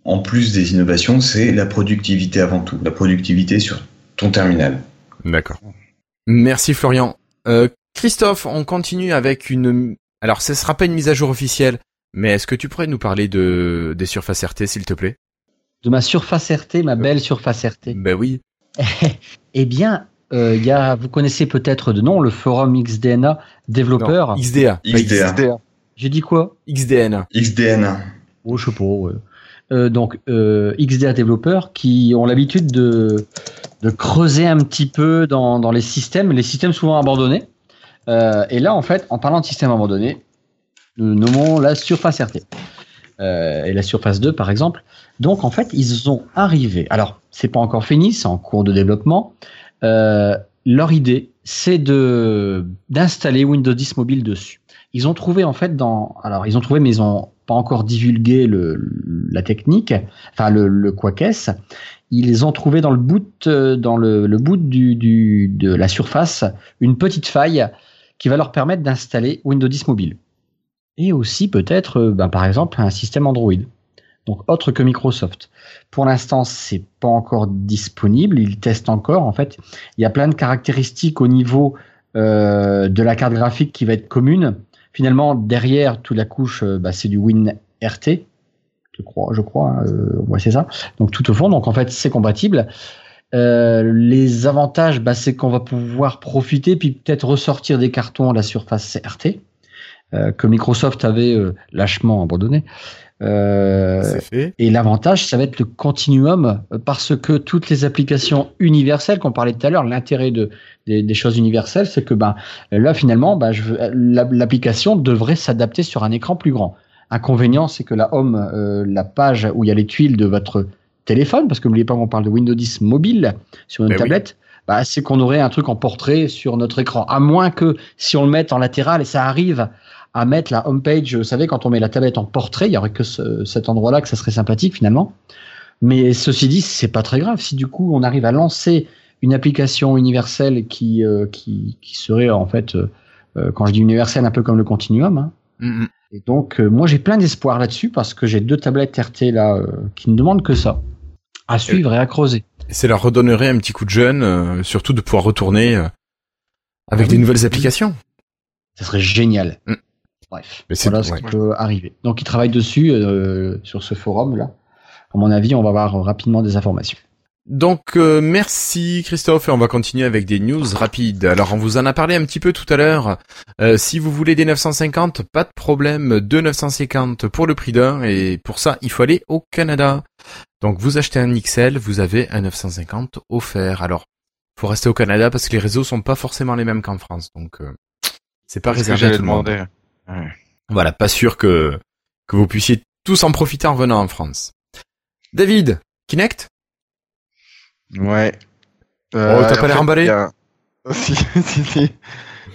en plus des innovations, c'est la productivité avant tout, la productivité sur ton terminal. D'accord. Merci Florian. Euh, Christophe, on continue avec une... Alors, ce sera pas une mise à jour officielle, mais est-ce que tu pourrais nous parler de des surfaces RT, s'il te plaît? De ma surface RT, ma belle surface RT. Ben oui. Eh bien, euh, il y a, vous connaissez peut-être de nom le forum XDNA développeur. Non, XDA. pas XDA. J'ai dit quoi? XDN. XDN. Oh, je sais pas. ouais. Euh, donc euh, XDA développeurs qui ont l'habitude de, de creuser un petit peu dans, dans les systèmes, les systèmes souvent abandonnés. Euh, et là, en fait, en parlant de systèmes abandonnés, nous nommons la surface RT. Euh, et la surface 2, par exemple. Donc, en fait, ils ont arrivé. Alors, c'est pas encore fini, c'est en cours de développement. Euh, leur idée, c'est de d'installer Windows 10 mobile dessus. Ils ont trouvé en fait dans, alors ils ont trouvé, mais ils ont pas encore divulgué le, la technique, enfin le, le qu'est-ce. Ils ont trouvé dans le boot, euh, dans le, le boot du, du, de la surface, une petite faille qui va leur permettre d'installer Windows 10 mobile. Et aussi peut-être, euh, ben, par exemple, un système Android. Donc autre que Microsoft. Pour l'instant, c'est pas encore disponible. Ils testent encore. En fait, il y a plein de caractéristiques au niveau euh, de la carte graphique qui va être commune. Finalement, derrière toute la couche, euh, bah, c'est du WinRT, je crois. Je crois. hein, euh, ouais, c'est ça. Donc tout au fond. Donc en fait, c'est compatible. Les avantages, bah, c'est qu'on va pouvoir profiter puis peut-être ressortir des cartons à la surface RT que Microsoft avait lâchement abandonné. Euh, fait. et l'avantage, ça va être le continuum, euh, parce que toutes les applications universelles qu'on parlait tout à l'heure, l'intérêt de, des, des choses universelles, c'est que ben, là, finalement, ben, la- l'application devrait s'adapter sur un écran plus grand. Inconvénient, c'est que la home, euh, la page où il y a les tuiles de votre téléphone, parce que n'oubliez pas qu'on parle de Windows 10 mobile sur une Ben oui. tablette, bah, c'est qu'on aurait un truc en portrait sur notre écran. À moins que si on le met en latéral, et ça arrive à mettre la homepage, vous savez, quand on met la tablette en portrait, il y aurait que ce- cet endroit-là que ça serait sympathique finalement. Mais ceci dit, c'est pas très grave. Si du coup on arrive à lancer une application universelle qui, euh, qui, qui serait en fait, euh, euh, quand je dis universelle, un peu comme le continuum. hein. Mm, mm. Et donc, euh, moi j'ai plein d'espoir là-dessus parce que j'ai deux tablettes RT là euh, qui ne demandent que ça. À suivre et à creuser. Et ça leur redonnerait un petit coup de jeune, euh, surtout de pouvoir retourner euh, avec Ah des oui. nouvelles applications. Ça serait génial. Mm. Bref, Mais c'est- voilà ce ouais. qui peut arriver. Donc, ils travaillent dessus euh, sur ce forum-là. À mon avis, on va avoir rapidement des informations. Donc euh, merci Christophe et on va continuer avec des news rapides. Alors on vous en a parlé un petit peu tout à l'heure. Euh, si vous voulez des 950, pas de problème, deux 950 pour le prix d'un et pour ça il faut aller au Canada. Donc vous achetez un XL, vous avez un 950 offert. Alors faut rester au Canada parce que les réseaux sont pas forcément les mêmes qu'en France. Donc euh, c'est pas réservé à tout le monde. demander. Voilà, pas sûr que que vous puissiez tous en profiter en venant en France. David, Kinect Ouais. Oh, t'as en pas l'air emballé a- si, si, si.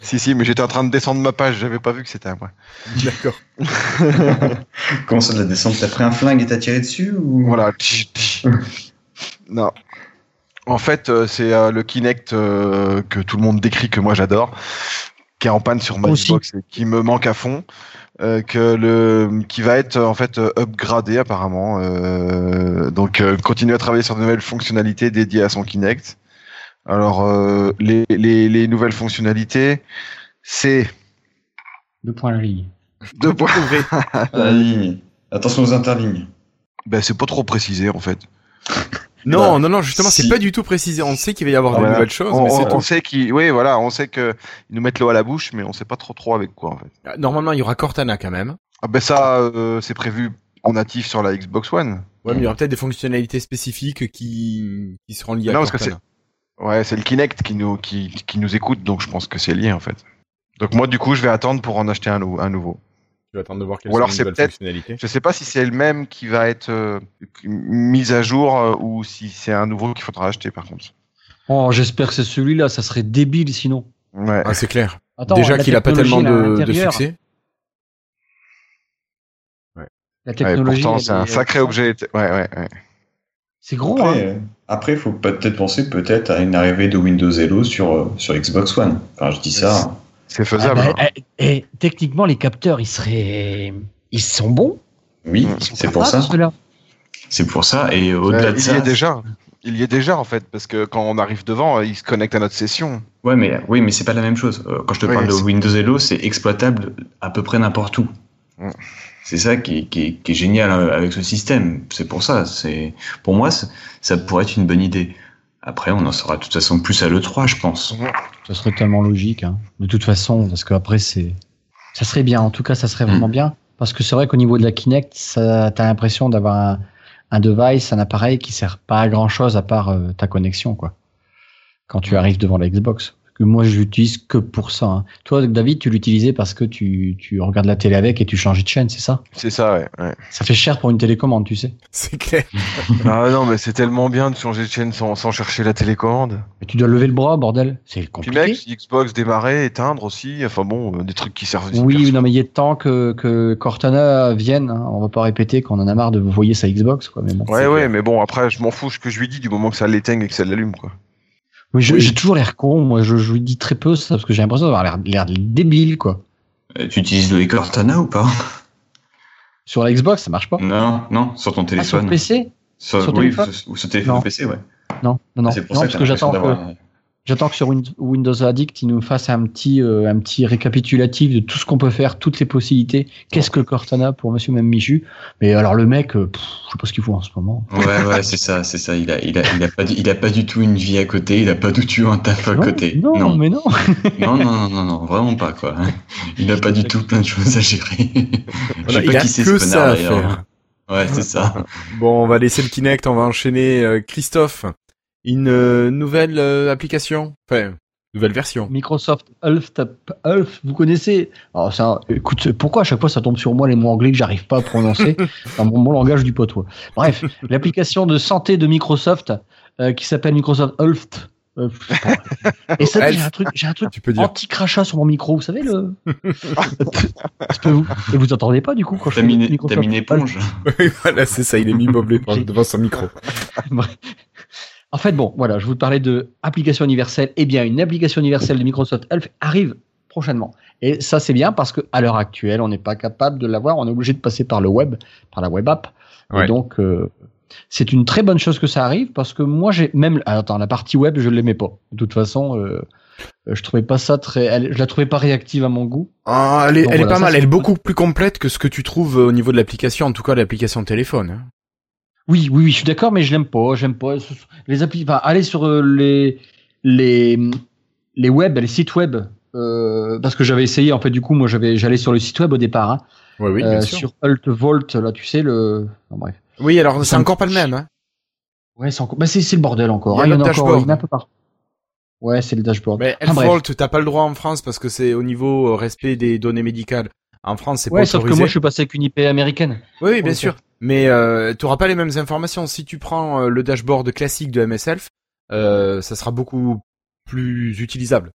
Si, si, mais j'étais en train de descendre ma page, j'avais pas vu que c'était à moi. D'accord. Comment ça de la descente? T'as pris un flingue et t'as tiré dessus ou? Voilà. non. En fait, euh, c'est euh, le Kinect euh, que tout le monde décrit, que moi j'adore, qui est en panne sur ma Aussi. Xbox et qui me manque à fond. euh, que le qui va être en fait euh, upgradé apparemment euh, donc euh, continuer à travailler sur de nouvelles fonctionnalités dédiées à son Kinect alors euh, les, les, les nouvelles fonctionnalités c'est Deux points à la ligne. deux points La ligne. Attention aux interlignes. ben c'est pas trop précisé en fait Non, Bah, non, non, justement, c'est si. pas du tout précisé. On sait qu'il va y avoir de Voilà. nouvelles choses, on, mais c'est on- sait qu'ils oui voilà on sait que ils nous mettent l'eau à la bouche mais on sait pas trop trop avec quoi en fait Ah, Normalement, il y aura Cortana quand même. ah ben ça euh, c'est prévu en natif sur la Xbox One Ouais, mais il y aura peut-être des fonctionnalités spécifiques qui, qui seront liées Non, à parce que Cortana. Ouais, c'est le Kinect qui nous, qui, qui nous écoute, donc je pense que c'est lié en fait. Donc moi, du coup, je vais attendre pour en acheter un, nou- un nouveau. Tu vas attendre de voir quelles Ou alors sont les c'est nouvelles peut-être- fonctionnalités. Je sais pas si c'est le même qui va être euh, mis à jour euh, ou si c'est un nouveau qu'il faudra acheter par contre. Oh, j'espère que c'est celui-là, ça serait débile sinon. Ouais. Ah, c'est clair. Attends, Déjà qu'il a pas tellement de, succès. La Ouais, technologie. pourtant, c'est un est- sacré objet. Ouais, ouais, ouais. C'est gros, hein. Après, euh, après, il faut peut-être penser peut-être à une arrivée de Windows Hello sur, euh, sur Xbox One. Enfin, je dis ça. C'est Ah faisable. bah, hein. eh, eh, techniquement, les capteurs, ils seraient. Ils sont bons. Oui, sont c'est pour capables, ça. C'est pour ça. Et Euh, au-delà de il ça. y est déjà. Il y est déjà en fait, parce que quand on arrive devant, euh, il se connecte à notre session. Ouais, mais oui, mais c'est pas la même chose. Euh, Quand je te Oui, parle de c'est- Windows Hello, c'est exploitable à peu près n'importe où. Mm. C'est ça qui est, qui, est, qui est génial euh, avec ce système. C'est pour ça. C'est pour moi, ça pourrait être une bonne idée. Après, on en saura de toute façon plus à l'E3, je pense. Ça serait tellement logique, hein. de toute façon, parce qu'après, c'est. Ça serait bien, en tout cas, ça serait vraiment bien. Parce que c'est vrai qu'au niveau de la Kinect, ça, t'as l'impression d'avoir un, un device, un appareil qui sert pas à grand chose à part euh, ta connexion, quoi. Quand tu arrives devant la Xbox. Que moi, je l'utilise que pour ça. hein. Toi, David, tu l'utilisais parce que tu, tu regardes la télé avec et tu changes de chaîne, c'est ça? C'est ça, ouais. ouais. Ça fait cher pour une télécommande, tu sais. C'est clair. ah non, mais c'est tellement bien de changer de chaîne sans, sans chercher la télécommande. Mais tu dois lever le bras, bordel. C'est Puis compliqué. mec, Xbox démarrer, éteindre aussi. Enfin bon, euh, des trucs qui servent. Oui, non, mais il est temps que, que Cortana vienne. hein. On va pas répéter qu'on en a marre de vous voyer sa Xbox, quoi. Mais bon. Ouais, ouais, mais bon, après, je m'en fous ce que je lui dis du moment que ça l'éteigne et que ça l'allume, quoi. Oui. j'ai toujours l'air con. Moi, je, je lui dis très peu ça parce que j'ai l'impression d'avoir l'air- débile, quoi. Euh, Tu utilises le Cortana ou pas? Sur la Xbox, ça marche pas. Non, non, sur ton Ah, sur téléphone. PC Sur- Sur oui, téléphone? sur- ou sur téléphone Non. PC, ouais. Non, non, non. C'est pour Non, ça parce que j'attends que, j'attends que sur Win- Windows Addict, il nous fasse un petit, euh, un petit récapitulatif de tout ce qu'on peut faire, toutes les possibilités. Qu'est-ce que Cortana pour Monsieur Même Michu? Mais alors le mec, euh, pff, je sais pas ce qu'il fout en ce moment. Ouais, ouais, c'est ça, c'est ça. Il a, il a, il a pas, du- il a pas du tout une vie à côté. Il a pas du tout un taf à non, côté. non, non, mais non. non, non, non, non, non, vraiment pas quoi. Il a pas du tout plein de choses à gérer. Je sais il pas a qui c'est ce ça à faire. Ouais, c'est ça. Bon, on va laisser le Kinect, on va enchaîner. euh, Christophe, une euh, nouvelle euh, application, enfin, nouvelle version. Microsoft Elf, vous connaissez? Alors ça, écoute, pourquoi à chaque fois ça tombe sur moi les mots anglais que j'arrive pas à prononcer? Dans mon bon langage du potois Bref, l'application de santé de Microsoft euh, qui s'appelle Microsoft euh, Et ça, j'ai un truc, j'ai un truc Tu peux dire. anti-crachat sur mon micro, vous savez le. Et vous entendez pas du coup quand je fais une éponge. Oui, voilà, c'est ça, il est mis devant son micro. En fait, bon, voilà, je vous parlais de application universelle. Eh bien, une application universelle de Microsoft Elf arrive prochainement. Et ça, c'est bien parce que à l'heure actuelle, on n'est pas capable de l'avoir. On est obligé de passer par le web, par la web app. Ouais. Et donc, euh, c'est une très bonne chose que ça arrive parce que moi, j'ai même, ah, attends, la partie web, je l'aimais pas. De toute façon, euh, je trouvais pas ça très, elle- je la trouvais pas réactive à mon goût. Ah, elle est, Donc elle est voilà, pas ça, mal, elle est beaucoup plus complète que ce que tu trouves euh, au niveau de l'application, en tout cas l'application téléphone. Oui, oui, oui, je suis d'accord, mais je l'aime pas. J'aime pas les applis. Enfin, aller sur euh, les les les web, les sites web, euh, parce que j'avais essayé. En fait, du coup, moi, j'avais j'allais sur le site web au départ, hein, Ouais, oui, euh, bien sûr. sur Alt Volt, là, tu sais le. non, bref. Oui, alors c'est encore pas le même. Hein. Ouais, c'est encore. Bah, c'est c'est le bordel encore. Il y a hein, le en a encore. dashboard. Il y en a un peu partout. Ouais, c'est le dashboard. Mais Enfin, bref. Elfvault, t'as pas le droit en France parce que c'est au niveau respect des données médicales. En France, c'est Ouais, pas sauf que autorisé. moi, je suis passé avec une IP américaine. Oui, oui, bien sûr. Mais euh, tu n'auras pas les mêmes informations. Si tu prends euh, le dashboard classique de MS Health, euh, ça sera beaucoup plus utilisable.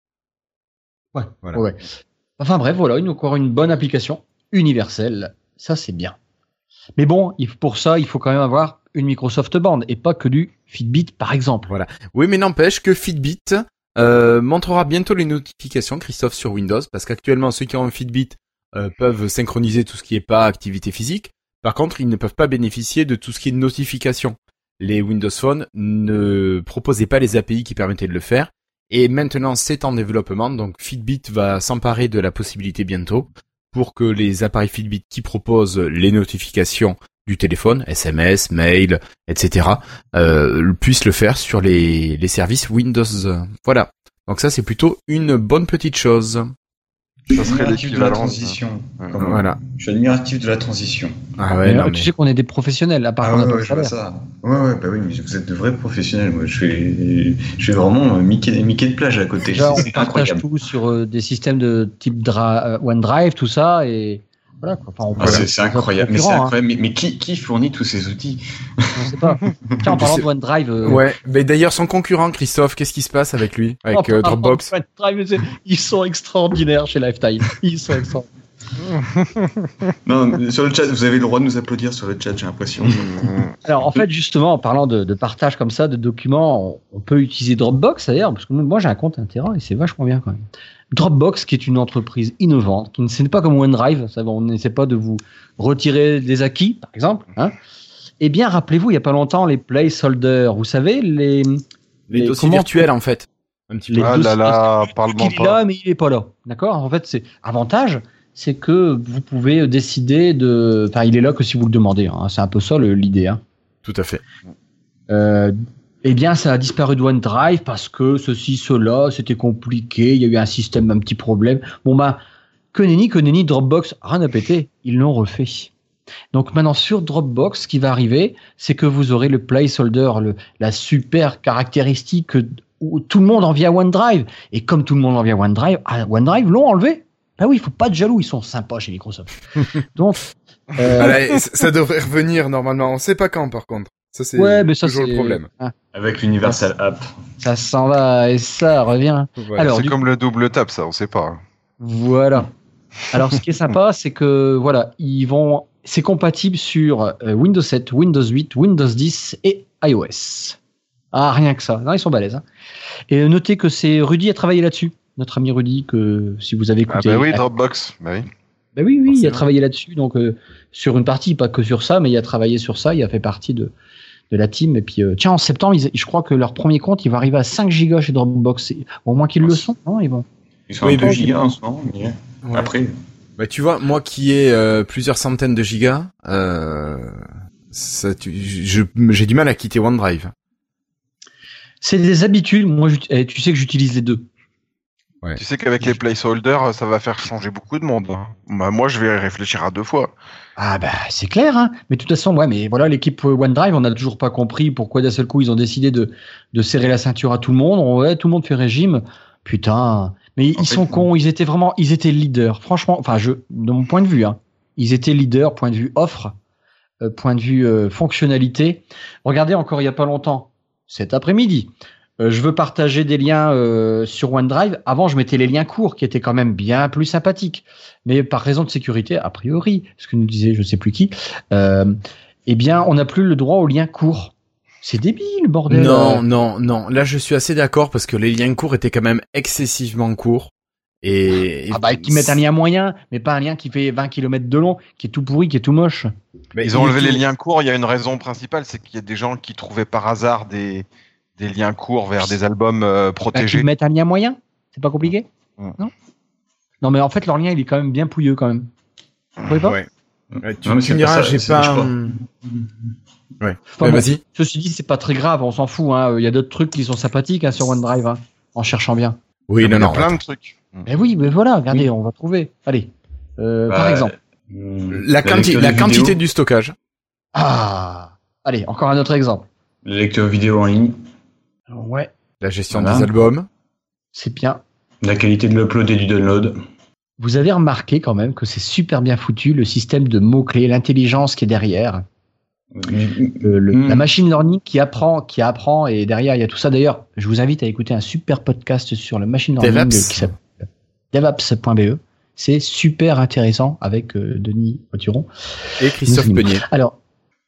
Ouais, voilà. ouais. Enfin bref, voilà, une, encore une bonne application universelle. Ça, c'est bien. Mais bon, pour ça, il faut quand même avoir une Microsoft Band et pas que du Fitbit, par exemple. Voilà. Oui, mais n'empêche que Fitbit euh, montrera bientôt les notifications, Christophe, sur Windows, parce qu'actuellement, ceux qui ont un Fitbit euh, peuvent synchroniser tout ce qui n'est pas activité physique. Par contre, ils ne peuvent pas bénéficier de tout ce qui est notification. Les Windows Phone ne proposaient pas les API qui permettaient de le faire. Et maintenant, c'est en développement, donc Fitbit va s'emparer de la possibilité bientôt pour que les appareils Fitbit qui proposent les notifications du téléphone, SMS, mail, etc., euh, puissent le faire sur les, les services Windows. Voilà. Donc ça, c'est plutôt une bonne petite chose. Ça serait l'équivalent de la transition. Voilà. Je suis admiratif de la transition. Ah ouais, non, Tu sais qu'on est des professionnels, à part ah ouais, ouais, ça. Ouais, ouais, bah oui, mais vous êtes de vrais professionnels. Moi, je suis, je suis vraiment euh, Mickey, Mickey de plage à côté. On partage tout sur euh, des systèmes de type euh, OneDrive, tout ça, et voilà, ah, c'est incroyable. Mais, hein. Mais, qui, qui, fournit tous ces outils? Je sais pas. Tiens, en parlant de OneDrive. Euh... Ouais, mais d'ailleurs, son concurrent, Christophe, qu'est-ce qui se passe avec lui? Avec oh, euh, Dropbox? OneDrive, Ils sont extraordinaires chez Lifetime. Ils sont extraordinaires. non, sur le chat, vous avez le droit de nous applaudir sur le chat, j'ai l'impression. Alors, en fait, justement, en parlant de, de, partage comme ça, de documents, on, peut utiliser Dropbox d'ailleurs, parce que moi j'ai un compte Intera et c'est vachement bien quand même. Dropbox, qui est une entreprise innovante, qui ne c'est pas comme OneDrive, ça, on n'essaie pas de vous retirer des acquis, par exemple. Hein. Eh bien, rappelez-vous, il n'y a pas longtemps, les placeholders, vous savez, les... Les, dossiers virtuels, en fait. Un petit peu. Ah là là, parle-moi pas. Il est là, mais il n'est pas là. D'accord? En fait, c'est avantage, c'est que vous pouvez décider de... Enfin, il est là que si vous le demandez. Hein. C'est un peu ça l'idée. Hein. Tout à fait. Euh, eh bien, ça a disparu de OneDrive parce que ceci, cela, c'était compliqué, il y a eu un système, un petit problème. Bon, bah, que nenni, que nenni, Dropbox, rien à péter, ils l'ont refait. Donc maintenant, sur Dropbox, ce qui va arriver, c'est que vous aurez le placeholder, le, la super caractéristique que tout le monde en vient à OneDrive. Et comme tout le monde en vient à OneDrive, à OneDrive l'ont enlevé. Ben oui, il faut pas de jaloux, ils sont sympas chez Microsoft. Donc, euh... ça devrait revenir normalement. On sait pas quand, par contre. Ça, c'est ouais, mais ça, toujours le problème. Ah. Avec l'Universal App. Ça s'en va et ça revient. Alors, c'est comme le double tap, ça, on sait pas. Voilà. Alors, ce qui est sympa, c'est que voilà, ils vont, c'est compatible sur euh, Windows 7, Windows 8, Windows 10 et iOS. Ah, rien que ça. Non, ils sont balèzes. Hein. Et notez que c'est Rudy a travaillé là-dessus. Notre ami Rudy, que si vous avez écouté. Ah bah oui, Dropbox. Bah oui. Bah oui, oui, il a travaillé là-dessus. Donc, euh, sur une partie, pas que sur ça, mais il a travaillé sur ça. Il a fait partie de, de la team. Et puis, euh, tiens, en septembre, je crois que leur premier compte, il va arriver à 5 gigas chez Dropbox. Au moins qu'ils le sont, non Ils vont. Ils sont un peu gigas en ce moment, après. Bah, tu vois, moi qui ai euh, plusieurs centaines de gigas, euh, j'ai du mal à quitter OneDrive. C'est des habitudes. Moi, eh, tu sais que j'utilise les deux. Tu sais qu'avec les placeholders, ça va faire changer beaucoup de monde. Hein. Bah, moi, je vais réfléchir à deux fois. Ah bah c'est clair, hein. mais de toute façon, ouais, mais voilà, l'équipe OneDrive, on n'a toujours pas compris pourquoi d'un seul coup ils ont décidé de, de serrer la ceinture à tout le monde. Ouais, tout le monde fait régime. Putain, mais ils sont cons. Ils étaient vraiment, ils étaient leaders. Franchement, enfin, je, de mon point de vue, hein, ils étaient leaders, point de vue offre, euh, point de vue euh, fonctionnalité. Regardez encore il y a pas longtemps, cet après-midi, euh, je veux partager des liens euh, sur OneDrive. Avant, je mettais les liens courts, qui étaient quand même bien plus sympathiques. Mais par raison de sécurité, a priori, ce que nous disait je sais plus qui, euh, eh bien, on n'a plus le droit aux liens courts. C'est débile, bordel. Non, non, non. Là, je suis assez d'accord parce que les liens courts étaient quand même excessivement courts. Et, ah bah, qui mettent un lien moyen, mais pas un lien qui fait 20 km de long, qui est tout pourri, qui est tout moche. Mais ils ont enlevé les liens courts. Il y a une raison principale, c'est qu'il y a des gens qui trouvaient par hasard des, des liens courts vers des albums euh, protégés. Bah, tu mettre un lien moyen C'est pas compliqué Non Non, mais en fait, leur lien, il est quand même bien pouilleux quand même. Vous trouvez pas ouais. tu, me diras, j'ai pas. Ouais. vas-y. Ceci dit, c'est pas très grave, on s'en fout. Hein. Il y a d'autres trucs qui sont sympathiques hein, sur OneDrive, hein, en cherchant bien. Oui, non, non. plein de trucs. Mais oui, mais voilà, regardez, on va trouver. Allez, euh, par bah, exemple. La, la quantité du stockage. Ah, allez, encore un autre exemple. Le lecteur vidéo en ligne. Ouais. La gestion des albums. C'est bien. La qualité de l'upload et du download. Vous avez remarqué quand même que c'est super bien foutu le système de mots-clés, l'intelligence qui est derrière. le, Hmm. la machine learning qui apprend, qui apprend, et derrière il y a tout ça. D'ailleurs, je vous invite à écouter un super podcast sur le machine learning DevApps. qui s'appelle devaps.be. C'est super intéressant avec euh, Denis Voituron. Et Christophe Peunier. Alors,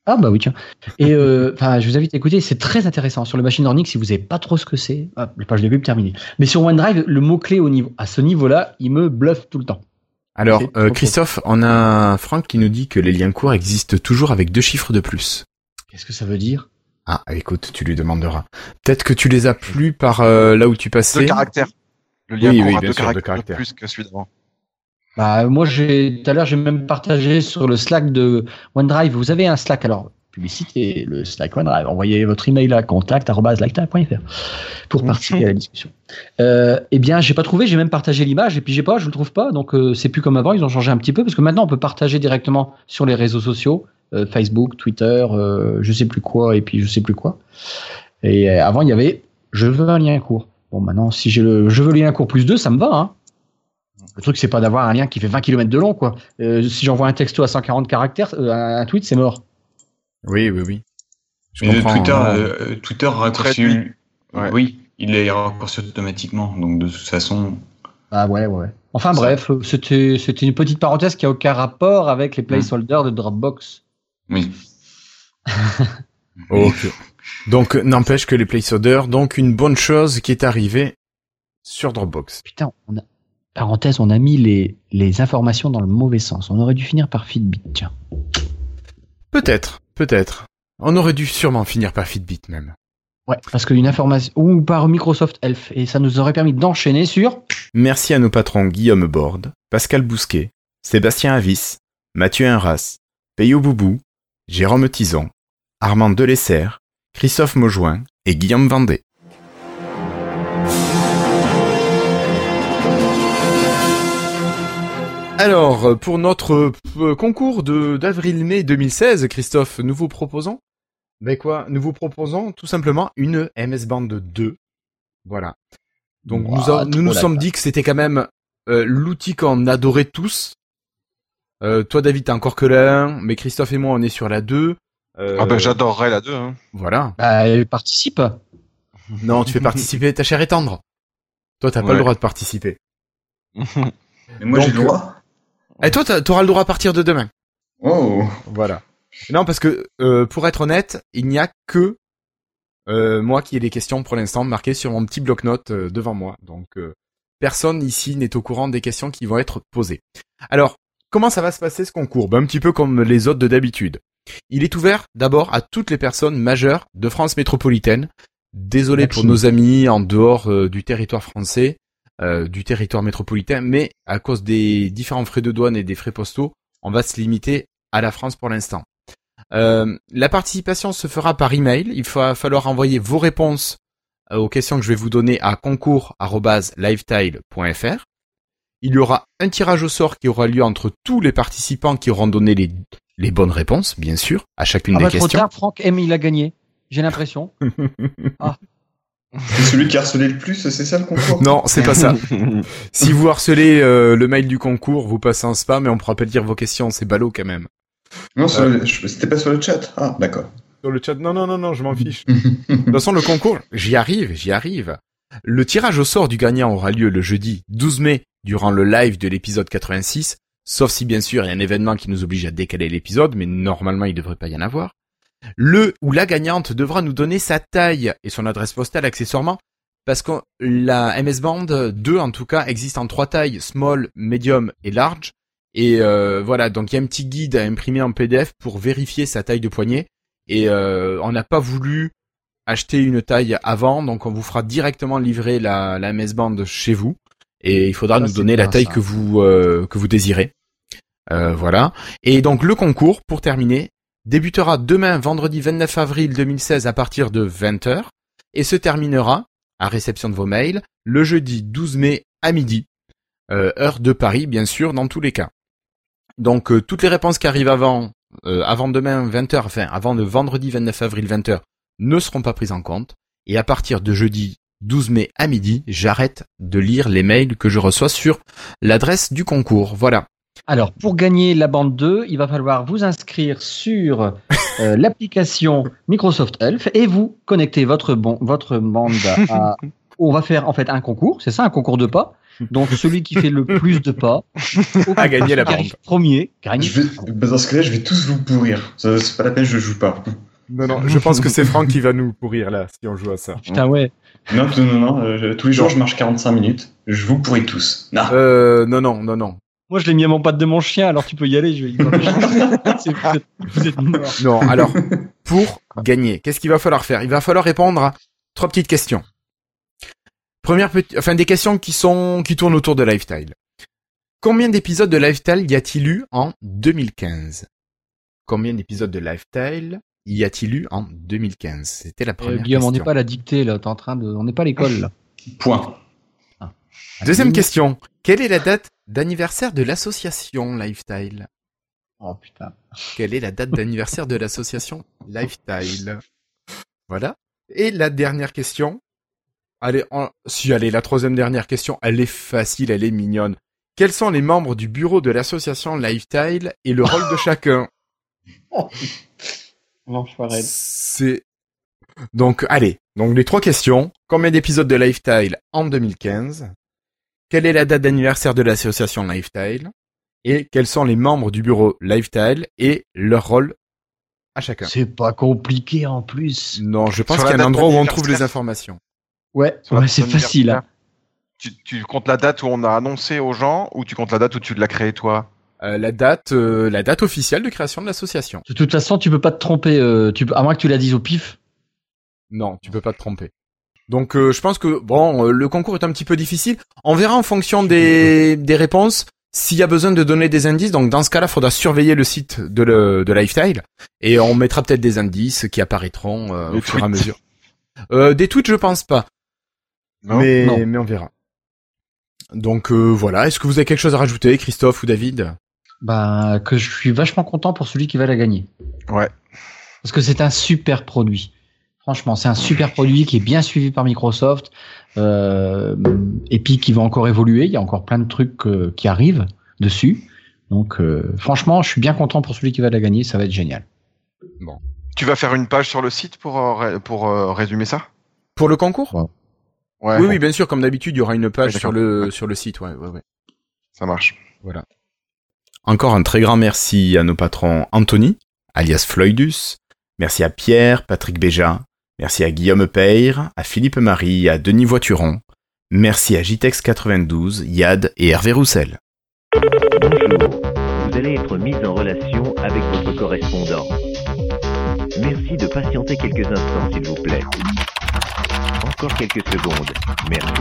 ah bah oui tiens. Et euh, enfin, je vous invite à écouter, c'est très intéressant sur le machine learning. Si vous savez pas trop ce que c'est, hop, les pages de pub terminées. Mais sur OneDrive, le mot clé au niveau, à ce niveau-là, il me bluffe tout le temps. Alors, euh, Christophe, on a Franck qui nous dit que les liens courts existent toujours avec deux chiffres de plus. Qu'est-ce que ça veut dire? Ah, écoute, tu lui demanderas. Peut-être que tu les as plus par euh, là où tu passais. Deux caractères. Le lien Oui, court oui, a deux sûr, deux caractères, de caractères. plus que celui d'avant. Bah, moi, j'ai, tout à l'heure, j'ai même partagé sur le Slack de OneDrive. Vous avez un Slack, alors, publicité, le Slack OneDrive. Envoyez votre email à contact.lifetime.fr pour participer à la discussion. Euh, eh bien, j'ai pas trouvé, j'ai même partagé l'image, et puis j'ai pas, je le trouve pas, donc euh, c'est plus comme avant, ils ont changé un petit peu, parce que maintenant, on peut partager directement sur les réseaux sociaux, euh, Facebook, Twitter, euh, je sais plus quoi, et puis je sais plus quoi. Et euh, avant, il y avait, je veux un lien court. Bon, maintenant, si j'ai le, je veux le lien court plus 2, ça me va, hein. Le truc, c'est pas d'avoir un lien qui fait 20 km de long, quoi. Euh, si j'envoie un texto à 140 caractères, euh, un tweet, c'est mort. Oui, oui, oui. Je Mais comprends. Twitter, hein. euh, Twitter raccourcit. Ouais. Oui, il les raccourci automatiquement. Donc de toute façon, Ah ouais, ouais. Enfin bref, c'était c'était une petite parenthèse qui a aucun rapport avec les placeholders de Dropbox. oui. Ok. Donc, n'empêche que les placeholders, donc une bonne chose qui est arrivée sur Dropbox. Putain, on a parenthèse, on a mis les les informations dans le mauvais sens. On aurait dû finir par Fitbit, tiens. Peut-être, peut-être. On aurait dû sûrement finir par Fitbit même. Ouais, parce qu'une information ou par Microsoft Elf et ça nous aurait permis d'enchaîner sur Merci à nos patrons Guillaume Borde, Pascal Bousquet, Sébastien Avis, Mathieu Inras, Peyo Boubou, Jérôme Tison, Armand Delesser, Christophe Maujoin et Guillaume Vendée. Alors, euh, pour notre euh, concours de d'avril-mai 2016, Christophe, nous vous proposons ben quoi Nous vous proposons tout simplement une MS Band 2. Voilà. Donc nous, a- nous sommes dit que c'était quand même euh, l'outil qu'on adorait tous. Euh, toi David t'as encore que la 1, mais Christophe et moi on est sur la 2. Euh, Ah ben j'adorerais la 2. Hein. Voilà. bah, elle participe. Non, tu fais participer ta chère et tendre. Toi t'as pas le droit de participer. Mais moi j'ai le droit. Et toi t'auras le droit à partir de demain. Oh. Voilà. Non parce que euh, pour être honnête, il n'y a que euh, moi qui ai des questions pour l'instant marquées sur mon petit bloc-notes euh, devant moi. Donc euh, personne ici n'est au courant des questions qui vont être posées. Alors, comment ça va se passer ce concours? Ben, Un petit peu comme les autres de d'habitude. Il est ouvert d'abord à toutes les personnes majeures de France métropolitaine. Désolé pour nos amis en dehors euh, du territoire français, euh, du territoire métropolitain, mais à cause des différents frais de douane et des frais postaux, on va se limiter à la France pour l'instant. Euh, la participation se fera par email. Il va falloir envoyer vos réponses euh, aux questions que je vais vous donner à concours@lifetile.fr. Il y aura un tirage au sort qui aura lieu entre tous les participants qui auront donné les, les bonnes réponses, bien sûr, à chacune Ah des bah trop questions. tard, Franck M il a gagné. J'ai l'impression. C'est celui qui a harcelé le plus, c'est ça le concours? Non, c'est pas ça. si vous harcelez euh, le mail du concours, vous passez un spam, mais on pourra pas dire vos questions, c'est ballot quand même. Non, je- c'était pas sur le chat. Ah, d'accord. Sur le chat, non, non, non, non, je m'en fiche. De toute façon, le concours, j'y arrive, j'y arrive. Le tirage au sort du gagnant aura lieu le jeudi 12 mai durant le live de l'épisode 86, sauf si bien sûr il y a un événement qui nous oblige à décaler l'épisode, mais normalement il devrait pas y en avoir. Le ou la gagnante devra nous donner sa taille et son adresse postale accessoirement, parce que la MS Band 2 en tout cas existe en trois tailles, small, medium et large. Et euh, voilà, donc il y a un petit guide à imprimer en PDF pour vérifier sa taille de poignet. Et euh, on n'a pas voulu acheter une taille avant, donc on vous fera directement livrer la, la MS Band chez vous. Et il faudra Ça, nous donner la taille ça. que vous euh, que vous désirez. Euh, voilà. Et donc le concours, pour terminer, débutera demain, vendredi 29 avril 2016 à partir de 20h et se terminera, à réception de vos mails, le jeudi 12 mai à midi, euh, heure de Paris, bien sûr, dans tous les cas. Donc euh, toutes les réponses qui arrivent avant, euh, avant demain 20h, enfin avant le vendredi 29 avril 20h, ne seront pas prises en compte. Et à partir de jeudi 12 mai à midi, j'arrête de lire les mails que je reçois sur l'adresse du concours. Voilà. Alors, pour gagner la bande 2, il va falloir vous inscrire sur euh, l'application Microsoft Elf et vous connecter votre, bon, votre bande à. On va faire en fait un concours, c'est ça, un concours de pas. Donc celui qui fait le plus de pas A gagné la bande. premier gagne. Je vais, dans ce cas-là, je vais tous vous pourrir. C'est pas la peine, je joue pas. Non, non, je pense que c'est Franck qui va nous pourrir là, si on joue à ça. Putain ouais. Non, non, non, non. euh, tous les jours, je marche 45 minutes. Je vous pourris tous. Non. Euh, non, non, non, non. Moi je l'ai mis à mon patte de mon chien, alors tu peux y aller. Je vais y vous, êtes, vous êtes morts. Non, alors, pour gagner, qu'est-ce qu'il va falloir faire? Il va falloir répondre à trois petites questions. Première petite, enfin des questions qui sont qui tournent autour de Lifestyle. Combien d'épisodes de Lifestyle y a-t-il eu en 2015 Combien d'épisodes de Lifestyle y a-t-il eu en 2015 C'était la Euh, première Guillaume, on n'est pas à la dictée là. T'es en train de, on n'est pas à l'école là. Point. Deuxième question. Quelle est la date d'anniversaire de l'association Lifestyle Oh putain. Quelle est la date d'anniversaire de l'association Lifestyle? Voilà. Et la dernière question. Allez, en- si allez, la troisième dernière question, elle est facile, elle est mignonne. Quels sont les membres du bureau de l'association Lifestyle et le rôle de chacun? L'enfoiré. C'est donc allez, donc les trois questions. Combien d'épisodes de Lifestyle en 2015 Quelle est la date d'anniversaire de l'association Lifestyle Et quels sont les membres du bureau Lifestyle et leur rôle à chacun? C'est pas compliqué en plus. Non, je pense qu'il y a un endroit où on trouve les informations. Ouais, c'est facile. hein. Tu, tu comptes la date où on a annoncé aux gens ou tu comptes la date où tu l'as créé toi? Euh, la date, euh, la date officielle de création de l'association. De toute façon, tu peux pas te tromper. euh, tu peux, à moins que tu la dises au pif. Non, tu peux pas te tromper. Donc, euh, je pense que bon, euh, le concours est un petit peu difficile. On verra en fonction des, des réponses s'il y a besoin de donner des indices. Donc, dans ce cas-là, il faudra surveiller le site de, le, de Lifestyle et on mettra peut-être des indices qui apparaîtront euh, au fur et à mesure. Euh, des tweets, je pense pas, Non mais Non. mais on verra. Donc euh, voilà. Est-ce que vous avez quelque chose à rajouter, Christophe ou David? Bah, que je suis vachement content pour celui qui va la gagner. Ouais. Parce que c'est un super produit. Franchement, c'est un super produit qui est bien suivi par Microsoft. Euh, et puis qui va encore évoluer. Il y a encore plein de trucs euh, qui arrivent dessus. Donc, euh, franchement, je suis bien content pour celui qui va la gagner. Ça va être génial. Tu vas faire une page sur le site pour, ré- pour résumer ça? Pour le concours? Ouais. Oui, oui, bien sûr. Comme d'habitude, il y aura une page Ouais, sur le Ouais. sur le site. Ouais, ouais, ouais. Ça marche. Encore un très grand merci à nos patrons Anthony, alias Floydus. Merci à Pierre, Patrick Béja. Merci à Guillaume Peyre, à Philippe Marie, à Denis Voituron. Merci à JTEX92, Yad et Hervé Roussel. Bonjour, vous allez être mis en relation avec votre correspondant. Merci de patienter quelques instants, s'il vous plaît. Encore quelques secondes. Merci.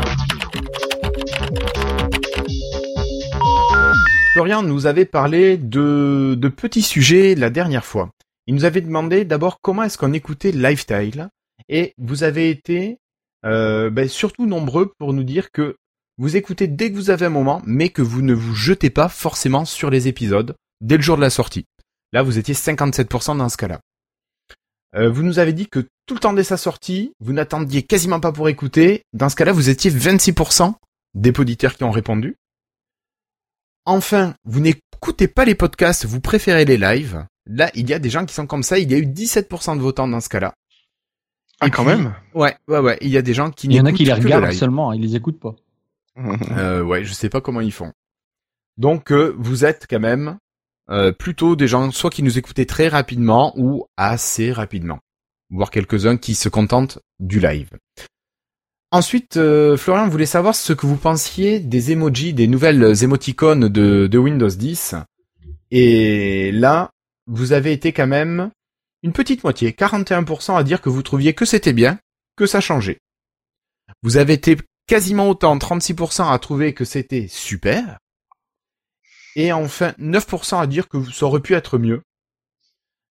Florian nous avait parlé de, de petits sujets la dernière fois. Il nous avait demandé d'abord comment est-ce qu'on écoutait Lifestyle et vous avez été euh, ben, surtout nombreux pour nous dire que vous écoutez dès que vous avez un moment, mais que vous ne vous jetez pas forcément sur les épisodes dès le jour de la sortie. Là, vous étiez 57% dans ce cas-là. Euh, vous nous avez dit que tout le temps dès sa sortie, vous n'attendiez quasiment pas pour écouter. Dans ce cas-là, vous étiez 26% des auditeurs qui ont répondu. Enfin, vous n'écoutez pas les podcasts, vous préférez les lives. Là, il y a des gens qui sont comme ça. Il y a eu 17% de votants dans ce cas-là. Ah, quand puis- même Ouais, ouais, ouais. Il y a des gens qui Il y en a qui les le regardent seulement. Ils les écoutent pas. Euh, ouais, je sais pas comment ils font. Donc, euh, vous êtes quand même euh, plutôt des gens soit qui nous écoutaient très rapidement ou assez rapidement, voire quelques-uns qui se contentent du live. Ensuite, euh, Florian voulait savoir ce que vous pensiez des emojis, des nouvelles émoticônes de, de Windows 10. Et là, vous avez été quand même une petite moitié, 41% à dire que vous trouviez que c'était bien, que ça changeait. Vous avez été quasiment autant, 36% à trouver que c'était super. Et enfin, 9% à dire que ça aurait pu être mieux.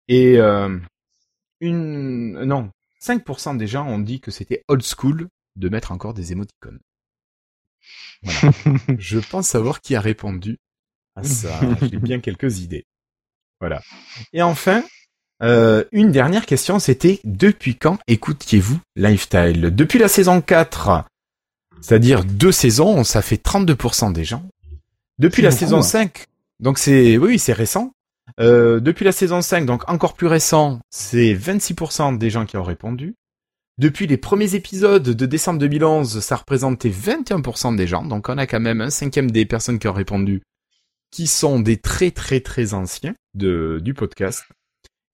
Et euh, une non, 5% des gens ont dit que c'était old school de mettre encore des émoticônes. Voilà. Je pense savoir qui a répondu à ça. J'ai bien quelques idées. Voilà. Et enfin, euh, une dernière question, c'était depuis quand écoutiez-vous Lifestyle? Depuis la saison 4, c'est-à-dire deux saisons, ça fait 32% des gens. Depuis la beaucoup, saison hein. 5, Donc c'est oui, c'est récent. Euh, depuis la saison 5, donc encore plus récent, c'est 26% des gens qui ont répondu. Depuis les premiers épisodes de décembre 2011, ça représentait 21% des gens. Donc on a quand même un cinquième des personnes qui ont répondu qui sont des très très très anciens de, du podcast.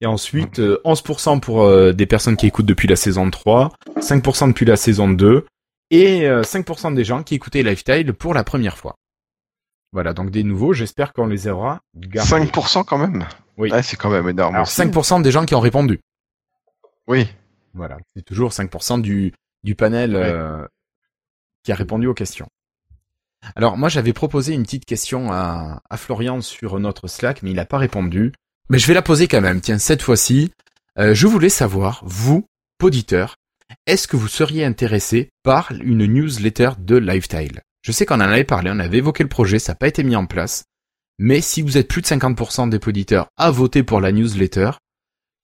Et ensuite, 11% pour euh, des personnes qui écoutent depuis la saison 3, 5% depuis la saison 2, et 5% des gens qui écoutaient Lifestyle pour la première fois. Voilà, donc des nouveaux, j'espère qu'on les aura gardés. 5% quand même? Oui. Ouais, c'est quand même énorme. Alors aussi. 5% des gens qui ont répondu. Oui. Voilà, c'est toujours 5% du, du panel euh, qui a répondu aux questions. Alors moi j'avais proposé une petite question à, à Florian sur notre Slack, mais il n'a pas répondu. Mais je vais la poser quand même, tiens, cette fois-ci. Euh, je voulais savoir, vous, poditeur, est-ce que vous seriez intéressé par une newsletter de Lifestyle Je sais qu'on en avait parlé, on avait évoqué le projet, ça n'a pas été mis en place. Mais si vous êtes plus de 50% des poditeurs à voter pour la newsletter,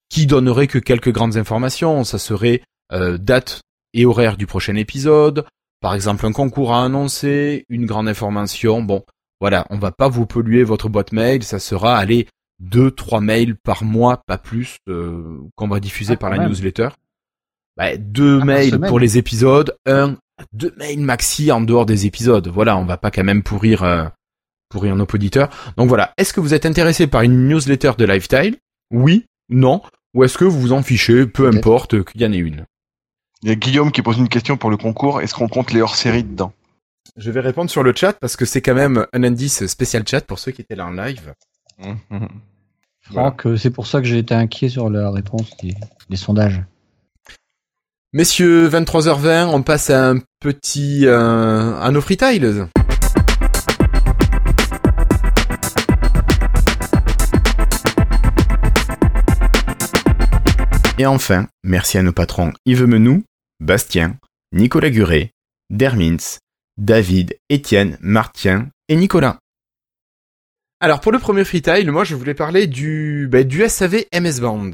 qui donnerait que quelques grandes informations, ça serait euh, date et horaire du prochain épisode, par exemple un concours à annoncer, une grande information, bon, voilà, on va pas vous polluer votre boîte mail, ça sera, allez, deux, trois mails par mois, pas plus, euh, qu'on va diffuser Ah, par la même. newsletter. Bah, deux Ah, mails pour les épisodes, un, deux mails maxi en dehors des épisodes. Voilà, on va pas quand même pourrir, euh, pourrir nos auditeurs. Donc voilà, est-ce que vous êtes intéressé par une newsletter de Lifestyle? Oui, non, ou est-ce que vous vous en fichez, peu importe qu'il y en ait une Il y a Guillaume qui pose une question pour le concours. Est-ce qu'on compte les hors-séries dedans? Je vais répondre sur le chat parce que c'est quand même un indice spécial chat pour ceux qui étaient là en live. Mhm. Franck, euh, c'est pour ça que j'ai été inquiet sur la réponse des, des sondages. Messieurs, 23h20, on passe à un petit... euh, à nos freetiles. Et enfin, merci à nos patrons Yves Menou, Bastien, Nicolas Guret, Dermins, David, Étienne, Martien et Nicolas. Alors pour le premier freetile, moi je voulais parler du, bah, du SAV MS Band.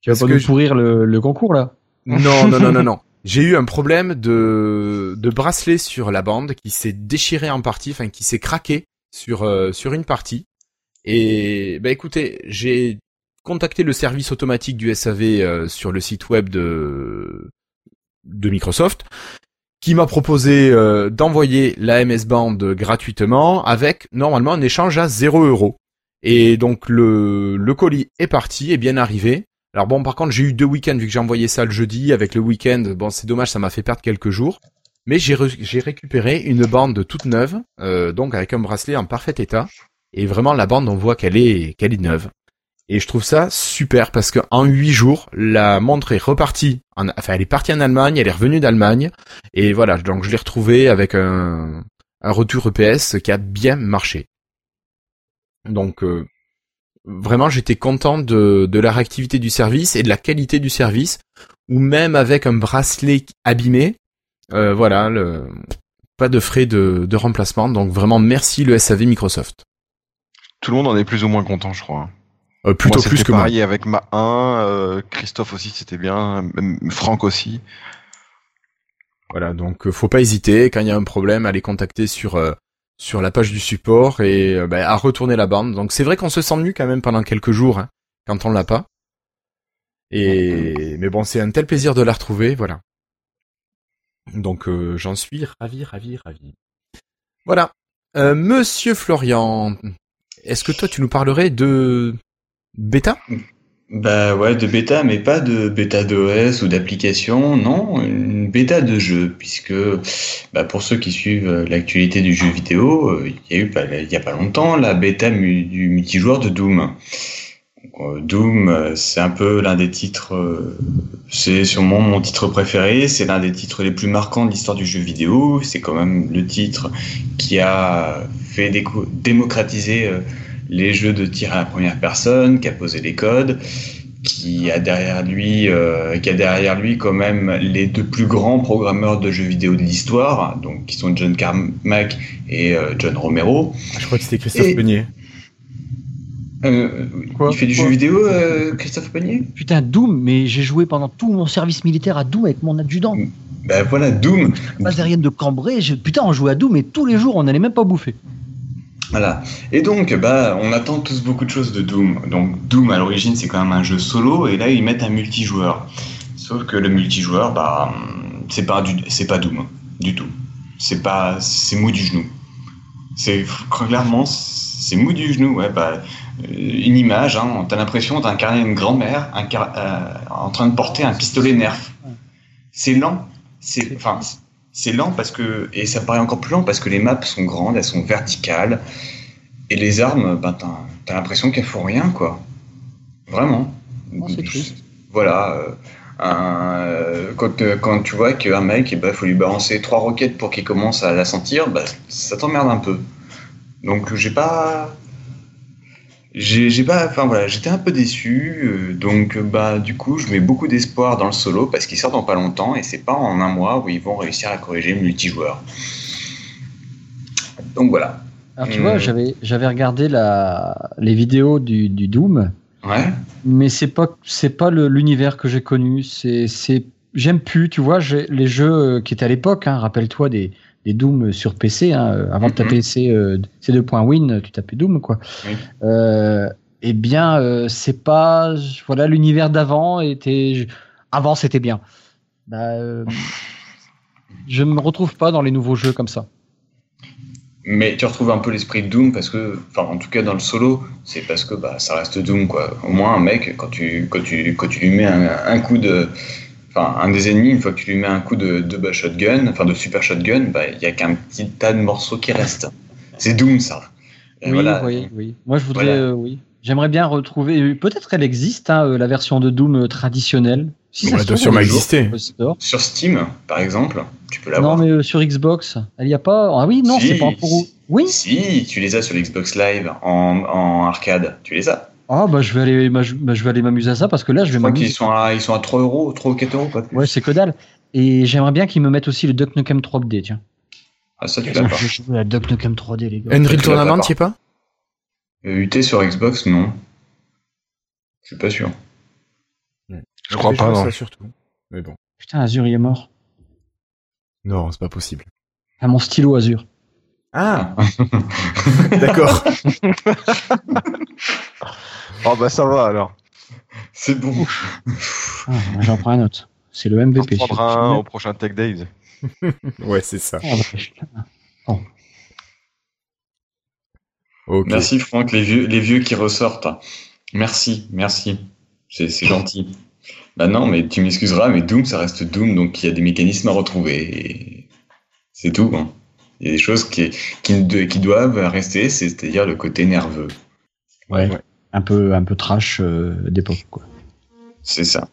Tu vas pas nous je- pourrir le, le concours là? Non, non, non, non, non. J'ai eu un problème de, de bracelet sur la bande qui s'est déchiré en partie, enfin qui s'est craqué sur, euh, sur une partie. Et bah écoutez, j'ai contacté le service automatique du SAV euh, sur le site web de, de Microsoft qui m'a proposé euh, d'envoyer la MS Band gratuitement avec normalement un échange à 0 euros. Et donc le, le colis est parti, est bien arrivé. Alors bon, par contre, j'ai eu deux week-ends vu que j'ai envoyé ça le jeudi. Avec le week-end, bon, c'est dommage, ça m'a fait perdre quelques jours. Mais j'ai j'ai récupéré une bande toute neuve, euh, donc avec un bracelet en parfait état. Et vraiment, la bande, on voit qu'elle est qu'elle est neuve. Et je trouve ça super parce que en huit jours, la montre est repartie. En, enfin, elle est partie en Allemagne, elle est revenue d'Allemagne. Et voilà, donc je l'ai retrouvée avec un, un retour EPS qui a bien marché. Donc euh, vraiment j'étais content de, de la réactivité du service et de la qualité du service, ou même avec un bracelet abîmé, euh, voilà, le, pas de frais de, de remplacement, donc vraiment merci le SAV Microsoft. Tout le monde en est plus ou moins content, je crois. Euh, plutôt Moi, plus que moi. pareil avec ma 1, euh, Christophe aussi c'était bien, même Franck aussi. Voilà, donc euh, faut pas hésiter quand il y a un problème à les contacter sur euh, sur la page du support et euh, bah, à retourner la bande. Donc c'est vrai qu'on se sent nu quand même pendant quelques jours hein, quand on l'a pas. Et mais bon, c'est un tel plaisir de la retrouver, voilà. Donc euh, j'en suis ravi, ravi, ravi. Voilà. Euh, Monsieur Florian, est-ce que toi tu nous parlerais de bêta? Bah ouais, de bêta, mais pas de bêta d'OS ou d'application, non, une bêta de jeu, puisque bah, pour ceux qui suivent euh, l'actualité du jeu vidéo, euh, il y a eu il y a pas longtemps la bêta du multijoueur de Doom. Euh, Doom, c'est un peu l'un des titres, c'est sûrement mon titre préféré, c'est l'un des titres les plus marquants de l'histoire du jeu vidéo, c'est quand même le titre qui a fait démocratiser les jeux de tir à la première personne, qui a posé les codes, qui a derrière lui, euh, qui a derrière lui quand même les deux plus grands programmeurs de jeux vidéo de l'histoire, donc qui sont John Carmack et euh, John Romero. Je crois que c'était Christophe Et- Peunier. Euh, Quoi il fait du Quoi jeu vidéo, euh, Christophe Panier Putain, Doom, mais j'ai joué pendant tout mon service militaire à Doom avec mon adjudant. Ben voilà, Doom. Base aérienne de Cambrai, je- putain, on jouait à Doom et tous les jours on n'allait même pas bouffer. Voilà. Et donc, bah, on attend tous beaucoup de choses de Doom. Donc, Doom, à l'origine, c'est quand même un jeu solo, et là, ils mettent un multijoueur. Sauf que le multijoueur, bah, c'est pas du, c'est pas Doom, du tout. C'est pas, c'est mou du genou. C'est clairement, c'est mou du genou. Ouais, bah, euh, une image, hein, t'as l'impression d'incarner une grand-mère euh, en train de porter un pistolet Nerf. C'est lent. C'est, enfin, c'est lent parce que et ça paraît encore plus lent parce que les maps sont grandes, elles sont verticales et les armes, ben t'as, l'impression qu'elles font rien quoi. Vraiment. Oh, c'est triste. Voilà. euh, un- euh, quand, euh, quand tu vois qu'un mec, il bah, faut lui balancer trois roquettes pour qu'il commence à la sentir, bah, ça t'emmerde un peu. Donc j'ai pas, j'ai, j'ai pas, enfin voilà, j'étais un peu déçu. euh, donc bah du coup, je mets beaucoup d'espoir dans le solo parce qu'il sort dans pas longtemps et c'est pas en un mois où ils vont réussir à corriger le multijoueur. Donc voilà. Alors tu Hmm. vois, j'avais j'avais regardé la les vidéos du, du Doom, Ouais. mais c'est pas c'est pas l'univers que j'ai connu. C'est c'est j'aime plus. Tu vois, les jeux euh, qui étaient à l'époque. Hein, Rappelle-toi des des Doom sur PC. Hein, avant de taper Mhm. C, euh, C2.win, tu tapais Doom quoi. Oui. Euh, eh bien, euh, c'est pas voilà l'univers d'avant était avant c'était bien. Bah, je me retrouve pas dans les nouveaux jeux comme ça. Mais tu retrouves un peu l'esprit de Doom parce que, enfin, en tout cas dans le solo, c'est parce que bah, ça reste Doom, quoi. Au moins, un mec, quand tu, quand tu, quand tu lui mets un, un coup de. Enfin, un des ennemis, une fois que tu lui mets un coup de double shotgun, enfin de super shotgun, bah, il y a qu'un petit tas de morceaux qui restent. C'est Doom, ça. Et Oui, voilà. oui, oui. Moi, je voudrais, Voilà. euh, oui. J'aimerais bien retrouver. Peut-être elle existe, hein, euh, la version de Doom euh, traditionnelle. Si Bon, ça elle doit sûrement exister. sur Steam, par exemple, tu peux Non, l'avoir. mais euh, sur Xbox, elle y a pas. Ah oui, non, Si. c'est pas en pour. Oui. Si, tu les as sur l'Xbox Live en, en arcade, tu les as. Ah bah je vais aller, bah, je, bah, je vais aller m'amuser à ça parce que là, je Je vais crois qu'ils m'amuser. sont à, ils sont à 3 euros, 3 ou 4 euros, pas plus. Ouais, c'est que dalle. Et j'aimerais bien qu'ils me mettent aussi le Duck Nukem 3D, tiens. Ah, ça, tu l'as pas. Je joue à Duck Nukem 3D, les gars. Unreal Tournament, pas, tu es pas Euh, UT sur Xbox, non. Je suis pas sûr. Je crois pas, non. ça surtout. Mais bon. Putain, Azur, il est mort. Non, c'est pas possible. Ah, mon stylo Azur. Ah D'accord. Oh bah ça va alors. C'est bon. Ah, J'en prends un autre. C'est le On MVP. prendra celui-là. un au prochain Tech Days. ouais, c'est ça. Ah, bah. Merci Franck, les vieux, les vieux qui ressortent. Merci, merci. C'est gentil. Bah non, mais tu m'excuseras, mais Doom, ça reste Doom, donc il y a des mécanismes à retrouver. et C'est tout. hein. Il y a des choses qui, qui, ne- qui doivent rester, c'est-à-dire le côté nerveux. Ouais. Un peu, un peu trash euh, d'époque, quoi. C'est ça.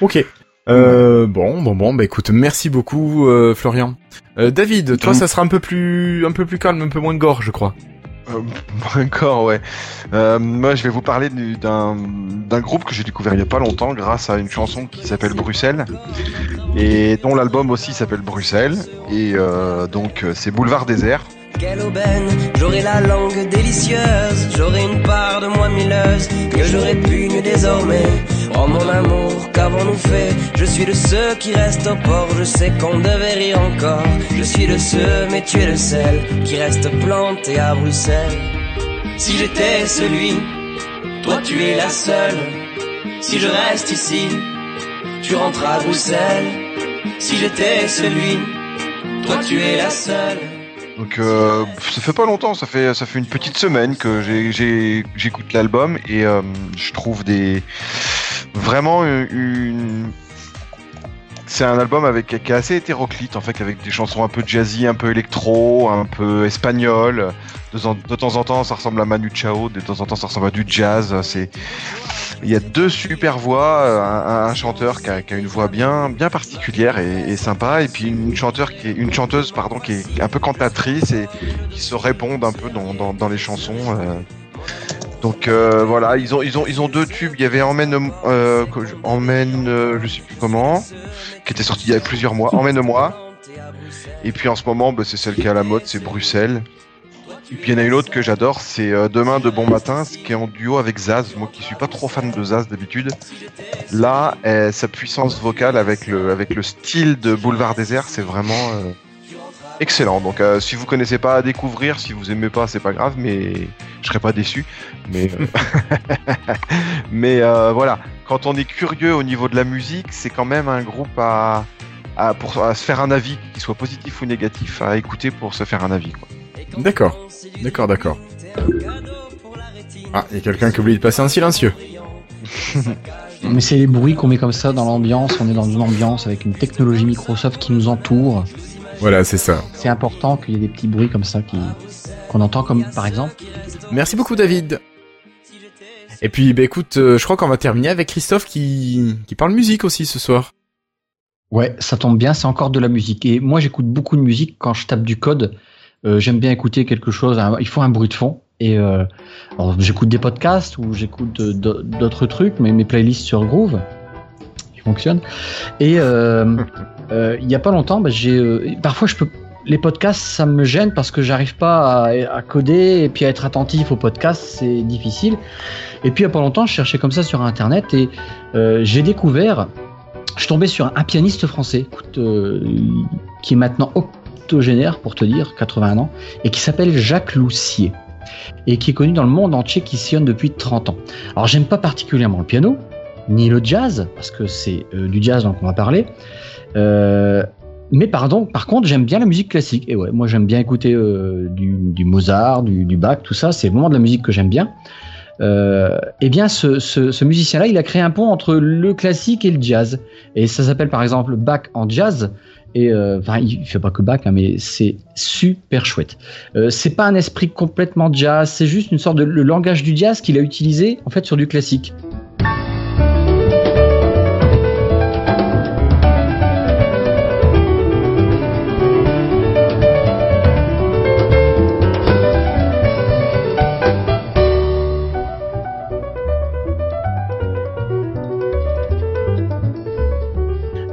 Ok. Euh, bon, bon, bon, bah écoute, merci beaucoup, euh, Florian. Euh, David, toi, Donc- ça sera un peu plus, un peu plus calme, un peu moins gore, je crois. Euh, Encore, ouais. Euh, moi, je vais vous parler du- d'un groupe que j'ai découvert il y a pas longtemps grâce à une chanson qui s'appelle Bruxelles et dont l'album aussi s'appelle Bruxelles. Et euh, donc, euh, c'est Boulevard Désert. Quelle aubaine, j'aurai la langue délicieuse, j'aurai une part de moi milleuse désormais. Oh mon amour, qu'avons-nous fait? Je suis de ceux qui restent au port, je sais qu'on devait rire encore. Je suis de ceux, mais tu es le seul, qui reste planté à Bruxelles. Si j'étais celui, toi tu es la seule. Si je reste ici, tu rentres à Bruxelles. Si j'étais celui, toi tu es la seule. Donc, euh, ça fait pas longtemps, ça fait ça fait une petite semaine que j'écoute l'album et euh, je trouve des vraiment une, c'est un album avec qui est assez hétéroclite en fait, avec des chansons un peu jazzy, un peu électro, un peu espagnol. De, de temps en temps, ça ressemble à Manu Chao, de temps en temps, ça ressemble à du jazz. C'est il y a deux super voix, euh, un, chanteur qui a, une voix bien bien particulière et, sympa, et puis une chanteuse pardon qui est un peu cantatrice et qui se répondent un peu dans, les chansons. euh. Donc euh, voilà, ils ont ils ont ils ont deux tubes. Il y avait Emmène Emmène je sais plus comment, qui était sorti il y a plusieurs mois. Emmène-moi. Et puis en ce moment, bah, c'est celle qui est à la mode, c'est Bruxelles. Et puis il y en a une autre que j'adore, c'est euh, Demain de bon matin, ce qui est en duo avec Zaz. Moi qui suis pas trop fan de Zaz d'habitude. Là, euh, sa puissance vocale avec le style de Boulevard Désert, c'est vraiment euh, excellent. Donc euh, si vous connaissez pas à découvrir, si vous aimez pas, c'est pas grave, mais je serais pas déçu. Mais voilà, quand on est curieux au niveau de la musique, c'est quand même un groupe à, pour se faire un avis, qu'il soit positif ou négatif, à écouter pour se faire un avis. D'accord, d'accord, d'accord. Ah, il y a quelqu'un qui oublie de passer en silencieux. Mais c'est les bruits qu'on met comme ça dans l'ambiance. On est dans une ambiance avec une technologie Microsoft qui nous entoure. Voilà, c'est ça. C'est important qu'il y ait des petits bruits comme ça qui qu'on entend comme par exemple. Merci beaucoup David. Et puis, bah écoute, euh, je crois qu'on va terminer avec Christophe qui, qui parle musique aussi ce soir. Ouais, ça tombe bien, c'est encore de la musique. Et moi, j'écoute beaucoup de musique quand je tape du code. Euh, J'aime bien écouter quelque chose. un- il faut un bruit de fond. Et euh, j'écoute des podcasts ou j'écoute euh, d'autres trucs, mais mes playlists sur Groove, qui fonctionnent. Et il y a pas longtemps, bah, j'ai parfois je peux les podcasts, ça me gêne parce que j'arrive pas à, à coder et puis à être attentif aux podcasts, c'est difficile. Et puis il y a pas longtemps, je cherchais comme ça sur internet et euh, j'ai découvert, je tombé sur un, un pianiste français, écoute, euh, qui est maintenant pour te dire, 81 ans, et qui s'appelle Jacques Loussier et qui est connu dans le monde entier, qui sillonne depuis 30 ans. Alors j'aime pas particulièrement le piano, ni le jazz, parce que c'est euh, du jazz dont on va parler. Euh, mais pardon, par contre, j'aime bien la musique classique. Et ouais, moi j'aime bien écouter euh, du, Mozart, du, Bach, tout ça. C'est vraiment de la musique que j'aime bien. Eh bien, ce musicien-là, il a créé un pont entre le classique et le jazz. Et ça s'appelle par exemple Bach en jazz. Et euh, enfin, il fait pas que Bach, hein, mais c'est super chouette. Euh, c'est pas un esprit complètement jazz, c'est juste une sorte de le langage du jazz qu'il a utilisé en fait sur du classique.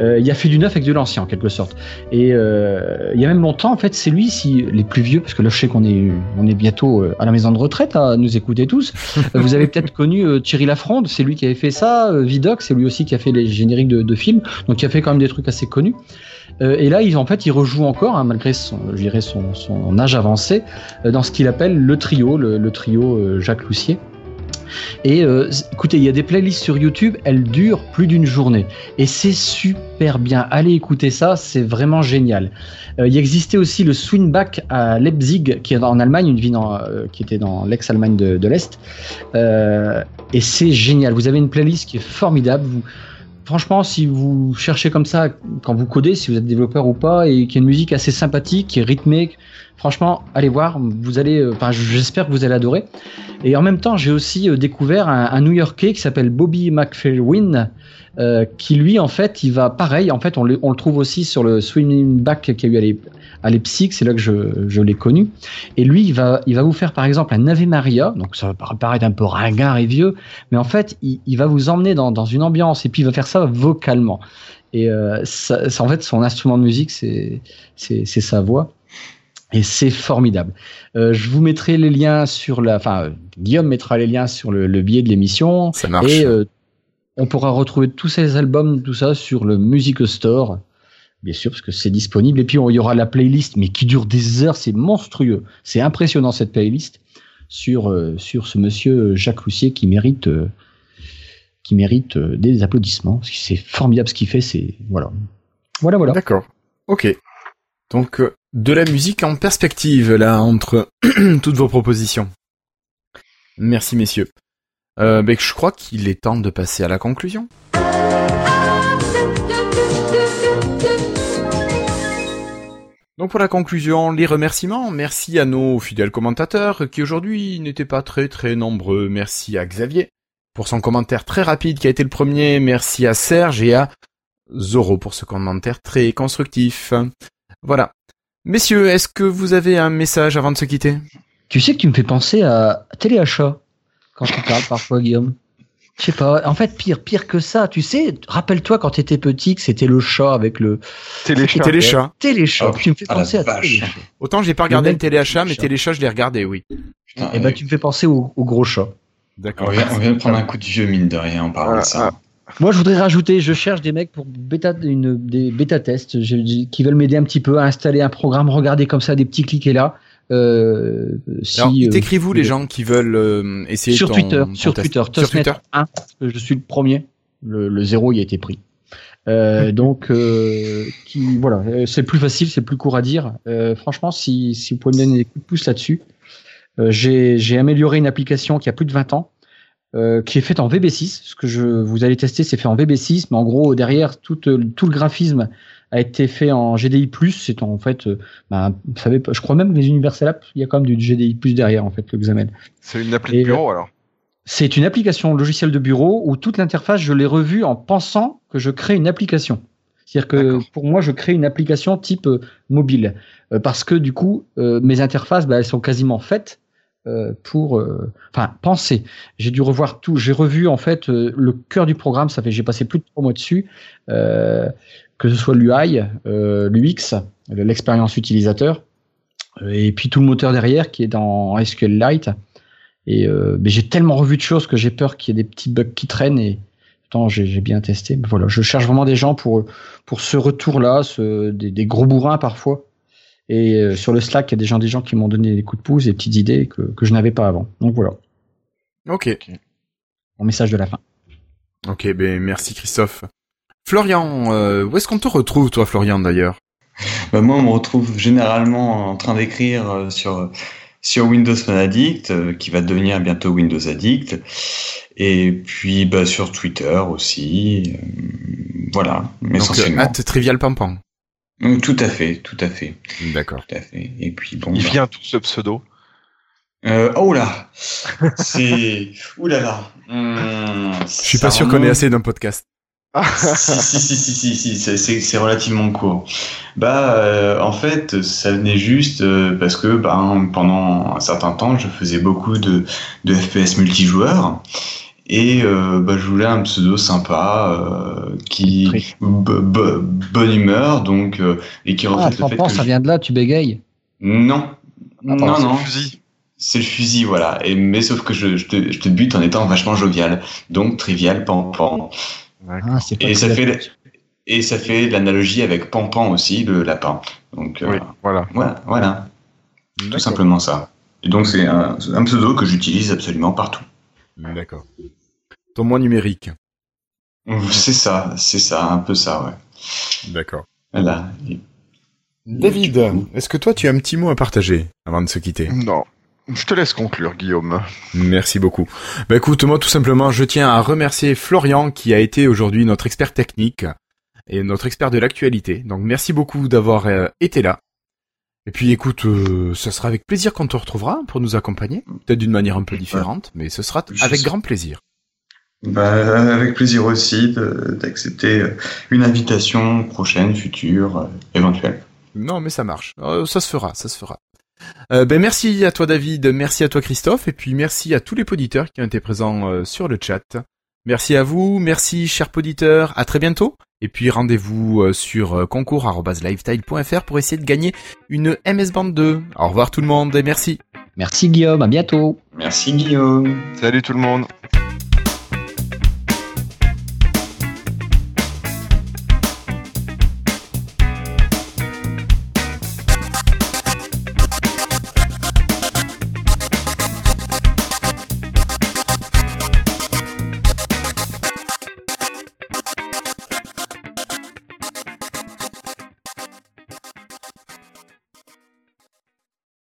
Euh, il a fait du neuf avec de l'ancien en quelque sorte. Et euh, il y a même longtemps, en fait, c'est lui, si les plus vieux, parce que là je sais qu'on est, on est bientôt euh, à la maison de retraite à nous écouter tous. Vous avez peut-être connu Thierry Lafronde, c'est lui qui avait fait ça. Vidocq, c'est lui aussi qui a fait les génériques de, de films, donc il a fait quand même des trucs assez connus. Euh, et là, il, en fait, il rejoue encore, hein, malgré son, je son, son âge avancé, euh, dans ce qu'il appelle le trio, le, le trio euh, Jacques Loussier. Et euh, écoutez, il y a des playlists sur YouTube, elles durent plus d'une journée. Et c'est super bien. Allez écouter ça, c'est vraiment génial. Euh, il existait aussi le Swingback à Leipzig, qui est en Allemagne, une ville euh, qui était dans l'ex-Allemagne de, l'Est. Euh, et c'est génial. Vous avez une playlist qui est formidable. Franchement, si vous cherchez comme ça, quand vous codez, si vous êtes développeur ou pas, et qu'il y a une musique assez sympathique, qui est rythmée, franchement, allez voir. Vous allez, euh, enfin, j'espère que vous allez adorer. Et en même temps, j'ai aussi euh, découvert un, New-Yorkais qui s'appelle Bobby McFerrin, euh, qui lui, en fait, il va pareil. En fait, on le, trouve aussi sur le Swimming Back qu'il y a eu à l'E- à Leipzig, c'est là que je, je l'ai connu. Et lui, il va, il va vous faire par exemple un Ave Maria, donc ça va para- paraître un peu ringard et vieux, mais en fait, il, il va vous emmener dans, dans une ambiance et puis il va faire ça vocalement. Et euh, ça, ça, en fait, son instrument de musique, c'est sa voix. Et c'est formidable. Euh, je vous mettrai les liens sur la, enfin, Guillaume mettra les liens sur le, le billet de l'émission. Ça marche. Et euh, on pourra retrouver tous ces albums, tout ça, sur le Music Store. Bien sûr, parce que c'est disponible. Et puis, il y aura la playlist, mais qui dure des heures. C'est monstrueux. C'est impressionnant, cette playlist, sur, euh, sur ce monsieur Jacques Loussier qui mérite, euh, qui mérite euh, des applaudissements. C'est formidable ce qu'il fait. C'est, voilà. Voilà, voilà. D'accord. Ok. Donc, euh, de la musique en perspective, là, entre toutes vos propositions. Merci, messieurs. Euh, ben, je crois qu'il est temps de passer à la conclusion. Donc pour la conclusion, les remerciements. Merci à nos fidèles commentateurs qui aujourd'hui n'étaient pas très très nombreux. Merci à Xavier pour son commentaire très rapide qui a été le premier. Merci à Serge et à Zoro pour ce commentaire très constructif. Voilà. Messieurs, est-ce que vous avez un message avant de se quitter? Tu sais que tu me fais penser à téléachat quand tu parles parfois, Guillaume. Je sais pas. En fait, pire, pire que ça. Tu sais, rappelle-toi quand t'étais petit que c'était le chat avec le Téléchat. Téléchat. téléchat. Oh, tu me fais ah penser à téléchat. Autant j'ai pas regardé Le le téléachat, mais téléchat. téléchat je l'ai regardé, oui. Putain, Et euh, ben, tu me fais penser au, au gros chat. D'accord. on, vient, on vient de prendre un coup de vieux, mine de rien, en parlant Ah, de ça. ah, Moi, je voudrais rajouter, je cherche des mecs pour bêta, une, des bêta tests je- qui veulent m'aider un petit peu à installer un programme, regarder comme ça des petits clics et là. Euh, si, Alors, euh, t'écris-vous les gens qui veulent euh, essayer sur ton- Twitter, ton sur Twitter, Sur Twitter 1, parce que je suis le premier. Le, le zéro, il a été pris. Euh, donc, euh, qui, voilà, c'est plus facile, c'est plus court à dire. Euh, franchement, si, si vous pouvez me donner des coups de pouce là-dessus, j'ai amélioré une application qui a plus de 20 ans, qui est faite en VB6. Ce que je vous allez tester, c'est fait en VB6, mais en gros, derrière, tout, tout le graphisme a été fait en GDI+. C'est en fait, euh, vous savez, pas- je crois même que les Universal Apps, il y a quand même du GDI+, derrière, en fait, le Xamel. C'est une appli de bureau alors? C'est une application logicielle de bureau où toute l'interface, je l'ai revue en pensant que je crée une application. C'est-à-dire que pour moi, je crée une application type euh, mobile. Euh, parce que du coup, euh, mes interfaces, bah, elles sont quasiment faites euh, pour... euh, Enfin, penser. J'ai dû revoir tout. J'ai revu en fait euh, le cœur du programme. Ça fait, j'ai passé plus de trois mois dessus. Euh, que ce soit l'UI, euh, l'UX, l'expérience utilisateur, euh, et puis tout le moteur derrière qui est dans SQLite. Et euh, mais j'ai tellement revu de choses que j'ai peur qu'il y ait des petits bugs qui traînent et pourtant j'ai bien testé. Mais voilà, je cherche vraiment des gens pour pour ce retour-là, des, des gros bourrins parfois. Et euh, sur le Slack, il y a des gens, des gens qui m'ont donné des coups de pouce, des petites idées que, que je n'avais pas avant. Donc voilà, Ok. mon message de la fin. Ok, ben merci Christophe. Florian, euh, où est-ce qu'on te retrouve toi Florian d'ailleurs? Bah, moi, on me retrouve généralement en train d'écrire euh, sur sur Windows Phone Addict, euh, qui va devenir bientôt Windows Addict, et puis bah, sur Twitter aussi. euh, voilà, Donc essentiellement. at Trivial Pampan. Tout à fait, tout à fait, D'accord. tout à fait. Et puis bon. Il bah, vient tout ce pseudo? euh, oh là, c'est ouh là là. Hum, Je suis pas sûr qu'on ait assez d'un podcast. Si, si, si, si, si, si, c'est- c'est c'est relativement court. Bah, euh, en fait, ça venait juste euh, parce que ben, pendant un certain temps, je faisais beaucoup de, de FPS multijoueur. Et euh, bah, je voulais un pseudo sympa, euh, qui bonne humeur, donc euh, et qui Ah, reflète le fait que ça je- vient de là, tu bégayes? non, non, c'est non, le fusil. c'est le fusil, voilà. Et mais sauf que je, je te, je te bute en étant vachement jovial, donc trivial, pan Ah, c'est pas Et ça fait et ça fait l'analogie avec Pampan aussi, le lapin. Donc euh, Oui, voilà. voilà, voilà, tout D'accord. simplement ça. Et donc c'est un, un pseudo que j'utilise absolument partout. D'accord. Ton moi numérique. C'est ça, c'est ça, un peu ça, ouais. D'accord. Voilà. David, est-ce que toi tu as un petit mot à partager avant de se quitter? Non. Je te laisse conclure, Guillaume. Merci beaucoup. Bah écoute, moi tout simplement, je tiens à remercier Florian qui a été aujourd'hui notre expert technique et notre expert de l'actualité. Donc merci beaucoup d'avoir euh, été là. Et puis écoute, euh, ce sera avec plaisir qu'on te retrouvera pour nous accompagner, peut-être d'une manière un peu différente, mais ce sera Je avec sais. grand plaisir. Bah, avec plaisir aussi d'accepter euh, une invitation prochaine, future, euh, éventuelle. Non, mais ça marche. Euh, ça se fera, ça se fera. Euh, ben merci à toi David, merci à toi Christophe, et puis merci à tous les poditeurs qui ont été présents euh, sur le chat. Merci à vous, merci chers poditeurs, à très bientôt. Et puis rendez-vous euh, sur euh, concours@lifestyle.fr pour essayer de gagner une MS Band 2. Au revoir tout le monde et merci. Merci Guillaume, à bientôt. Merci Guillaume. Salut tout le monde.